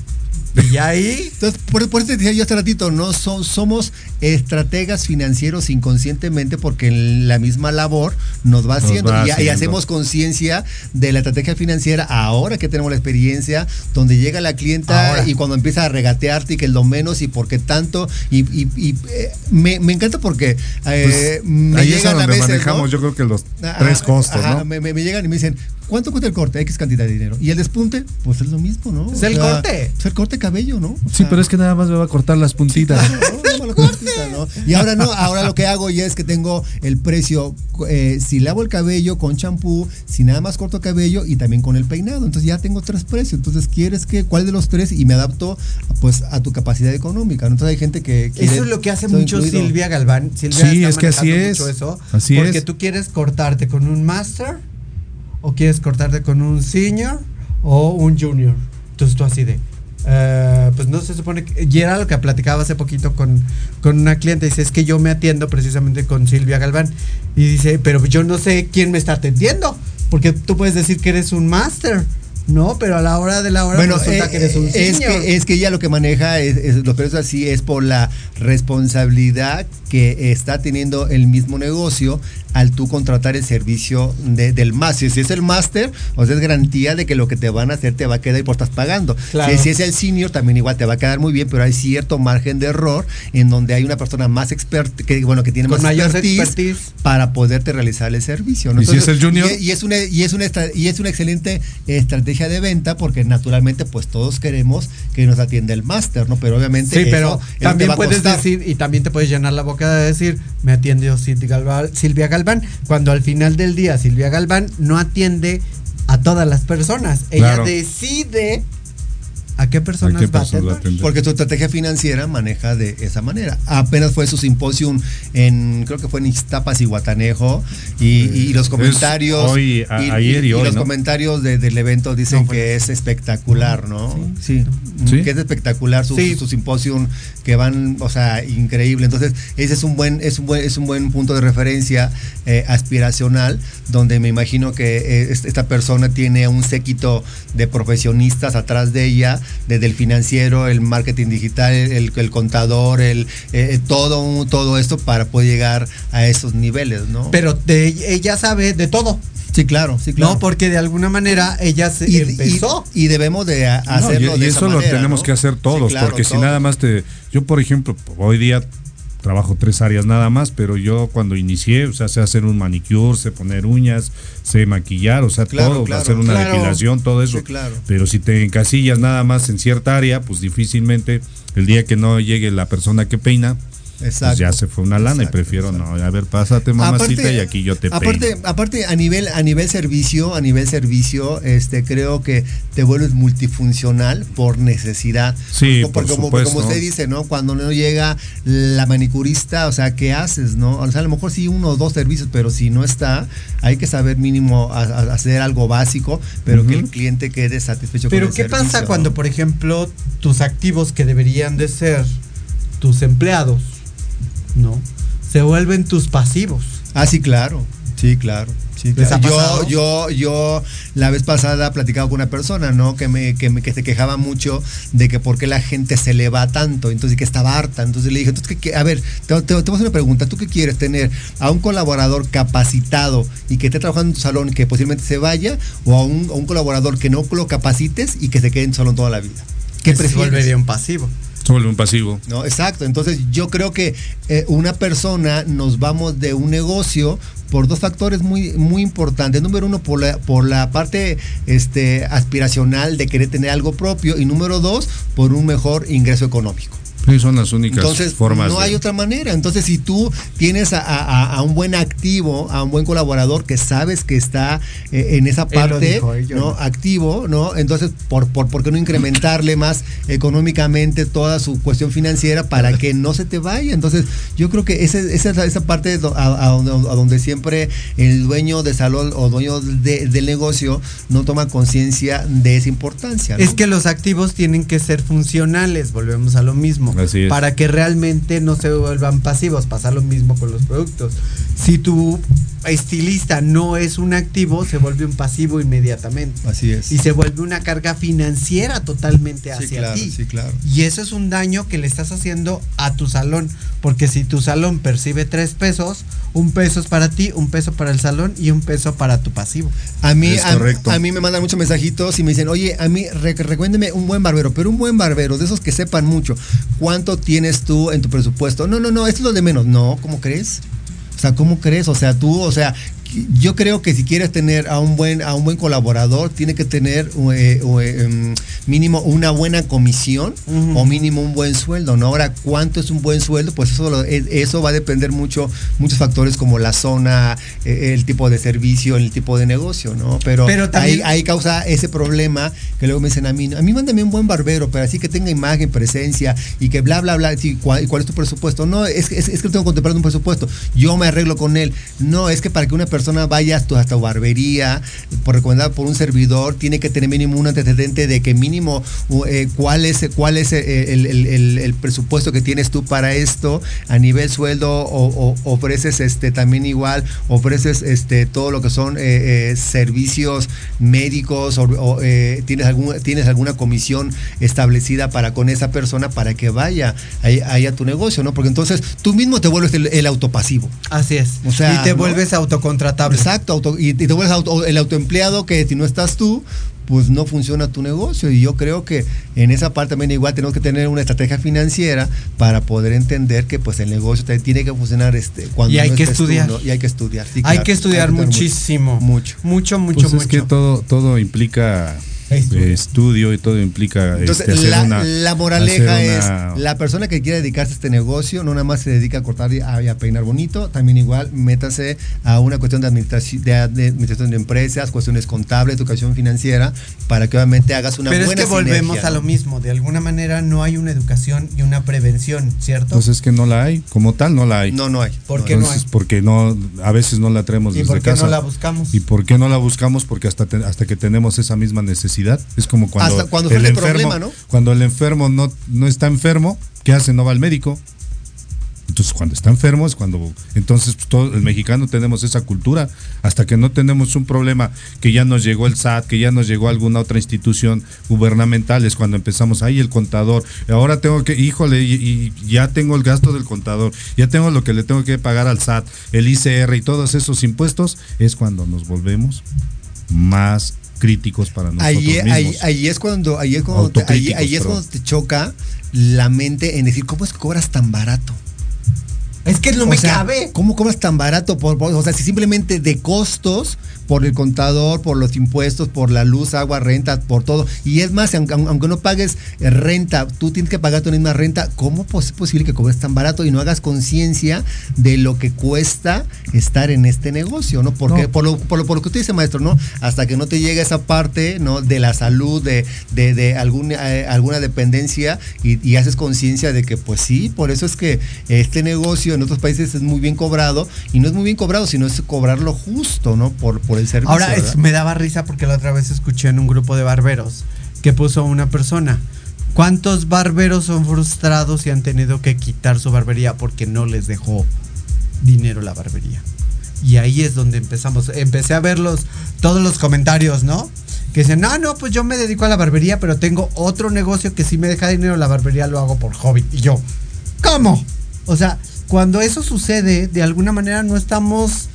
Y ahí. Entonces, por, por eso te decía yo hace ratito, no Son- somos estrategas financieros inconscientemente porque en la misma labor nos va Nos haciendo va y, hacemos conciencia de la estrategia financiera ahora que tenemos la experiencia, donde llega la clienta Ahora. y cuando empieza a regatearte y que es lo menos y por qué tanto. Y, y- y, eh, me, me encanta porque eh, me Pues, ahí es a llegan a donde veces. ¿no? manejamos, yo creo que los Ajá, tres costos, ajá, ¿no? Me, me- me llegan y me dicen, ¿cuánto cuesta el corte? X cantidad de dinero. Y el despunte, pues es lo mismo, ¿no? Es el corte. Es el corte de cabello, ¿no? O Sí, sea, pero es que nada más me va a cortar las puntitas. *laughs* no, no me lo cortita, ¿no? Y ahora no, ahora lo que hago ya es que tengo el precio, eh, si lavo el cabello con champú, si nada más corto cabello y también con el peinado. Entonces ya tengo tres precios. Entonces, ¿quieres que cuál de los tres? Y me adapto pues a tu capacidad económica. ¿no? Entonces hay gente que quiere Eso es lo que hace mucho incluido. Silvia Galván. Silvia Sí, está es que así es. mucho Eso, Así porque es. tú quieres cortarte con un master o quieres cortarte con un senior o un junior. Entonces tú así de. eh, pues no se supone que. Y era lo que platicaba hace poquito con, con una cliente. Dice: Es que yo me atiendo precisamente con Silvia Galván. Y dice: Pero yo no sé quién me está atendiendo. Porque tú puedes decir que eres un master. No, pero a la hora de la hora Bueno, resulta eh, que eres un es senior. que, es que ella lo que maneja, es, es- lo que es así, es por la responsabilidad que está teniendo el mismo negocio al tú contratar el servicio de- del máster. Si es el máster, o sea, es garantía de que lo que te van a hacer te va a quedar y por estás pagando. Claro. Si, si es el senior, también igual te va a quedar muy bien, pero hay cierto margen de error en donde hay una persona más experta, que bueno, que tiene Con más mayor expertise, expertise. para poderte realizar el servicio. ¿no? ¿Y si es el junior? Y, y es una y es una y es una excelente estrategia de venta porque naturalmente pues todos queremos que nos atienda el máster, ¿no? Pero obviamente Sí, eso pero también puedes decir y también te puedes llenar la boca de decir, me atiende Silvia Galván, Silvia Galván, cuando al final del día Silvia Galván no atiende a todas las personas. Ella Claro. decide a qué personas ¿A qué va a personas va a atender. Porque tu estrategia financiera maneja de esa manera. Apenas fue su simposium en, creo que fue en Ixtapas y Guatanejo, y, y los Es comentarios. hoy, a- ayer y hoy, los ¿no? comentarios de- del evento dicen No, que es espectacular, ¿no? Sí. Sí. Que es espectacular su, Sí. su simposium, que van, o sea, increíble. Entonces, ese es un buen, es un buen, es un buen punto de referencia eh, aspiracional, donde me imagino que eh, est- esta persona tiene un séquito de profesionistas atrás de ella, desde el financiero, el marketing digital, el, contador, el eh, todo, un- todo esto para poder llegar a esos niveles, ¿no? Pero de- ella sabe de todo. Sí, claro, sí, claro. No, porque de alguna manera ella se y, empezó. y- y debemos de a- No, hacerlo y, y de esa eso lo manera, tenemos ¿no? que hacer Sí, todos, claro, porque si nada más te. Yo, por ejemplo, hoy día trabajo tres áreas nada más, pero yo cuando inicié, o sea, sé hacer un manicure, sé poner uñas, sé maquillar, o sea, Claro, todo, claro, hacer una claro. depilación, todo eso. Sí, claro. Pero si te encasillas nada más en cierta área, pues difícilmente el día que no llegue la persona que peina, Exacto. pues ya se fue una lana Exacto, y prefiero exacto. no, a ver, pásate mamacita Aparte- y aquí yo te aparte, peino. aparte a nivel a nivel servicio a nivel servicio este creo que te vuelves multifuncional por necesidad Sí, Porque por como, supuesto. como usted dice no cuando no llega la manicurista o sea qué haces no o sea a lo mejor sí uno o dos servicios pero si no está hay que saber mínimo a- a- hacer algo básico pero que el cliente quede satisfecho Pero con el ¿qué pasa cuando, por ejemplo, tus activos que deberían de ser tus empleados, ¿no? Se vuelven tus pasivos. Ah, sí, claro. Sí, claro. Yo, yo, yo la vez pasada platicaba con una persona, ¿no? Que me, que me, que se quejaba mucho de que por qué la gente se le va tanto, entonces que estaba harta. Entonces le dije, entonces, ¿qué, a ver, te, te, te voy a hacer una pregunta. ¿Tú qué quieres tener? ¿A un colaborador capacitado y que esté trabajando en tu salón y que posiblemente se vaya? ¿O a un, a un colaborador que no lo capacites y que se quede en tu salón toda la vida? ¿Qué Que se prefieres? volvería un pasivo. Vuelve un pasivo. No, exacto. Entonces yo creo que eh, una persona nos vamos de un negocio por dos factores muy, muy importantes. Número uno, por la, por la parte este, aspiracional de querer tener algo propio. Y número dos, por un mejor ingreso económico. Sí, son las únicas Entonces, formas. no de- hay otra manera. Entonces, si tú tienes a, a- a un buen activo, a un buen colaborador que sabes que está eh, en esa parte, dijo, ¿no? no. Activo, ¿no? Entonces, ¿por, por, por qué no incrementarle más económicamente toda su cuestión financiera para que no se te vaya? Entonces, yo creo que ese- esa, esa parte a, a donde, a donde siempre el dueño de salón o dueño de- del negocio no toma conciencia de esa importancia. ¿no? Es que los activos tienen que ser funcionales, volvemos a lo mismo. Para que realmente no se vuelvan pasivos, pasa lo mismo con los productos. Si tu estilista no es un activo, se vuelve un pasivo inmediatamente. Así es. Y se vuelve una carga financiera totalmente Sí, hacia claro, ti. sí, claro. Y eso es un daño que le estás haciendo a tu salón. Porque si tu salón percibe tres pesos, un peso es para ti, un peso para el salón y un peso para tu pasivo. A mí, a, a mí me mandan muchos mensajitos y me dicen, oye, a mí re- recomiéndeme un buen barbero, pero un buen barbero, de esos que sepan mucho. ¿Cuánto tienes tú en tu presupuesto? No, no, no, esto es lo de menos. No, ¿cómo crees? O sea, ¿cómo crees? O sea, tú, o sea, yo creo que si quieres tener a un buen, a un buen colaborador, tiene que tener eh, eh, em, mínimo una buena comisión o mínimo un buen sueldo, ¿no? Ahora, ¿cuánto es un buen sueldo? Pues eso, eh, eso va a depender mucho, muchos factores como la zona, eh, el tipo de servicio, el tipo de negocio, ¿no? Pero, Pero también- ahí, ahí causa ese problema que luego me dicen a mí, a mí mándame un buen barbero, pero así que tenga imagen, presencia y que bla, bla, bla. Sí, ¿cuál, cuál es tu presupuesto? No, es, que- es, es que tengo contemplado un presupuesto. Yo me arreglo con él. No, es que para que una persona vaya hasta, hasta barbería, por recomendado por un servidor, tiene que tener mínimo un antecedente de que mínimo eh, cuál es, cuál es eh, el, el- el- el presupuesto que tienes tú para esto a nivel sueldo o, o- ofreces este también igual ofreces este todo lo que son eh, eh, servicios médicos o, o, tienes algún tienes alguna comisión establecida para con esa persona para que vaya ahí, ahí a tu negocio no porque entonces tú mismo te vuelves el, autopasivo Así es. O sea, y te ¿no? vuelves Exacto, auto- y, y te vuelves auto- el autoempleado que si no estás tú, pues no funciona tu negocio. Y yo creo que en esa parte también igual tenemos que tener una estrategia financiera para poder entender que pues el negocio te- tiene que funcionar este cuando Y hay no que estés tú, estudiar. ¿no? Y hay que estudiar. sí, hay claro. que estudiar muchísimo. Mucho. Mucho, mucho, Pues mucho. es que todo, todo implica Estudio. estudio y todo implica Entonces, este, hacer la, una- la moraleja hacer una- es, la persona que quiere dedicarse a este negocio no nada más se dedica a cortar y a, y a peinar bonito, también igual métase a una cuestión de administración de, de administración de empresas, cuestiones contables, educación financiera, para que obviamente hagas una Pero es buena que volvemos sinergia, a ¿no? lo mismo. De alguna manera no hay una educación y una prevención, ¿cierto? Pues es que no la hay, como tal no la hay. No, no hay. ¿Por qué no Entonces, hay? porque no, a veces no la traemos ¿Y desde por qué casa. no la buscamos? ¿Y por qué no la buscamos? Porque hasta, te- hasta que tenemos esa misma necesidad. Es como cuando, Hasta cuando el problema, ¿no? Cuando el enfermo no, no está enfermo, ¿qué hace? No va al médico. Entonces, cuando está enfermo es cuando. Entonces, pues, todo el mexicano tenemos esa cultura. Hasta que no tenemos un problema que ya nos llegó el SAT, que ya nos llegó alguna otra institución gubernamental, es cuando empezamos. Ahí el contador. Ahora tengo que. Híjole, y, y ya tengo el gasto del contador. Ya tengo lo que le tengo que pagar al SAT, el ICR y todos esos impuestos. Es cuando nos volvemos más críticos para nosotros Ahí, mismos. ahí, ahí es cuando, ahí es cuando, te, ahí, ahí es cuando te choca la mente en decir, ¿cómo es que cobras tan barato? Es que no O me sea, cabe. ¿Cómo cobras tan barato? Por, por- o sea, si simplemente de costos, por el contador, por los impuestos, por la luz, agua, renta, por todo. Y es más, aunque, aunque no pagues eh, renta, tú tienes que pagar tu misma renta. ¿Cómo es posible que cobres tan barato y no hagas conciencia de lo que cuesta estar en este negocio? ¿no? Porque No. Por, lo, por, lo, por lo que usted dice, maestro, ¿no? Hasta que no te llegue esa parte, ¿no? De la salud, de, de, de algún, eh, alguna dependencia y, y haces conciencia de que, pues sí, por eso es que este negocio en otros países es muy bien cobrado y no es muy bien cobrado, sino es cobrarlo justo, ¿no? Por, por el servicio. Ahora me daba risa porque la otra vez escuché en un grupo de barberos que puso una persona. ¿Cuántos barberos son frustrados y han tenido que quitar su barbería porque no les dejó dinero la barbería? Y ahí es donde empezamos. Empecé a ver los, todos los comentarios, ¿no? Que dicen, no, no, pues yo me dedico a la barbería, pero tengo otro negocio que sí me deja dinero, la barbería lo hago por hobby. Y yo, ¿cómo? O sea, cuando eso sucede, de alguna manera no estamos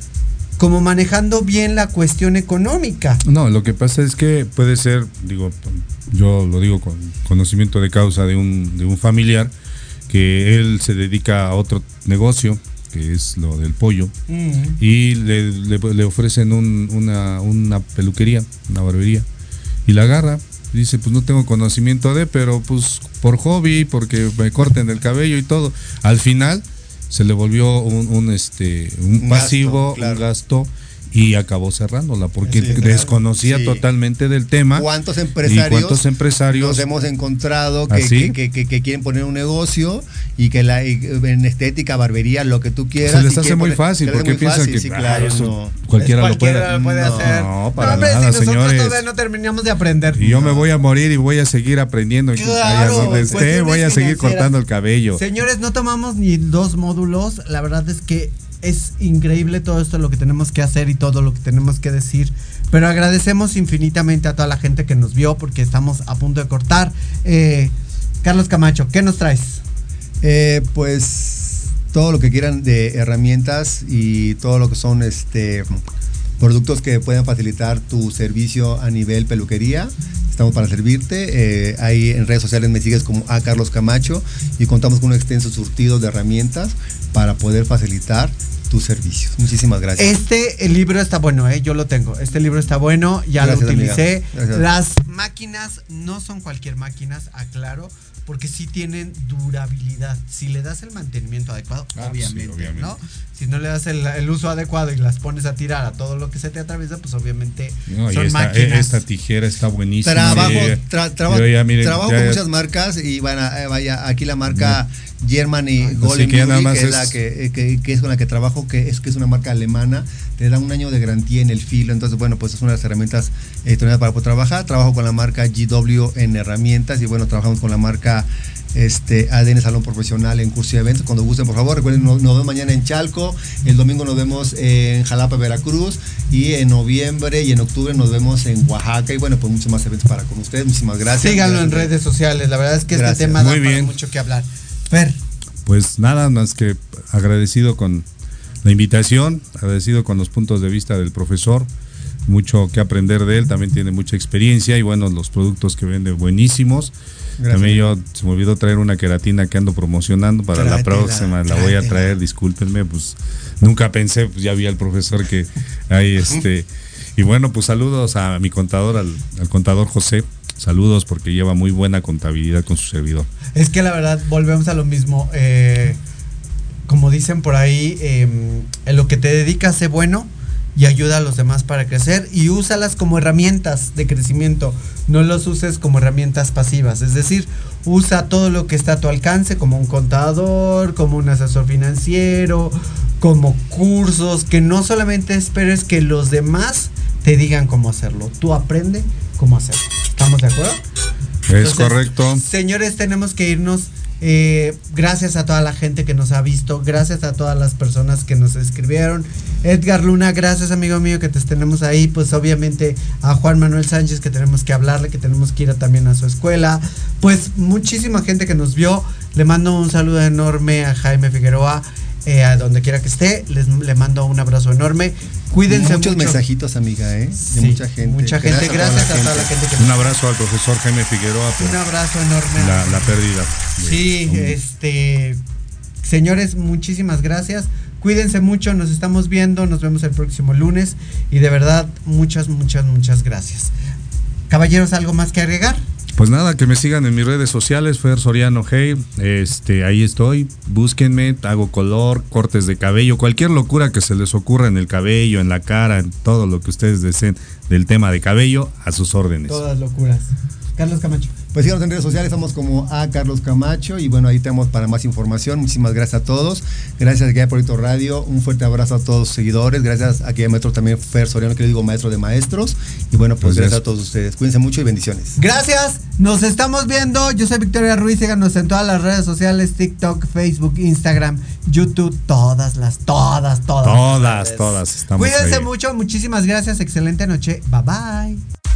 como manejando bien la cuestión económica. No, lo que pasa es que puede ser, digo, yo lo digo con conocimiento de causa de un, de un familiar, que él se dedica a otro negocio, que es lo del pollo, y le, le- le ofrecen un- una, una peluquería, una barbería, y la agarra. Dice, pues no tengo conocimiento de, pero pues por hobby, porque me corten el cabello y todo. Al final se le volvió un, un, este, un, pasivo, gasto, claro. un gasto, y acabó cerrándola, porque Sí, claro. desconocía Sí. totalmente del tema. ¿Cuántos ¿Y empresarios, cuántos empresarios nos hemos encontrado que, ¿Así? que, que- quieren poner un negocio y que la, y en estética, barbería, lo que tú quieras? Se les hace muy poner- fácil, porque muy piensan fácil, que sí, ah, claro, eso no. cualquiera, Es lo puede. lo puede No, hacer. no, para hombre, nada, si nosotros señores. todavía no terminamos de aprender. Y yo me voy a morir y voy a seguir aprendiendo. Claro, donde esté, voy a seguir cortando el cabello. Señores, no tomamos ni dos módulos. La verdad es que es increíble todo esto lo que tenemos que hacer y todo lo que tenemos que decir. Pero agradecemos infinitamente a toda la gente que nos vio porque estamos a punto de cortar. Eh, Carlos Camacho, ¿qué nos traes? Eh, pues todo lo que quieran de herramientas y todo lo que son este productos que puedan facilitar tu servicio a nivel peluquería. Estamos para servirte. Eh, ahí en redes sociales me sigues como a Carlos Camacho y contamos con un extenso surtido de herramientas para poder facilitar tus servicios. Muchísimas gracias. Este el libro está bueno, ¿eh? yo lo tengo. Este libro está bueno, ya Gracias, lo utilicé. Las máquinas no son cualquier máquinas, aclaro, porque sí tienen durabilidad. Si le das el mantenimiento adecuado, Ah, obviamente, sí, obviamente. ¿no? Si no le das el, el uso adecuado y las pones a tirar a todo lo que se te atraviesa, pues obviamente No, y son esta, máquinas. esta tijera está buenísima. Trabajo, tra- ya, miren, trabajo ya- con muchas marcas y bueno, eh, vaya, aquí la marca y Golden que Beauty, que es, es- la que, eh, que- que es con la que trabajo, que es que es una marca alemana, te da un año de garantía en el filo, entonces bueno, pues es una de las herramientas eh, para poder trabajar. Trabajo con la marca GW en herramientas y bueno, trabajamos con la marca este ADN Salón Profesional en curso de eventos. Cuando gusten, por favor, recuerden, nos, nos vemos mañana en Chalco, el domingo nos vemos en Jalapa, Veracruz y en noviembre y en octubre nos vemos en Oaxaca y bueno, pues muchos más eventos para con ustedes. Muchísimas gracias. Síganlo en redes sociales. La verdad es que Gracias. este tema da Muy para bien. mucho que hablar. Fer, Pues nada más que agradecido con la invitación, agradecido con los puntos de vista del profesor, mucho que aprender de él, también tiene mucha experiencia y bueno, los productos que vende buenísimos. Gracias. También yo se me olvidó traer una queratina que ando promocionando para la próxima, la voy a traer, discúlpenme, pues nunca pensé, pues ya vi al profesor que hay este y bueno, pues saludos a mi contador, al, al contador José, saludos porque lleva muy buena contabilidad con su servidor. Es que la verdad, volvemos a lo mismo. eh, como dicen por ahí, eh, en lo que te dedicas, sé bueno y ayuda a los demás para crecer y úsalas como herramientas de crecimiento. No los uses como herramientas pasivas. Es decir, usa todo lo que está a tu alcance, como un contador, como un asesor financiero, como cursos, que no solamente esperes que los demás te digan cómo hacerlo. Tú aprende cómo hacerlo. ¿Estamos de acuerdo? Es Entonces, correcto. Señores, tenemos que irnos. Eh, gracias a toda la gente que nos ha visto, gracias a todas las personas que nos escribieron. Edgar Luna, gracias amigo mío que te tenemos ahí. Pues obviamente a Juan Manuel Sánchez que tenemos que hablarle, que tenemos que ir a- también a su escuela. Pues muchísima gente que nos vio. Le mando un saludo enorme a Jaime Figueroa, eh, a donde quiera que esté. Les, le mando un abrazo enorme. Cuídense Muchos mucho. mensajitos, amiga, ¿eh? De Sí, mucha gente. mucha gente. Gracias a toda la gente que Un abrazo al profesor Jaime Figueroa por Un abrazo enorme. a- la, la pérdida. Sí, un- este. Señores, muchísimas gracias. Cuídense mucho, nos estamos viendo, nos vemos el próximo lunes. Y de verdad, muchas, muchas, muchas gracias. Caballeros, ¿algo más que agregar? Pues nada, que me sigan en mis redes sociales, Fer Soriano Hey, este, ahí estoy, búsquenme, hago color, cortes de cabello, cualquier locura que se les ocurra en el cabello, en la cara, en todo lo que ustedes deseen del tema de cabello, a sus órdenes. Todas locuras. Carlos Camacho. Pues síganos en redes sociales, estamos como a Carlos Camacho y bueno, ahí tenemos para más información. Muchísimas gracias a todos. Gracias a Proyecto Radio. Un fuerte abrazo a todos sus seguidores. Gracias a Maestro también Fer Soriano, que le digo maestro de maestros. Y bueno, pues, Pues gracias a todos ustedes. Cuídense mucho y bendiciones. Gracias, nos estamos viendo. Yo soy Victoria Ruiz, síganos en todas las redes sociales, TikTok, Facebook, Instagram, YouTube, todas las, todas, todas. Todas, todas estamos Cuídense ahí. mucho, muchísimas gracias, excelente noche, bye bye.